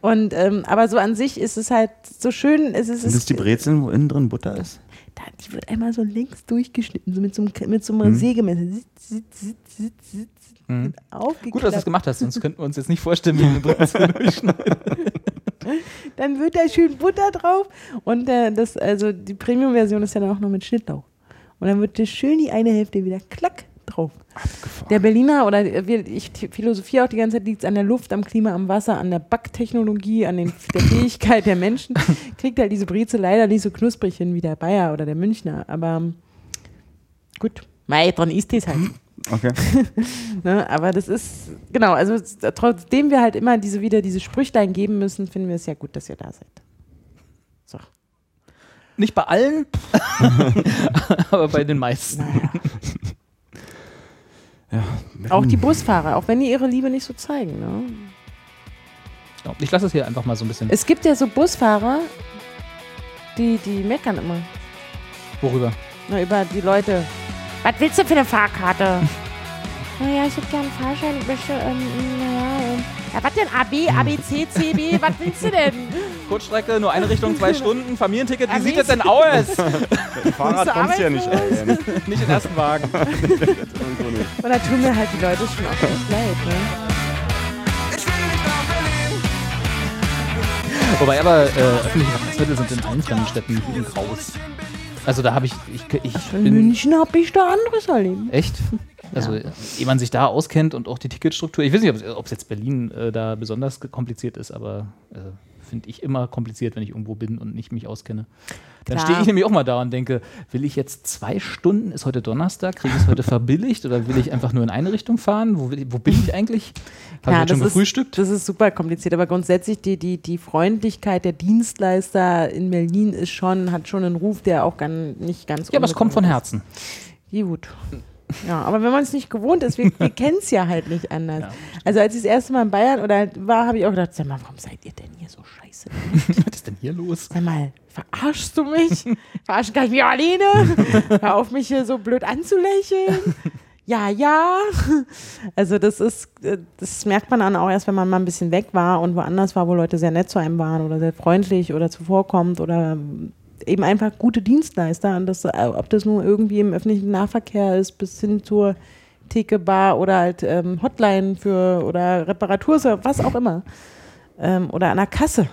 Und ähm, aber so an sich ist es halt so schön. Es ist, Sind das die Brezeln, wo innen drin Butter ist? Da, die wird einmal so links durchgeschnitten, so mit so einem, mit so einem Mhm. Sägemesser. Sitz, sitz, sitz, sitz, sitz, Mhm. Aufgeklappt. Gut, dass du es gemacht hast, sonst könnten wir uns jetzt nicht vorstellen, wie wir eine Brezel durchschneiden. Dann wird da schön Butter drauf. Und äh, das, also die Premium-Version ist ja dann auch noch mit Schnittlauch. Und dann wird das schön die eine Hälfte wieder klack drauf. Der Berliner oder ich philosophiere auch die ganze Zeit, liegt es an der Luft, am Klima, am Wasser, an der Backtechnologie, an den, der Fähigkeit der Menschen. Kriegt halt diese Breze leider nicht so knusprig hin wie der Bayer oder der Münchner. Aber gut, mei, dran ist es halt. Okay. Ne? Aber das ist, genau, also trotzdem wir halt immer diese wieder diese Sprüchlein geben müssen, finden wir es ja gut, dass ihr da seid. So, Nicht bei allen, aber bei den meisten. naja. Auch die Busfahrer, auch wenn die ihre Liebe nicht so zeigen. Ne? Ja, Ich lasse es hier einfach mal so ein bisschen. Es gibt ja so Busfahrer, die, die meckern immer Worüber? na, über die Leute. Was willst du für eine Fahrkarte? naja, ich hätte gerne einen Fahrschein. Ich möchte, ähm, naja, ähm, ja, was denn? AB, ABC, CB, was willst du denn? Kurzstrecke, nur eine Richtung, zwei Stunden, Familienticket. Wie sieht das denn aus? Fahrrad Bist du kommst du ja nicht. nicht in den ersten Wagen. Und da tun mir halt die Leute schon auch echt leid. Ne? Wobei aber äh, öffentliche Verkehrsmittel sind in allen Städten ein Graus. Also da habe ich, ich, ich In bin München habe ich da anderes erlebt. echt. Also ehe man sich da auskennt und auch die Ticketstruktur. Ich weiß nicht, ob es jetzt Berlin äh, da besonders kompliziert ist, aber äh, finde ich immer kompliziert, wenn ich irgendwo bin und nicht mich auskenne. Dann stehe ich nämlich auch mal da und denke, will ich jetzt zwei Stunden, ist heute Donnerstag, kriege ich es heute verbilligt oder will ich einfach nur in eine Richtung fahren? Wo, ich, wo bin ich eigentlich? Habe ich schon gefrühstückt? ist, das ist super kompliziert, aber grundsätzlich die, die, die Freundlichkeit der Dienstleister in Berlin ist schon, hat schon einen Ruf, der auch ganz, nicht ganz ja, aber es kommt von Herzen. ist. Gut. Ja, aber wenn man es nicht gewohnt ist, wir, wir kennen es ja halt nicht anders. Ja, also als ich das erste Mal in Bayern oder war, habe ich auch gedacht, sag mal, warum seid ihr denn hier so scheiße. Was ist denn hier los? Sag mal, verarschst du mich? Verarschen kann ich mich alleine? Hör auf, mich hier so blöd anzulächeln. Ja, ja. Also das ist, das merkt man dann auch erst, wenn man mal ein bisschen weg war und woanders war, wo Leute sehr nett zu einem waren oder sehr freundlich oder zuvorkommt oder eben einfach gute Dienstleister. Und das, äh, ob das nun irgendwie im öffentlichen Nahverkehr ist, bis hin zur Theke, Bar oder halt ähm, Hotline für oder Reparaturservice, was auch immer. Ähm, oder an der Kasse.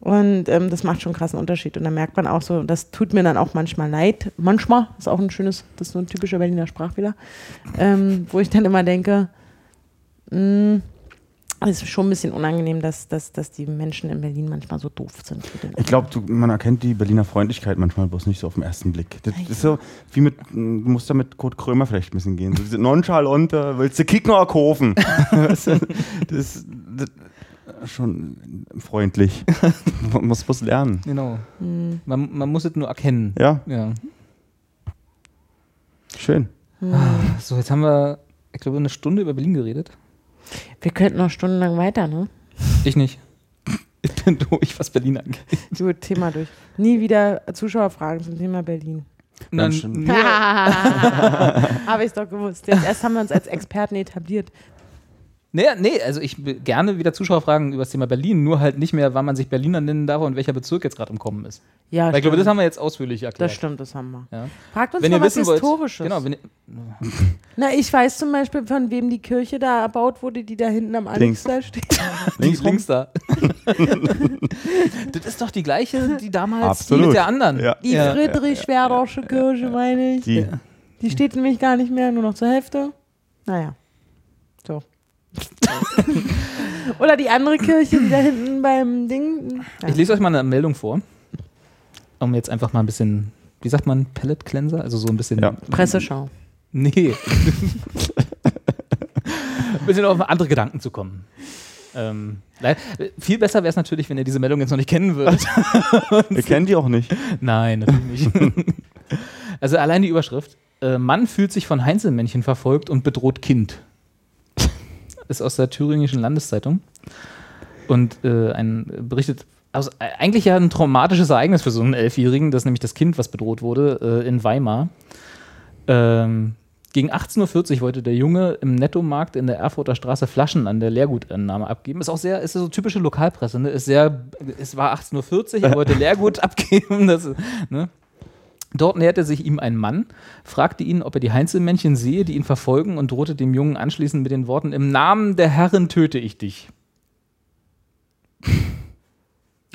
Und ähm, das macht schon einen krassen Unterschied. Und da merkt man auch so, das tut mir dann auch manchmal leid. Manchmal, ist auch ein schönes, das ist so ein typischer Berliner Sprachfehler, ähm, wo ich dann immer denke, mh, es ist schon ein bisschen unangenehm, dass, dass, dass die Menschen in Berlin manchmal so doof sind. Ich glaube, man erkennt die Berliner Freundlichkeit manchmal bloß nicht so auf den ersten Blick. Das ist so wie mit, du musst da mit Kurt Krömer vielleicht ein bisschen gehen. So diese nonchalant, äh, willst du kicken oder kaufen? Das, das ist schon freundlich. Man muss was lernen. Genau. Hm. Man, man muss es nur erkennen. Ja, Ja. schön. So, jetzt haben wir, ich glaube, eine Stunde über Berlin geredet. Wir könnten noch stundenlang weiter, ne? Ich nicht. Ich bin durch, was Berlin angeht. Gut, Thema durch. Nie wieder Zuschauerfragen zum Thema Berlin. Nein, Habe ich es doch gewusst. Jetzt erst haben wir uns als Experten etabliert. Nee, nee, also ich will gerne wieder Zuschauerfragen über das Thema Berlin, nur halt nicht mehr, wann man sich Berliner nennen darf und welcher Bezirk jetzt gerade im Kommen ist. Ja, Weil ich glaube, das haben wir jetzt ausführlich erklärt. Das stimmt, das haben wir. Ja. Fragt uns Wenn mal ihr was wissen wollt, Historisches. genau, wenn ihr, Na, ich weiß zum Beispiel, von wem die Kirche da erbaut wurde, die da hinten am Links. Anstall steht. links, links da. das ist doch die gleiche, die damals Absolut. die mit der anderen. Ja. Die Ja. Friedrich-Schwerdersche Kirche, meine ich. Die, Die steht nämlich gar nicht mehr, nur noch zur Hälfte. Naja. So. Oder die andere Kirche, die da hinten beim Ding. Ja. Ich lese euch mal eine Meldung vor, um jetzt einfach mal ein bisschen, wie sagt man, Pellet Cleanser, also so ein bisschen Ja. Presseschau. Nee. ein bisschen auf andere Gedanken zu kommen. Ähm, viel besser wäre es natürlich, wenn ihr diese Meldung jetzt noch nicht kennen würdet. ihr kennt die auch nicht. Nein, natürlich nicht. also allein die Überschrift. Äh, Mann fühlt sich von Heinzelmännchen verfolgt und bedroht Kind. Ist aus der Thüringischen Landeszeitung. Und äh, ein berichtet, also eigentlich ja ein traumatisches Ereignis für so einen Elfjährigen, das ist nämlich das Kind, was bedroht wurde, äh, in Weimar. Ähm, gegen 18.40 Uhr wollte der Junge im Nettomarkt in der Erfurter Straße Flaschen an der Leergutannahme abgeben. Ist auch sehr, ist so typische Lokalpresse, ne? Ist sehr, es war 18.40 Uhr, er wollte Leergut abgeben. Das, ne? Dort näherte sich ihm ein Mann, fragte ihn, ob er die Heinzelmännchen sehe, die ihn verfolgen, und drohte dem Jungen anschließend mit den Worten: Im Namen der Herren töte ich dich.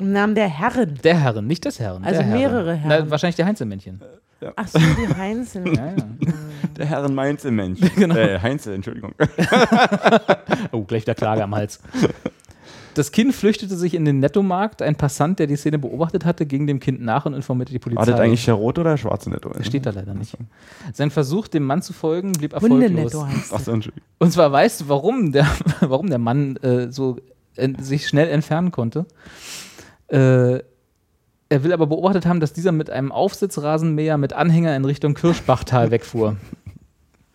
Im Namen der Herren. Der Herren, nicht des Herren. Also der Herren. mehrere Herren. Na, wahrscheinlich der Heinzelmännchen. Ach so, die Heinzeln. Ja, ja. Der Herren Mainzelmensch. Genau. Äh, Heinzel, Entschuldigung. Oh, gleich der Klage am Hals. Das Kind flüchtete sich in den Nettomarkt. Ein Passant, der die Szene beobachtet hatte, ging dem Kind nach und informierte die Polizei. War das eigentlich der rote oder der schwarze Netto? Steht da leider nicht. Sein Versuch, dem Mann zu folgen, blieb erfolglos. Hundenetto heißt das. Achso, Entschuldigung. Und zwar weißt du, warum der, warum der Mann äh, so äh, sich schnell entfernen konnte. Äh, er will aber beobachtet haben, dass dieser mit einem Aufsitzrasenmäher mit Anhänger in Richtung Kirschbachtal wegfuhr.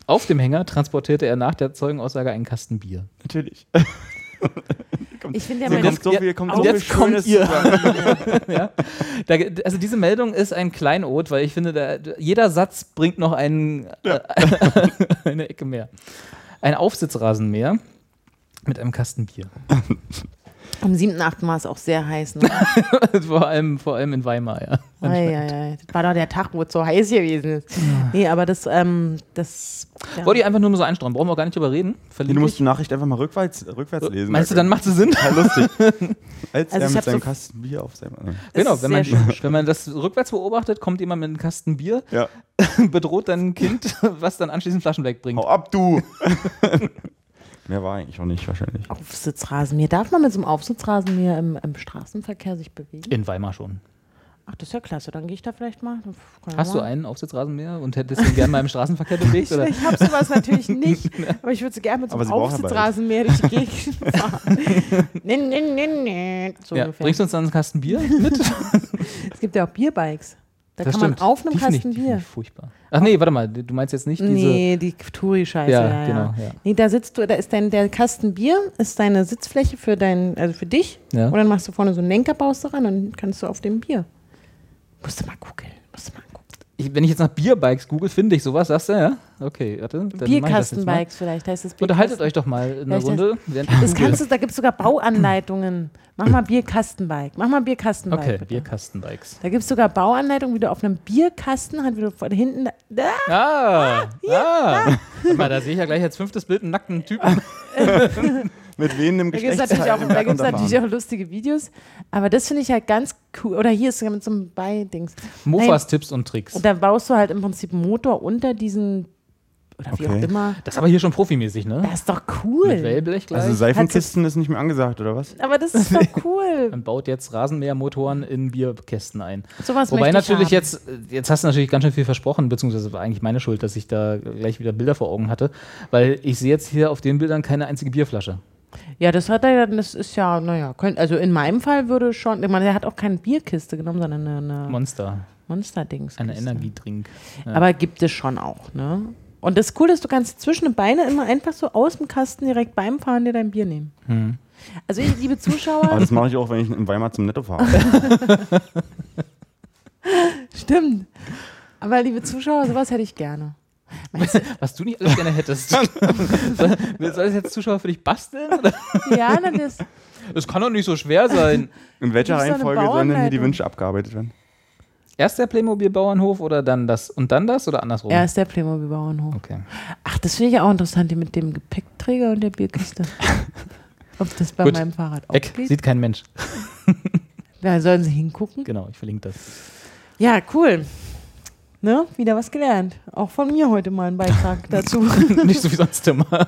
Auf dem Hänger transportierte er nach der Zeugenaussage einen Kasten Bier. Natürlich. Ich finde ja kommt so ja, viel, kommt so jetzt kommt ihr. ja? da, also diese Meldung ist ein Kleinod, weil ich finde, da, jeder Satz bringt noch einen, äh, eine Ecke mehr. Ein Aufsitzrasenmäher mit einem Kasten Bier. Am 7.8. war es auch sehr heiß. Ne? vor, allem, vor allem in Weimar, ja. Ei, ei, ei. Das war doch der Tag, wo es so heiß gewesen ist. Nee, aber das, ähm, das. Ja. Wollte ich einfach nur mal so einstreuen. Brauchen wir gar nicht drüber reden. Du musst ich. die Nachricht einfach mal rückwärts, rückwärts lesen. Meinst du, dann macht sie Sinn? Total lustig. Als Also er mit seinem so- Kasten Bier auf seinem. Genau, wenn man, wenn man das rückwärts beobachtet, kommt jemand mit einem Kasten Bier, Ja. bedroht dann ein Kind, was dann anschließend Flaschen wegbringt. Hau ab, du! Mehr war eigentlich auch nicht wahrscheinlich. Aufsitzrasenmäher. Darf man mit so einem Aufsitzrasenmäher im, im Straßenverkehr sich bewegen? In Weimar schon. Ach, das ist ja klasse. Dann gehe ich da vielleicht mal. Hast du einen Aufsitzrasenmäher und hättest ihn gerne mal im Straßenverkehr bewegt? Ich, Oder? ich habe sowas natürlich nicht, aber ich würde so gerne mit so einem. Aufsitzrasenmäher durch die Gegend fahren. nee, nee, nee, nee. So Ja, ungefähr. bringst du uns dann einen Kasten Bier mit? Es gibt ja auch Bierbikes. Da Das kann man stimmt. auf einem Die ich- Kasten find Bier. ich Furchtbar. Ach nee, warte mal, du meinst jetzt nicht diese. Nee, die Touri-Scheiße. Ja, Ja, genau, ja. Nee, da sitzt du, da ist dein, der Kasten Bier, ist deine Sitzfläche für dein, also für dich. Ja. Und dann machst du vorne so einen Lenker, baust du ran und dann kannst du auf dem Bier. Musst du mal gucken. Musst du mal. Ich, wenn ich jetzt nach Bierbikes google, finde ich sowas, sagst du, ja? Okay, warte. Bierkastenbikes vielleicht heißt es Unterhaltet Bierkasten- euch doch mal in der Vielleicht Runde. Das kannst du, da gibt es sogar Bauanleitungen. Mach mal Bierkastenbike. Mach mal Bierkastenbike. Okay, bitte. Bierkastenbikes. Da gibt es sogar Bauanleitungen, wie du auf einem Bierkasten, halt, wie du von hinten. Da, Ah, ah. Guck mal, da sehe ich ja gleich als fünftes Bild einen nackten Typen. Mit wehendem Da gibt es Geschlechtsteil. natürlich, auch, im da Berg gibt's unterfahren. natürlich auch lustige Videos. Aber das finde ich halt ganz cool. Oder hier ist sogar mit so einem Beidings. Mofas, Tipps und Tricks. Und da baust du halt im Prinzip einen Motor unter diesen. Oder wie Okay. auch immer. Das ist aber hier schon profimäßig, ne? Das ist doch cool. Mit Wellblech gleich. Also Seifenkisten ist nicht mehr angesagt, oder was? Aber das ist doch cool. Man baut jetzt Rasenmähermotoren in Bierkästen ein. Sowas Wobei natürlich jetzt, jetzt hast du natürlich ganz schön viel versprochen, beziehungsweise war eigentlich meine Schuld, dass ich da gleich wieder Bilder vor Augen hatte, weil ich sehe jetzt hier auf den Bildern keine einzige Bierflasche. Ja, das hat er ja, das ist ja, naja, könnt- also in meinem Fall würde schon, ich meine, er hat auch keine Bierkiste genommen, sondern eine, eine Monster, Monster-Dings. eine Energiedrink. Ja. Aber gibt es schon auch, ne? Und das Coole ist, du kannst zwischen den Beine immer einfach so aus dem Kasten direkt beim Fahren dir dein Bier nehmen. Hm. Also ich, liebe Aber Zuschauer, das mache ich auch, wenn ich in Weimar zum Netto fahre. stimmt. Aber liebe Zuschauer, sowas hätte ich gerne. Meinst du, Was du nicht alles gerne hättest. soll, soll das jetzt Zuschauer für dich basteln? Oder? ja, na, das, Das kann doch nicht so schwer sein. In welcher da Reihenfolge sollen denn hier die? Wünsche abgearbeitet werden? Erst der Playmobil-Bauernhof oder dann das und dann das oder andersrum? er ist der Playmobil-Bauernhof. Okay. Ach, das finde ich ja auch interessant, die mit dem Gepäckträger und der Bierkiste. Ob das bei Gut. meinem Fahrrad auch Weg, geht? sieht kein Mensch. Ja, sollen sie hingucken? Genau, ich verlinke das. Ja, cool. Ne? Wieder was gelernt. Auch von mir heute mal ein Beitrag dazu. nicht so wie sonst immer.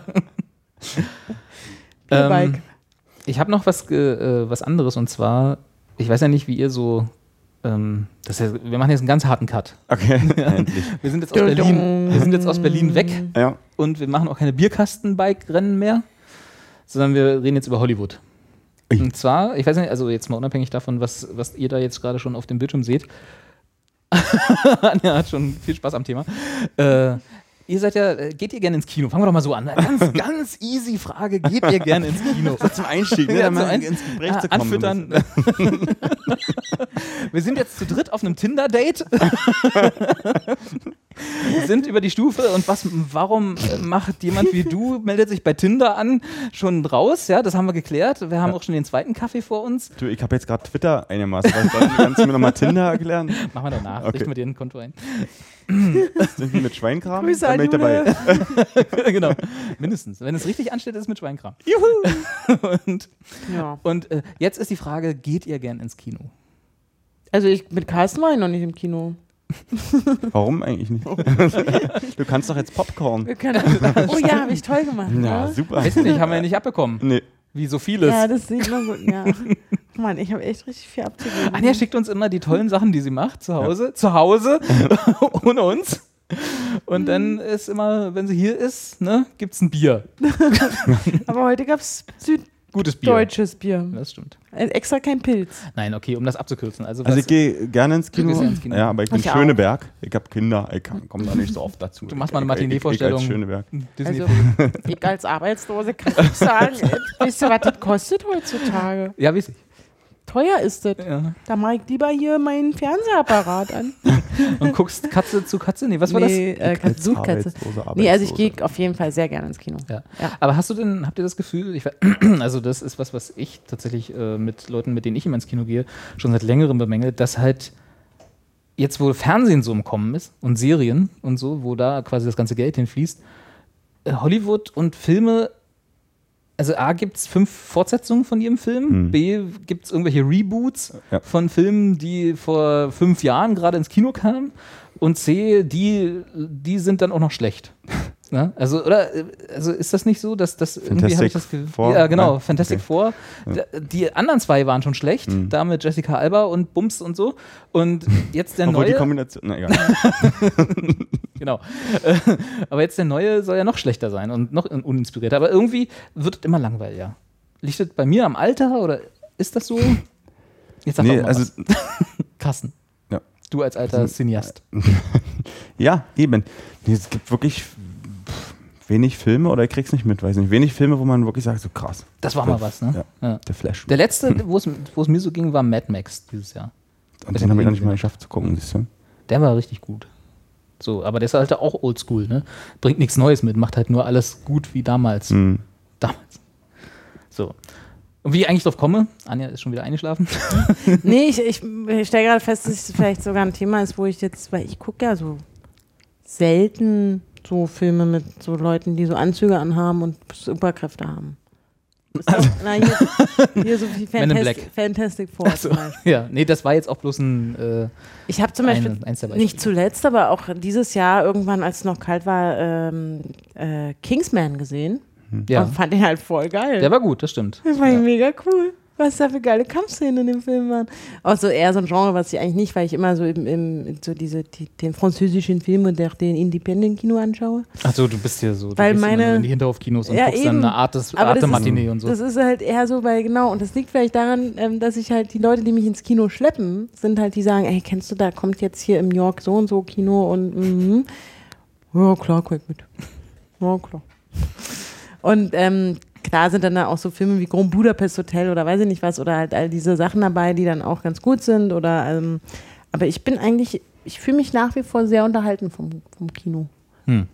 Bierbike. Ähm, ich habe noch was, äh, was anderes und zwar, ich weiß ja nicht, wie ihr so. Ähm, das ist, ja- wir machen jetzt einen ganz harten Cut. Okay, endlich. Wir sind jetzt aus Berlin, wir sind jetzt aus Berlin weg Ja, und wir machen auch keine Bierkasten-Bike-Rennen mehr, sondern wir reden jetzt über Hollywood. Und zwar, ich weiß nicht, also jetzt mal unabhängig davon, was, was ihr da jetzt gerade schon auf dem Bildschirm seht. Anja hat schon viel Spaß am Thema. Äh, ihr seid ja, äh, geht ihr gerne ins Kino? Fangen wir doch mal so an. Ganz, ganz easy Frage, geht ihr gerne ins Kino? so zum Einstieg, ne, Ja, zum Ein- ins Gespräch Ah, zu kommen. anfüttern. wir sind jetzt zu dritt auf einem Tinder-Date. sind über die Stufe und was, warum äh, macht jemand wie du, meldet sich bei Tinder an, schon raus? Ja, das haben wir geklärt. Wir haben auch schon den zweiten Kaffee vor uns. Du, ich habe jetzt gerade Twitter einigermaßen. verstanden. Kannst du mir nochmal Tinder erklären? Machen wir danach. Okay. Richten wir dir ein Konto ein. Irgendwie mit Schweinkram? Grüße Dann an bin ich dabei. Genau. Mindestens. Wenn es richtig ansteht, ist es mit Schweinkram. Juhu! und Ja. und äh, jetzt ist die Frage: Geht ihr gern ins Kino? Also ich mit Carsten war ich noch nicht im Kino. Warum eigentlich nicht? du kannst doch jetzt Popcorn. Wir können, oh ja, habe ich toll gemacht. Ja, ne? super. Weiß ich nicht, haben wir ja nicht abbekommen. Nee. Wie so vieles. Ja, das sieht man gut. Ja. Mann, ich habe echt richtig viel abzugeben. Anja schickt uns immer die tollen Sachen, die sie macht, zu Hause, zu Hause, ohne uns. Und dann ist immer, wenn sie hier ist, ne, gibt's ein Bier. Aber heute gab es Gutes Bier. süddeutsches Bier. Das stimmt. Äh, Extra kein Pilz. Nein, okay, um das abzukürzen. Also, Also ich gehe gerne ins Kino. gehst ja ins Kino. Ja, aber ich bin Ich auch. Schöneberg. Ich habe Kinder. Ich komme da nicht so oft dazu. Du machst mal eine Ich- ich- ich- ich Schöneberg. Disney Also, ich als Arbeitslose kann nicht sagen, weißt du, was das kostet heutzutage? ja, weiß ich. Teuer ist das. Ja. Da mache ich lieber hier meinen Fernsehapparat an. Und guckst Katze zu Katze? Nee, was war nee, äh, Katze sucht Katze. Nee, also ich gehe auf jeden Fall sehr gerne ins Kino. das? Ja. Ja. Aber hast du denn, habt ihr das Gefühl, ich, also das ist was, was ich tatsächlich äh, mit Leuten, mit denen ich immer ins Kino gehe, schon seit längerem bemängel, dass halt jetzt, wo Fernsehen so im Kommen ist und Serien und so, wo da quasi das ganze Geld hinfließt, äh, Hollywood und Filme, also A gibt es fünf Fortsetzungen von jedem Film, Hm. B gibt es irgendwelche Reboots Ja. von Filmen, die vor fünf Jahren gerade ins Kino kamen und C, die, die sind dann auch noch schlecht. Ne? Also, oder, also ist das nicht so, dass das irgendwie habe ich das. Four? Ja, genau, Ja, Fantastic okay. Four. D- Die anderen zwei waren schon schlecht, Mhm. da mit Jessica Alba und Bums und so. Und jetzt der Obwohl die neue. Kombination. Na egal. Genau. Äh, Aber jetzt der neue soll ja noch schlechter sein und noch un- uninspirierter. Aber irgendwie wird es immer langweiliger. Liegt das bei mir am Alter oder ist das so? Jetzt sag nee, mal also was. Carsten. Ja. Du als alter Cineast. Ja, eben. Nee, Es gibt wirklich wenig Filme oder ich krieg's nicht mit, weiß nicht. Wenig Filme, wo man wirklich sagt, so krass. Das war mal was, ne? Ja. Ja. Der Flash. Der letzte, wo es wo es mir so ging, war Mad Max dieses Jahr. Und den habe ich noch nicht mal geschafft zu gucken, siehst du? Der war richtig gut. So, aber der ist halt auch oldschool, ne? Bringt nichts Neues mit, macht halt nur alles gut wie damals. Mhm. Damals. So. Und wie ich eigentlich drauf komme, Anja ist schon wieder eingeschlafen. Nee, ich, ich, ich stelle gerade fest, dass es vielleicht sogar ein Thema ist, wo ich jetzt, weil ich gucke ja so selten so Filme mit so Leuten, die so Anzüge anhaben und Superkräfte haben. Ist doch, na, hier, hier so wie Fantastic. Fantastic Four Beispiel. ja, nee, das war jetzt auch bloß ein. Äh, Ich habe zum Beispiel, Beispiele. nicht zuletzt, aber auch dieses Jahr irgendwann, als es noch kalt war, ähm, äh, Kingsman gesehen ja, und fand den halt voll geil. der war gut, das stimmt. Das war mega cool. Was da für geile Kampfszenen in dem Film waren. Auch so eher so ein Genre, was ich eigentlich nicht, weil ich immer so, im, im, so diese, die, den französischen Film oder den Independent-Kino anschaue. Achso, du bist hier so. Du Weil meine- in die Hinterhofkinos und Ja, guckst dann eben. eine Art des Arte Matinee und so. Das ist halt eher so, weil genau, und das liegt vielleicht daran, ähm, dass ich halt die Leute, die mich ins Kino schleppen, sind halt die sagen, ey, kennst du, da kommt jetzt hier im New York so und so Kino und mhm. ja klar, guck mit. Ja, klar. Und ähm, klar sind dann da auch so Filme wie Grand Budapest Hotel oder weiß ich nicht was oder halt all diese Sachen dabei, die dann auch ganz gut sind oder ähm, aber ich bin eigentlich, ich fühle mich nach wie vor sehr unterhalten vom, vom Kino. Hm.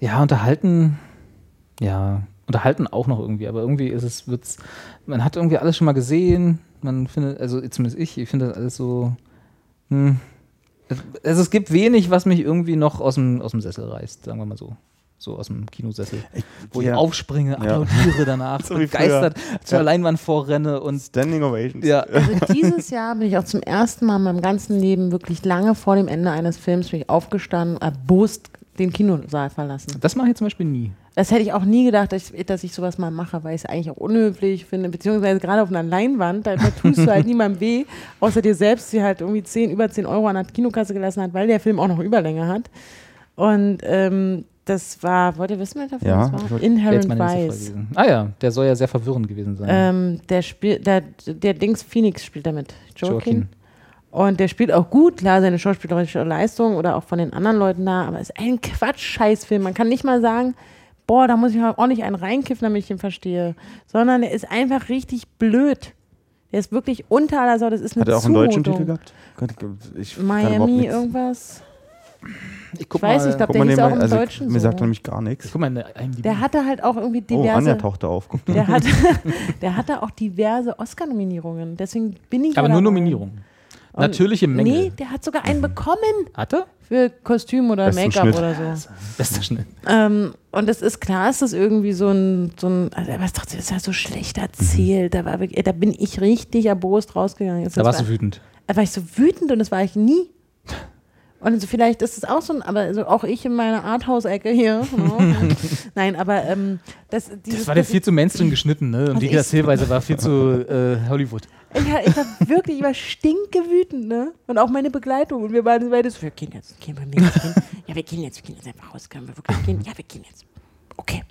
Ja, unterhalten. Ja, unterhalten auch noch irgendwie, aber irgendwie ist es, wird's, man hat irgendwie alles schon mal gesehen. Man findet, also zumindest ich, ich finde das alles so. Hm. Also es gibt wenig, was mich irgendwie noch aus dem, aus dem Sessel reißt, sagen wir mal so. So aus dem Kinosessel. Wo ich ja. aufspringe, applaudiere danach, So begeistert zur Ja. Leinwand vorrenne und Standing Ovations. ja. Also dieses Jahr bin ich auch zum ersten Mal in meinem ganzen Leben wirklich lange vor dem Ende eines Films bin ich aufgestanden, erbost den Kinosaal verlassen. Das mache ich zum Beispiel nie. Das hätte ich auch nie gedacht, dass ich, dass ich sowas mal mache, weil ich es eigentlich auch unhöflich finde, beziehungsweise gerade auf einer Leinwand, da, da tust du halt niemandem weh, außer dir selbst, die halt irgendwie 10, über 10 Euro an der Kinokasse gelassen hat, weil der Film auch noch Überlänge hat. Und ähm, das war, wollt ihr wissen, wer davon Ja, das war? Inherent Vice. Ah ja, der soll ja sehr verwirrend gewesen sein. Ähm, der spielt, der, der Dings Phoenix spielt damit. Joaquin. Joaquin. Und der spielt auch gut, klar, seine schauspielerische Leistung oder auch von den anderen Leuten da, aber es ist ein Quatsch-Scheißfilm. Man kann nicht mal sagen, boah, da muss ich mal ordentlich einen reinkiffen, damit ich ihn verstehe. Sondern er ist einfach richtig blöd. Der ist wirklich unter aller Sau. Das ist eine Hat er auch einen deutschen Zumutung. Titel gehabt? Ich Miami, irgendwas. Ich guck Ich weiß mal, nicht, ich glaube, der mal hieß auch im also Deutschen mir sagt er so. nämlich gar nichts. ich guck mal der hatte halt auch irgendwie Oh, Anja diverse, tauchte auf. Der, hatte, der hatte auch diverse Oscar-Nominierungen. Deswegen bin ich aber nur. Nominierungen. Natürliche Mängel. Nee, der hat sogar einen bekommen Hat er? für Kostüm oder Make-up oder so. Bester Schnitt. Ähm, und es ist klar, ist das irgendwie so ein, so ein also, es ist trotzdem ist ja so schlecht erzählt. Da, war wirklich, da bin ich richtig erbost rausgegangen. Das Da warst war, du wütend. da war ich so wütend und das war ich nie. Und also vielleicht ist es auch so ein, aber also auch ich in meiner Arthouse-Ecke hier. ne? Nein, aber ähm, das, dieses, Das war der viel zu Mainstream geschnitten, ne? Und Und die Erzählweise war viel zu äh, Hollywood. Ich, war- ich war wirklich, ich war stinkewütend, ne? Und auch meine Begleitung. Und wir beide beide so, wir gehen jetzt, gehen wir mit, gehen. Ja, wir gehen jetzt, wir gehen jetzt einfach raus. Können wir wirklich gehen? Ja, wir gehen jetzt. Okay.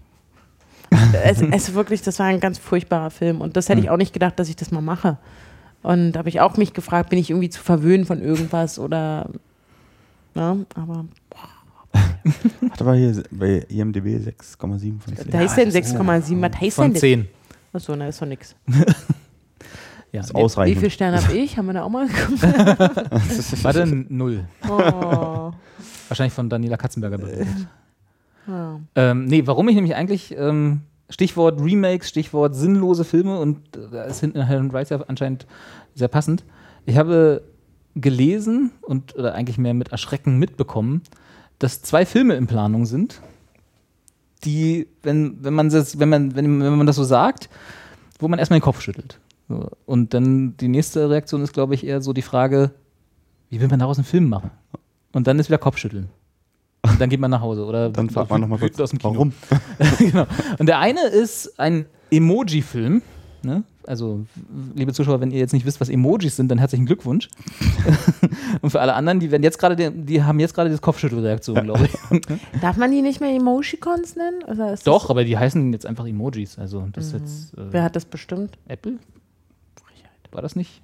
Es, es wirklich, das war ein ganz furchtbarer Film. Und das hätte ich auch nicht gedacht, dass ich das mal mache. Und da habe ich auch mich gefragt, bin ich irgendwie zu verwöhnt von irgendwas oder. Ne? Aber Hat aber hier bei IMDb 6,7 von 10. da ist denn 6,7. Was heißt Von denn das? 10. Achso, na, ist doch nichts. Ja, ist nee, Wie ausreichend. viele Sterne habe ich? Haben wir da auch mal geguckt? Warte, null. Oh. Wahrscheinlich von Daniela Katzenberger berichtet. Ja. Ähm, nee, warum ich nämlich eigentlich, ähm, Stichwort Remakes, Stichwort sinnlose Filme und äh, da ist hinten Helen Rice ja anscheinend sehr passend. Ich habe gelesen und oder eigentlich mehr mit Erschrecken mitbekommen, dass zwei Filme in Planung sind, die, wenn, wenn, man das, wenn, man, wenn, wenn man das so sagt, wo man erstmal den Kopf schüttelt. So. Und dann die nächste Reaktion ist, glaube ich, eher so die Frage, wie will man daraus einen Film machen? Und dann ist wieder Kopfschütteln. Und dann geht man nach Hause. Oder Dann fragt man nochmal kurz, aus dem Kino. warum? genau. Und der eine ist ein Emoji-Film. Ne? Also, liebe Zuschauer, wenn ihr jetzt nicht wisst, was Emojis sind, dann herzlichen Glückwunsch. Und für alle anderen, die werden jetzt gerade, die, die haben jetzt gerade die Kopfschüttelreaktion, glaube ich. Darf man die nicht mehr Emoticons nennen? Oder ist Doch, aber die heißen jetzt einfach Emojis. Also, das ist jetzt Das, wer äh, hat das bestimmt? Apple? War das nicht?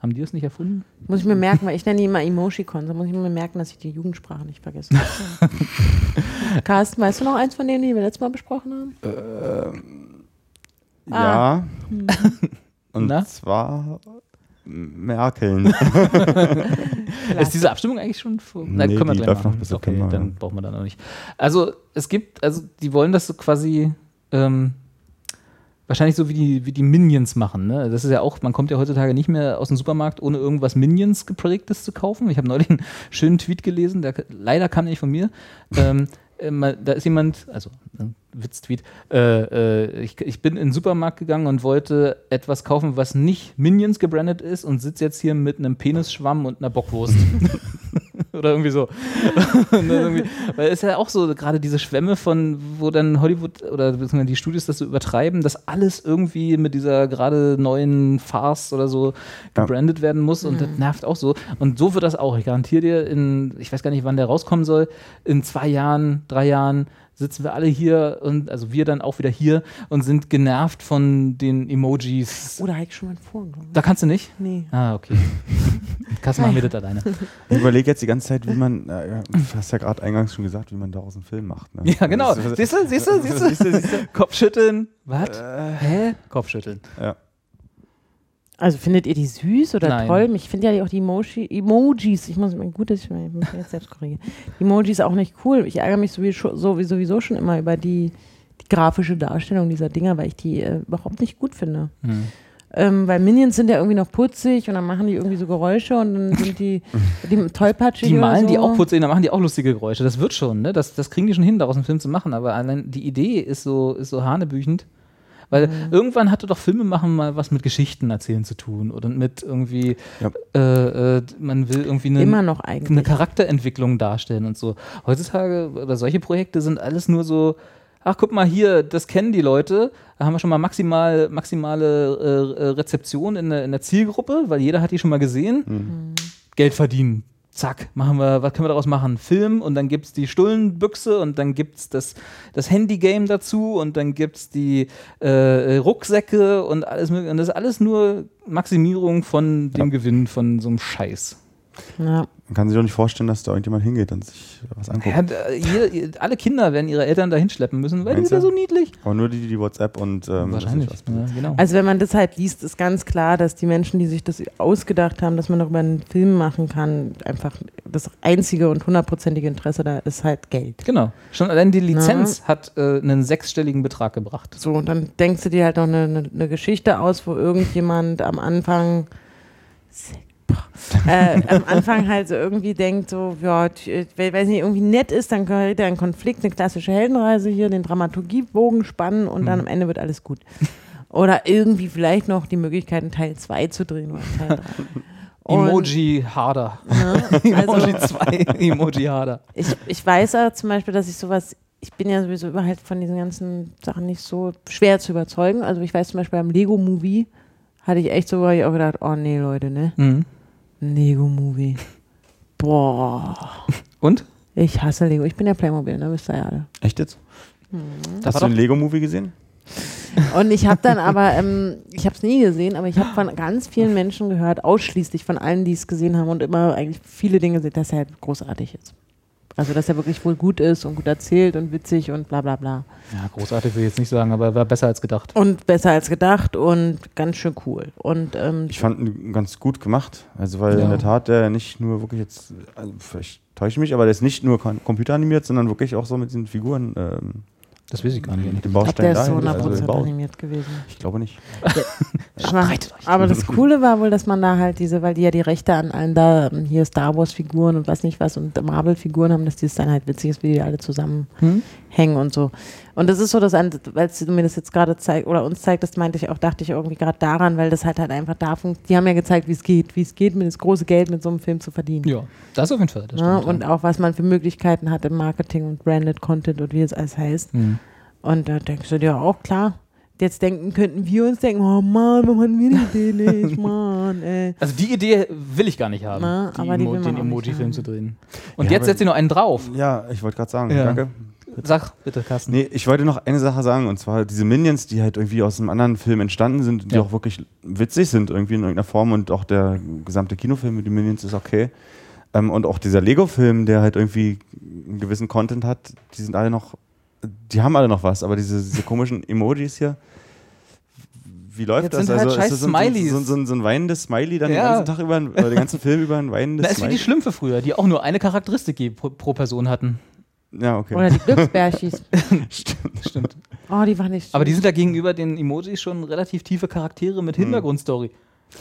Haben die das nicht erfunden? Muss ich mir merken, weil ich nenne die immer Emoticons. Da muss ich mir merken, dass ich die Jugendsprache nicht vergesse. Carsten, weißt du noch eins von denen, die wir letztes Mal besprochen haben? Ah. Ja. Und Na? zwar Merkeln. Ist diese Abstimmung eigentlich schon vor? Na, Nee, können wir die gleich noch machen. bis okay, September, dann ja. brauchen wir dann noch nicht. Also es gibt, also die wollen das so quasi ähm, wahrscheinlich so wie die, wie die Minions machen. Ne? Das ist ja auch, man kommt ja heutzutage nicht mehr aus dem Supermarkt, ohne irgendwas Minions geprägtes zu kaufen. Ich habe neulich einen schönen Tweet gelesen, der leider kam nicht von mir. ähm, äh, da ist jemand, also äh, Witz-Tweet, äh, äh, ich, ich bin in den Supermarkt gegangen und wollte etwas kaufen, was nicht Minions gebrandet ist und sitze jetzt hier mit einem Penisschwamm und einer Bockwurst. Oder irgendwie so. Irgendwie, weil es ist ja auch so, gerade diese Schwämme von, wo dann Hollywood oder beziehungsweise die Studios das so übertreiben, dass alles irgendwie mit dieser gerade neuen Farce oder so Ja. gebrandet werden muss und das nervt auch so. Und so wird das auch. Ich garantiere dir, in, ich weiß gar nicht, wann der rauskommen soll, in zwei Jahren, drei Jahren sitzen wir alle hier und also wir dann auch wieder hier und sind genervt von den Emojis. Oder habe ich schon mal vor? glaube. Da kannst du nicht? Nee. Ah, okay. Kannst machen wir das alleine. Ich überlege jetzt die ganze Zeit, wie man, äh, ja, du hast ja gerade eingangs schon gesagt, wie man daraus einen Film macht. Ne? Ja, genau. Das ist- Siehst du, siehst du, siehst du? Siehst du, siehst du? Kopfschütteln. Was? Hä? Kopfschütteln. Ja. Also findet ihr die süß oder Nein. toll? Ich finde ja auch die Emoji, Emojis, ich muss gut, dass ich mich jetzt selbst korrigieren. Die Emojis auch nicht cool. Ich ärgere mich sowieso, so- sowieso schon immer über die, die grafische Darstellung dieser Dinger, weil ich die äh, überhaupt nicht gut finde. Hm. Ähm, weil Minions sind ja irgendwie noch putzig und dann machen die irgendwie so Geräusche und dann sind die, die tollpatschig Die malen oder so. die auch putzig, da machen die auch lustige Geräusche. Das wird schon, ne? Das, das kriegen die schon hin, daraus einen Film zu machen. Aber allein die Idee ist so, ist so hanebüchend. Weil Mhm. irgendwann hatte doch Filme machen mal was mit Geschichten erzählen zu tun oder mit irgendwie, Ja. äh, äh, man will irgendwie eine, eine. Charakterentwicklung darstellen und so. Heutzutage oder solche Projekte sind alles nur so, ach guck mal hier, das kennen die Leute, da haben wir schon mal maximal, maximale äh, äh, Rezeption in der, in der Zielgruppe, weil jeder hat die schon mal gesehen. Geld verdienen. Zack, machen wir, was können wir daraus machen? Film und dann gibt es die Stullenbüchse und dann gibt es das, das Handy-Game dazu und dann gibt es die äh, Rucksäcke und alles mögliche. Und das ist alles nur Maximierung von dem Gewinn von so einem Scheiß. Ja. Man kann sich doch nicht vorstellen, dass da irgendjemand hingeht und sich was anguckt. Ja, da- jeder, alle Kinder werden ihre Eltern dahin schleppen müssen, weil die Meinst sind ja du? so niedlich. Aber nur die, die WhatsApp und ähm, Wahrscheinlich. Ja, genau. Also wenn man das halt liest, ist ganz klar, dass die Menschen, die sich das ausgedacht haben, dass man darüber einen Film machen kann, einfach das einzige und hundertprozentige Interesse da ist halt Geld. genau. Schon allein die Lizenz hat äh, einen sechsstelligen Betrag gebracht. So, und dann denkst du dir halt noch eine, eine, eine Geschichte aus, wo irgendjemand am Anfang äh, am Anfang halt so irgendwie denkt, so, ja, äh, weiß nicht, irgendwie nett ist, dann kriegt er einen Konflikt, eine klassische Heldenreise hier, den Dramaturgiebogen spannen und dann am Ende wird alles gut. Oder irgendwie vielleicht noch die Möglichkeit, einen Teil 2 zu drehen oder Teil 3. Und, Emoji harder. ne, also, Emoji 2, Emoji harder. ich, ich weiß aber zum Beispiel, dass ich sowas, ich bin ja sowieso über halt von diesen ganzen Sachen nicht so schwer zu überzeugen. Also ich weiß zum Beispiel beim Lego-Movie hatte ich echt so, wo ich auch gedacht, oh nee, Leute, ne? Mhm. Lego-Movie. Boah. Und? Ich hasse Lego. Ich bin ja Playmobil, ne? Wisst ihr ja alle. Echt jetzt? Das Hast du den Lego-Movie gesehen? Und ich habe dann aber, ähm, ich habe es nie gesehen, aber ich habe von ganz vielen Menschen gehört, ausschließlich von allen, die es gesehen haben und immer eigentlich viele Dinge sind, dass er halt großartig ist. Also, dass er wirklich wohl gut ist und gut erzählt und witzig und bla bla bla. Ja, großartig will ich jetzt nicht sagen, aber war besser als gedacht. Und besser als gedacht und ganz schön cool. Und ähm, Ich fand ihn ganz gut gemacht. Also, weil Ja. in der Tat der nicht nur wirklich jetzt, also vielleicht täusche ich mich, aber der ist nicht nur computeranimiert, sondern wirklich auch so mit den Figuren, ähm, Das weiß ich gar nicht. mit dem ich glaube, Baustein der ist so dahin, also 100% gebaut. animiert gewesen. Ich glaube nicht. Aber, aber das Coole war wohl, dass man da halt diese, weil die ja die Rechte an allen da, ähm, hier Star Wars Figuren und was nicht was und Marvel-Figuren haben, dass die es dann halt witzig ist, wie die alle zusammenhängen Hm? und so. Und das ist so, dass, weil es mir das jetzt gerade zeigt oder uns zeigt, das meinte ich auch, dachte ich irgendwie gerade daran, weil das halt halt einfach da funkt. Die haben ja gezeigt, wie es geht, wie es geht, mit das große Geld mit so einem Film zu verdienen. Ja, das auf jeden Fall. Das Ne? stimmt, Und ja. auch was man für Möglichkeiten hat im Marketing und Branded Content und wie es alles heißt. Hm. Und da denkst du dir auch, klar, jetzt denken, könnten wir uns denken, oh Mann, warum hatten wir die Idee nicht, Mann, ey. Also die Idee will ich gar nicht haben, Na, die aber die Emo man den Emoji-Film haben. zu drehen. Und Ja, jetzt setzt ihr noch einen drauf. Ja, ich wollte gerade sagen, Ja. danke. Sag bitte, Carsten. Nee, ich wollte noch eine Sache sagen, und zwar diese Minions, die halt irgendwie aus einem anderen Film entstanden sind, die Ja. auch wirklich witzig sind, irgendwie in irgendeiner Form und auch der gesamte Kinofilm mit den Minions ist okay. Ähm, und auch dieser Lego-Film, der halt irgendwie einen gewissen Content hat, die sind alle noch, die haben alle noch was, aber diese, diese komischen Emojis hier, wie läuft Jetzt das? sind halt ist scheiß das so. So, so, so, ein weinendes Smiley dann Ja. den ganzen Tag über, oder den ganzen Film über ein weinendes Das ist wie Smiley? die Schlümpfe früher, die auch nur eine Charakteristik pro, pro Person hatten. Ja, okay. Oder die Glücksbärchis. Stimmt. Stimmt. Oh, die waren nicht Aber die sind da gegenüber den Emojis schon relativ tiefe Charaktere mit Hintergrundstory.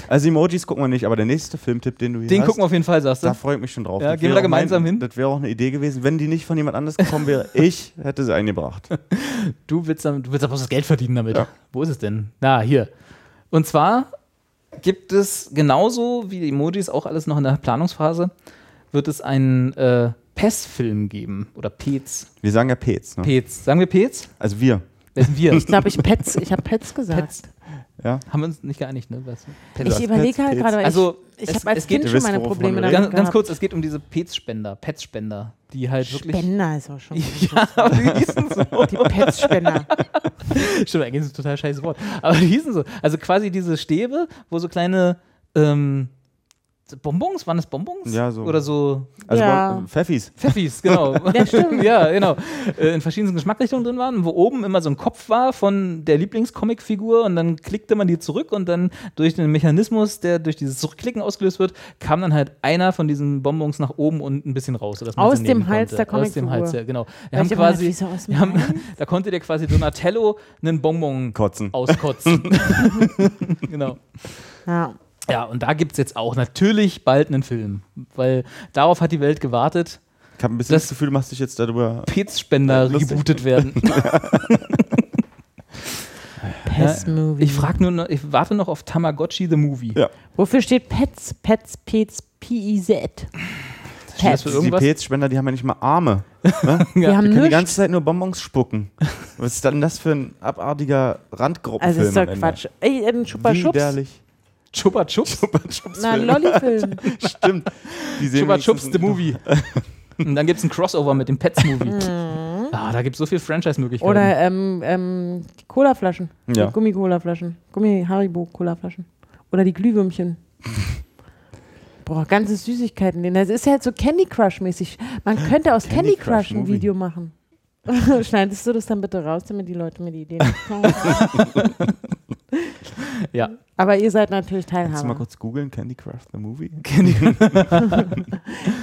Also Emojis gucken wir nicht, aber der nächste Filmtipp, den du hier Den hast, gucken wir auf jeden Fall, sagst du. Da freue ich mich schon drauf. Ja, gehen wir da gemeinsam mein, hin? Das wäre auch eine Idee gewesen. Wenn die nicht von jemand anders gekommen wäre, ich hätte sie eingebracht. Du willst, dann, du willst aber das Geld verdienen damit. Ja. Wo ist es denn? Na, hier. Und zwar gibt es genauso wie die Emojis auch alles noch in der Planungsphase, wird es einen äh, PES-Film geben. Oder PETS. Wir sagen ja Pets. Ne? PETS. Sagen wir PETS? Also wir. Wer sind wir? Ich glaube, ich Pets, ich habe Pets gesagt. Pets. Ja. Haben wir uns nicht geeinigt, ne? Du Ich überlege halt gerade, weil Also, ich, ich es- habe als es geht- Kind schon meine Probleme damit Ganz, ganz kurz, es geht um diese Pets-Spender, Pets-Spender, die halt wirklich. Spender ist auch schon. Ja, aber die hießen so. Die Pets-Spender. Stimmt, eigentlich ist es ein total scheiß Wort. Aber die hießen so. Also quasi diese Stäbe, wo so kleine ähm, Bonbons, waren das Bonbons? Ja, so. Oder so Also Ja. Pfeffis. Pfeffis, genau. Ja, stimmt. ja, genau. Äh, in verschiedenen Geschmacksrichtungen drin waren, wo oben immer so ein Kopf war von der Lieblingscomicfigur und dann klickte man die zurück und dann durch den Mechanismus, der durch dieses Zurückklicken ausgelöst wird, kam dann halt einer von diesen Bonbons nach oben und ein bisschen raus. Aus dem nehmen Hals konnte. der Aus dem Comicfigur. Hals, ja, genau. Wir haben quasi, so wir haben, da konnte der quasi Donatello einen Bonbon Kotzen. auskotzen. genau. Ja. Ja, und da gibt es jetzt auch natürlich bald einen Film, weil darauf hat die Welt gewartet, Ich habe ein bisschen Das- das, Gefühl, du machst dich jetzt darüber. Pets-Spender Lustig. rebootet werden. Pets-Movie. Ich frage nur, noch, ich warte noch auf Tamagotchi the Movie. Ja. Wofür steht Pets? Pets, Pets, P-I-Z. Für Pets. Die? Pets-Spender, die haben ja nicht mal Arme. Wir haben Die können die ganze Zeit nur Bonbons spucken. Was ist dann das für ein abartiger Randgruppenfilm? Also ist doch? Quatsch. Ey, ein Chupa. Widerlich. Chupa Chups? Na, ein Lolli-Film. Stimmt. Die sehen Chupa Chups the Movie. Und dann gibt es ein Crossover mit dem Pets Movie. Mhm. ah, da gibt es so viele Franchise-Möglichkeiten. Oder ähm, ähm, die Cola-Flaschen. Ja. Die Gummi-Cola-Flaschen. Gummi-Haribo-Cola-Flaschen. Oder die Glühwürmchen. Boah, ganze Süßigkeiten. Das ist halt so Candy Crush-mäßig. Man könnte aus Candy Candy, Crush, Crush ein Movie. Video machen. Schneidest du das dann bitte raus, damit die Leute mir die Ideen bekommen? ja. Aber ihr seid natürlich Kannst du mal Teilhaber. kurz googeln? Candy Crush the Movie?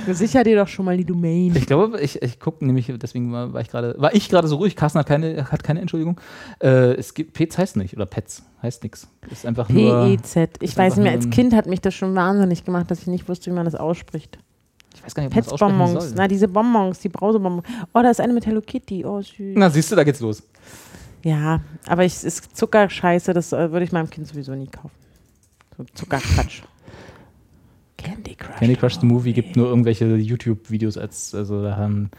Sicher dir doch schon mal die Domain. Ich glaube, ich, ich gucke nämlich, deswegen war, war ich gerade, war ich gerade so ruhig. Carsten hat keine, hat keine Entschuldigung. Äh, es gibt, Pets heißt nicht, oder Pets heißt nichts. Ist einfach nur, P-E-Z. Ich weiß nicht mehr, als Kind hat mich das schon wahnsinnig gemacht, dass ich nicht wusste, wie man das ausspricht. ich weiß gar nicht, ob man das aussprechen Pets-Bonbons. soll. Na, diese Bonbons, die Brausebonbons. Oh, da ist eine mit Hello Kitty. Oh, süß. Na, siehst du, da geht's los. Ja, aber ich, ist Zuckerscheiße, das äh, würde ich meinem Kind sowieso nie kaufen. So Zuckerquatsch. Candy Crush. Candy Crush the Movie gibt nur irgendwelche YouTube-Videos als, also da haben,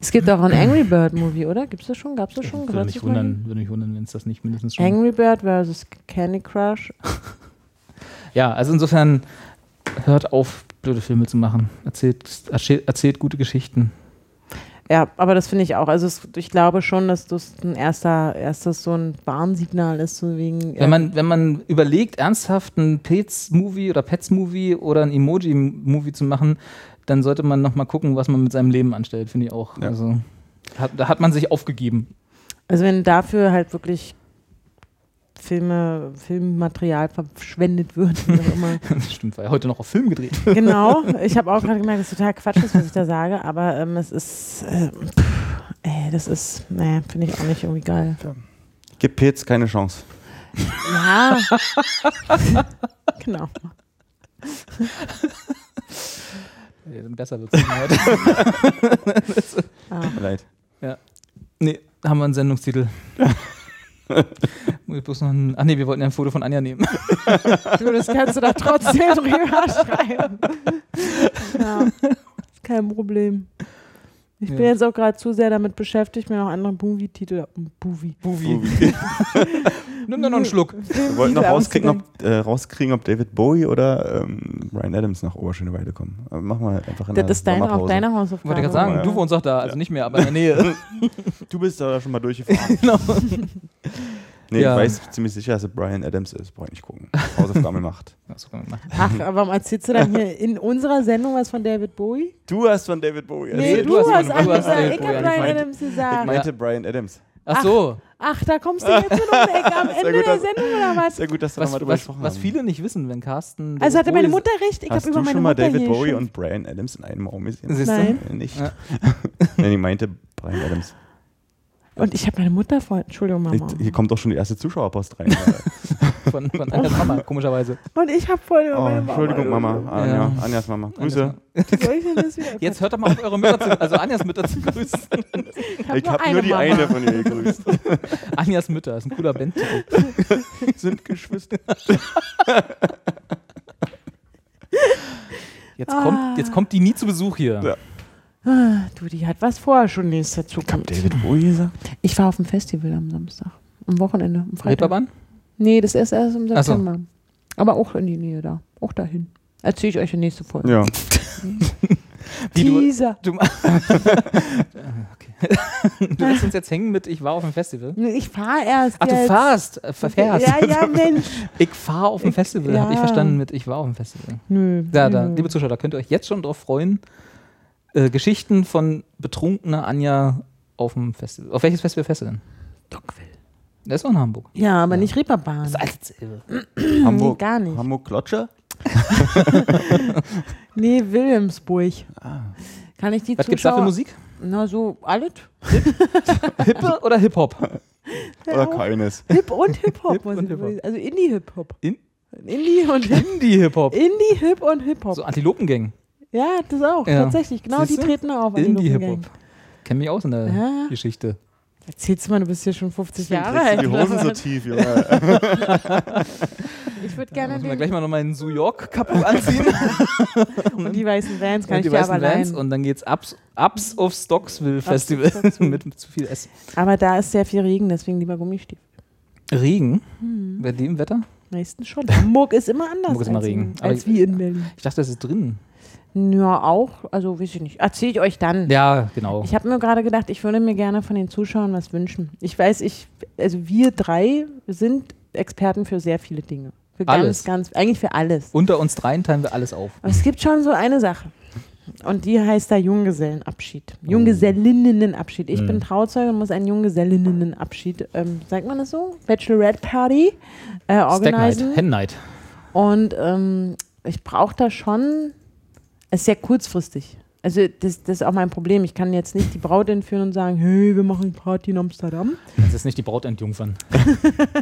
Es gibt auch ein Angry Bird Movie, oder? Gibt es das schon? Gab es das schon? würde mich wundern, würde mich wundern, wenn es das nicht mindestens schon Angry Bird versus Candy Crush. Ja, also insofern hört auf, blöde Filme zu machen. Erzählt, erzählt gute Geschichten. Ja, aber das finde ich auch. Also es, ich glaube schon, dass das ein erster, erstes so ein Warnsignal ist, so wegen. Wenn man, wenn man überlegt, ernsthaft ein Pets-Movie oder Pets-Movie oder ein Emoji-Movie zu machen, dann sollte man nochmal gucken, was man mit seinem Leben anstellt, finde ich auch. Ja. Also hat, da hat man sich aufgegeben. Also wenn dafür halt wirklich Filme, Filmmaterial verschwendet wird. Das stimmt, ja heute noch auf Film gedreht. genau, ich habe auch gerade gemerkt, dass total Quatsch ist, was ich da sage, aber ähm, es ist, äh, ey, das ist, naja, finde ich auch nicht irgendwie geil. Gib Pets keine Chance. Ja, genau. Ja, dann besser wird es heute. Leid. Nee, haben wir einen Sendungstitel. Muss ich bloß noch ein, ach nee, wir wollten ja ein Foto von Anja nehmen. Du, das kannst du doch trotzdem drüber schreiben. Ja, ist kein Problem. Ich Ja. bin jetzt auch gerade zu sehr damit beschäftigt, mir noch andere Movie-Titel. Movie. Buvi. Nimm doch noch einen Schluck. Wir wollten noch rauskriegen ob, äh, rauskriegen, ob David Bowie oder ähm, Brian Adams nach Oberschöneweide kommen. Aber machen wir einfach in Das ist deine, auch deine Hausaufgabe. Wollte ich gerade sagen, Ja. du wohnst doch da, also nicht mehr, aber in der Nähe. Du bist da schon mal durchgefahren. genau. Nee, Ja. ich weiß ziemlich sicher, dass es Brian Adams ist. Brauche ich nicht gucken. Hausaufgaben gemacht. Ach, aber warum erzählst du dann hier in unserer Sendung was von David Bowie? Du hast von David Bowie Nee, erzählt. du, du hast hast, du hast David Ich habe Brian. Adams Ich gesagt. meinte Brian Adams. Ach so, Ach, da kommst du jetzt um die Ecke am Ende gut, der Sendung oder was? Sehr gut, dass wir was, nochmal drüber was, gesprochen was haben. viele nicht wissen, wenn Carsten. Also hatte meine Mutter recht. Ich Hast habe du über meine schon mal Mutter David Bowie schon- und Brian Adams in einem Raum gesehen? Siehst du? Nein. Nicht. Ja. Nein, ich meinte Brian Adams. Und ich habe meine Mutter vor. Entschuldigung, Mama. Ich, hier kommt doch schon die erste Zuschauerpost rein. Von, von Anjas Mama, komischerweise. Und ich habe voll über oh, meine Entschuldigung, Mama. Anja, Ja. Anjas Mama. Grüße. Jetzt hört doch mal auf, eure Mütter zu, also Anjas Mütter zu grüßen. Ich nur habe eine nur die Mama. eine von ihr gegrüßt. Anjas Mütter, ist ein cooler Bandtitel. Sind Geschwister. Jetzt, kommt, jetzt kommt die nie zu Besuch hier. Ja. Ah, Du, die hat was vor schon nächster Zukunft. David Bowie gesagt? Ich war auf dem Festival am Samstag. Am Wochenende, am Freitag. Reeperbahn? Nee, das ist erst im Ach so. September. Aber auch in die Nähe da. Auch dahin. Erzähle ich euch in der nächsten Folge. Ja. Wie du, Teaser. du, okay. du lässt uns jetzt hängen mit Ich war auf dem Festival. Ich fahre erst. Ach, du jetzt. fahrst, äh, verfährst. Ja, ja, Mensch. Ich fahre auf dem Festival, habe ich ja. verstanden mit Ich war auf dem Festival. Nö. Ja, da, nö. liebe Zuschauer, da könnt ihr euch jetzt schon drauf freuen. Äh, Geschichten von betrunkener Anja auf dem Festival. Auf welches Festival fährst du denn? Dockville. Der ist auch in Hamburg. Ja, aber nicht Reeperbahn. Das ist alles dasselbe. Hamburg. gar nicht. Hamburg Klotsche? Nee, Wilhelmsburg. Kann ich die Was gibt's da für Zuschauer- Musik? Na, so alles. Hippe oder Hip-Hop? Oder keines? Hip und Hip-Hop. Hip Hip-Hop. sagen. Also Indie-Hip-Hop. In- Indie und Hip. Indie-Hip-Hop. Indie, Hip und Hip-Hop. So Antilopengang. Ja, das auch. Ja. Tatsächlich. Genau, Siehst die du? treten auch an die Lupengang. Indie-Hip-Hop. Kenn mich aus in der Ja. Geschichte. Erzählst du mal, du bist hier schon 50 Jahre alt. die Hosen so tief, Junge. Ich würde gerne müssen wir gleich mal noch meinen New York Kapu anziehen. und die weißen Vans kann und ich die dir weißen aber Vans leihen. und dann geht's Ups, Ups auf Stocksville Festival auf Stocksville. mit zu viel Essen. Aber da ist sehr viel Regen, deswegen lieber Gummistiefel. Regen? Hm. Bei dem Wetter? Meistens schon. Hamburg ist immer anders Hamburg ist immer als, Regen. In, als wie in Berlin. Ich dachte, das ist drin. Ja, auch. Also, weiß ich nicht. Erzähle ich euch dann. Ja, genau. Ich habe mir gerade gedacht, ich würde mir gerne von den Zuschauern was wünschen. Ich weiß, ich, also wir drei sind Experten für sehr viele Dinge. Für Alles. ganz, ganz, eigentlich für alles. Unter uns dreien teilen wir alles auf. Aber es gibt schon so eine Sache. Und die heißt da Junggesellenabschied. Junggesellinnenabschied. Ich Mhm. bin Trauzeuge und muss einen Junggesellinnenabschied, ähm, sagt man das so? Bachelorette Party äh, organisieren. Hen Night. Und ähm, ich brauche da schon, es ist sehr kurzfristig. Also das, das ist auch mein Problem. Ich kann jetzt nicht die Braut entführen und sagen, hey, wir machen Party in Amsterdam. Das ist nicht die Braut entjungfern.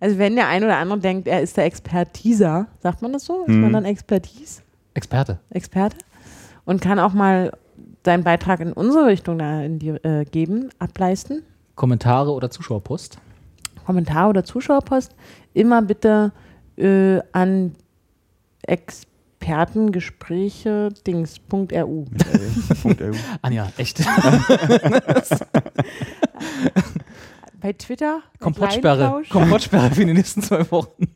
Also wenn der ein oder andere denkt, er ist der Expertiser, sagt man das so? Ist man Mhm. dann Expertise? Experte. Experte? Und kann auch mal seinen Beitrag in unsere Richtung da in die, äh, geben, ableisten. Kommentare oder Zuschauerpost. Kommentar oder Zuschauerpost immer bitte äh, an Expertengespräche dings.ru. Anja, echt. Bei Twitter. Komfortsperre. Leinplausch. Komfortsperre für die nächsten zwei Wochen.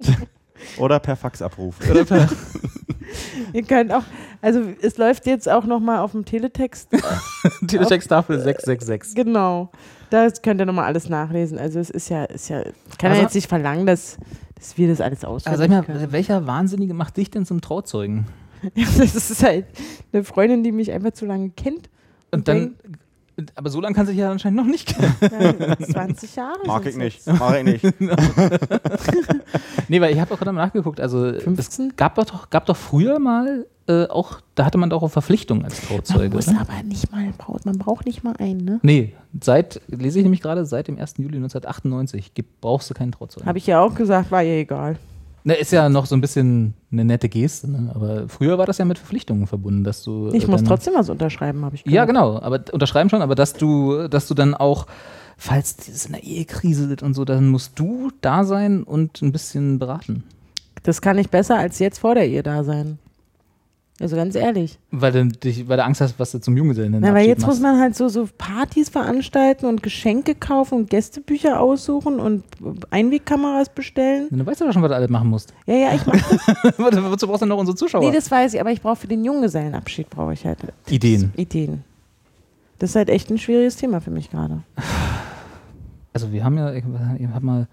Oder per Faxabruf. Oder per Ihr könnt auch, also es läuft jetzt auch nochmal auf dem Teletext. Teletext-Tafel 666. genau. Da könnt ihr nochmal alles nachlesen. Also es ist ja, ist ja, kann Aber ja jetzt nicht verlangen, dass, dass wir das alles Also auswendig sag mal, können. welcher Wahnsinnige macht dich denn zum Trauzeugen? Ja, das ist halt eine Freundin, die mich einfach zu lange kennt. Und dann, aber so lange kann sich ja anscheinend noch nicht kennen. Ja, 20 Jahre. Mag ich nicht. Mag ich nicht. Nee, weil ich habe auch gerade mal nachgeguckt. Also es 15? gab doch, gab doch früher mal äh, auch, da hatte man doch auch Verpflichtungen als Man Trauzeuge. muss Ne? aber nicht mal, braucht- man braucht nicht mal einen, ne? Nee, seit, lese ich nämlich gerade, seit dem 1. Juli 1998 gibt, brauchst du keinen Trauzeugen. Habe ich ja auch gesagt, war ihr egal. Ne, ist ja noch so ein bisschen eine nette Geste, ne? aber früher war das ja mit Verpflichtungen verbunden, dass du. Ich äh, muss trotzdem was unterschreiben, habe ich Ja, gesagt. genau, aber unterschreiben schon, aber dass du, dass du dann auch, falls es in der Ehe kriselt und so, dann musst du da sein und ein bisschen beraten. Das kann ich besser als jetzt vor der Ehe da sein. Also ganz ehrlich. Weil du, dich, weil du Angst hast, was du zum Junggesellen Na, weil jetzt muss man halt so, so Partys veranstalten und Geschenke kaufen und Gästebücher aussuchen und Einwegkameras bestellen. Du weißt aber schon, was du alles machen musst. Ja, ja, ich mach das. Wozu brauchst du noch unsere Zuschauer? Nee, das weiß ich, aber ich brauche für den Junggesellenabschied brauche ich halt Ideen. Ideen. Das ist halt echt ein schwieriges Thema für mich gerade. Also wir haben ja, ich, ich hab mal,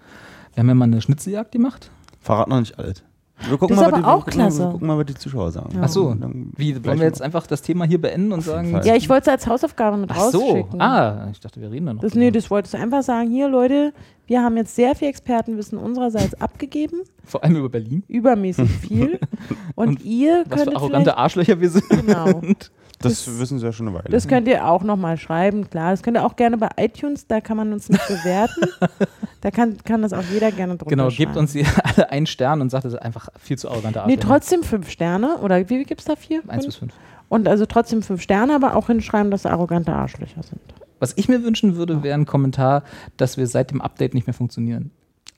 wir haben ja mal eine Schnitzeljagd gemacht. Verrat noch nicht alles. Wir gucken Das ist mal, aber was die, auch wir gucken mal- klasse. Wir gucken mal, was die Zuschauer sagen. Ja. Ach so. Dann Wie, wollen wir jetzt einfach das Thema hier beenden und sagen. Ja, ich wollte es als Hausaufgabe mit Ach so. rausschicken. Ah, ich dachte, wir reden da noch. Das, nee, das wolltest du einfach sagen. Hier, Leute, wir haben jetzt sehr viel Expertenwissen unsererseits abgegeben. Vor allem über Berlin. Übermäßig viel. Und, Und ihr Was für könnt arrogante Arschlöcher wir sind. Genau. Das, das- wissen sie ja schon eine Weile. Das könnt ihr auch nochmal schreiben, klar. Das könnt ihr auch gerne bei iTunes, da kann man uns nicht bewerten. da kann, kann das auch jeder gerne drunter Genau, schreiben. gebt uns hier alle einen Stern und sagt, das ist einfach viel zu arrogante Nee, Arschlöcher. trotzdem fünf Sterne. Oder wie, wie gibt es da vier? Eins bis fünf. Und also trotzdem fünf Sterne, aber auch hinschreiben, dass sie arrogante Arschlöcher sind. Was ich mir wünschen würde, wäre ein Kommentar, dass wir seit dem Update nicht mehr funktionieren.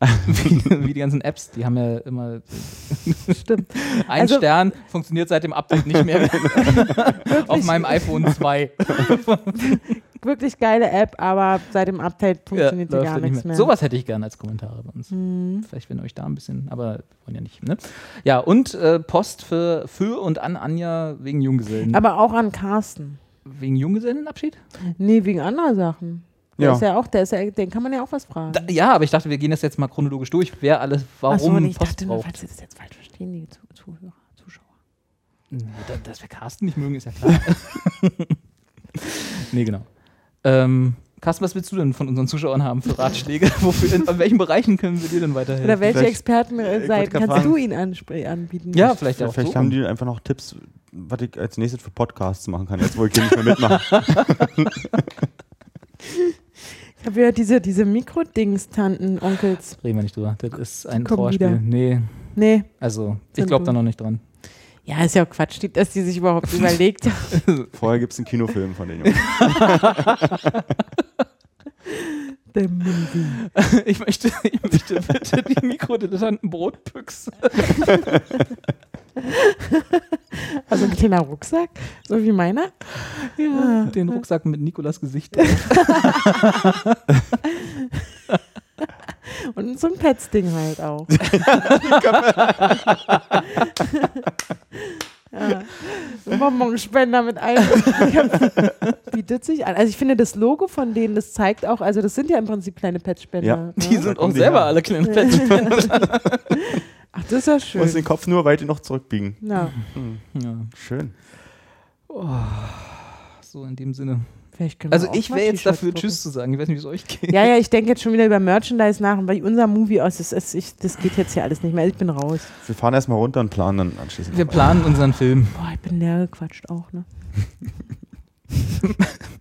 wie, wie die ganzen Apps, die haben ja immer Stimmt. ein Also- Stern, funktioniert seit dem Update nicht mehr. Auf meinem iPhone 2. Wirklich geile App, aber seit dem Update funktioniert die läuft gar ja nicht nichts mehr. Sowas hätte ich gerne als Kommentare bei uns. Hm. Vielleicht wenn euch da ein bisschen, aber wollen ja nicht. Ne? Ja, und äh, Post für, für und an Anja wegen Junggesellen. Aber auch an Carsten. wegen Junggesellenabschied? Nee, wegen anderer Sachen. Der Ja. ist ja auch, der ist ja, den kann man ja auch was fragen. Da, ja, aber ich dachte, wir gehen das jetzt mal chronologisch durch, wer alles, warum Ach so, ich Post dachte nur, falls Sie das jetzt falsch verstehen, die Zu- Zuhörer, Zuschauer. Nee, da- dass wir Carsten nicht mögen, ist ja klar. nee, genau. Ähm, Carsten, was willst du denn von unseren Zuschauern haben für Ratschläge? Wofür, in, in welchen Bereichen können wir dir denn weiterhelfen? Oder welche vielleicht- wollte grad kannst du fragen. ihnen anspr- anbieten? ja, vielleicht auch Vielleicht so. haben die einfach noch Tipps, was ich als nächstes für Podcasts machen kann, jetzt wo ich hier nicht mehr mitmache. Ich habe ja diese, diese Mikrodings-Tanten, Onkels. Reden wir nicht drüber. Das ist ein Trauerspiel. Nee, Nee. also ich glaube da noch nicht dran. Ja, ist ja auch Quatsch, dass die sich überhaupt überlegt haben. Vorher gibt es einen Kinofilm von den Jungs. Der Mundi. Ich möchte, ich möchte bitte die Mikrodilettanten Brotbüchse. Also ein kleiner Rucksack, so wie meiner. Ja, den Rucksack mit Nikolas Gesicht drauf. Und so ein Pets-Ding halt auch. ja. Bonbonspender mit einem. Bietet sich an. Also ich finde das Logo von denen, das zeigt auch, also das sind ja im Prinzip kleine Petspender. Ja. ne? Die sind auch selber alle kleine Petspender. Ach, das ist ja Muss schön. den Kopf nur weit noch zurückbiegen. Ja, Ja, Schön. so in dem Sinne. Also ich wäre jetzt dafür, drucken. Tschüss zu sagen. Ich weiß nicht, wie es euch geht. Ja, ja, ich denke jetzt schon wieder über Merchandise nach und bei unser Movie aus, das, ist, ich, das geht jetzt hier alles nicht mehr. Ich bin raus. Wir fahren erstmal runter und planen dann anschließend. Wir planen unseren Film. Boah, ich bin leer gequatscht auch, ne?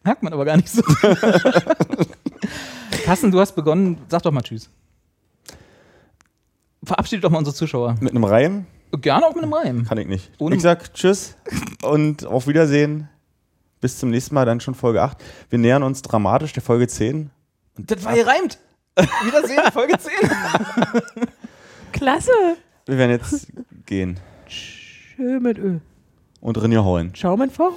Merkt man aber gar nicht so. Carsten, du hast begonnen. Sag doch mal Tschüss. Verabschiede doch mal unsere Zuschauer. Mit einem Reim Gerne auch mit einem Reim. kann ich nicht. Ohne- ich sag Tschüss und auf Wiedersehen. Bis zum nächsten Mal, dann schon Folge 8. Wir nähern uns dramatisch der Folge 10. Das war gereimt. Wiedersehen, Folge 10. Klasse. Wir werden jetzt gehen Schön mit Ö. und Rinja holen. Schau mit vor.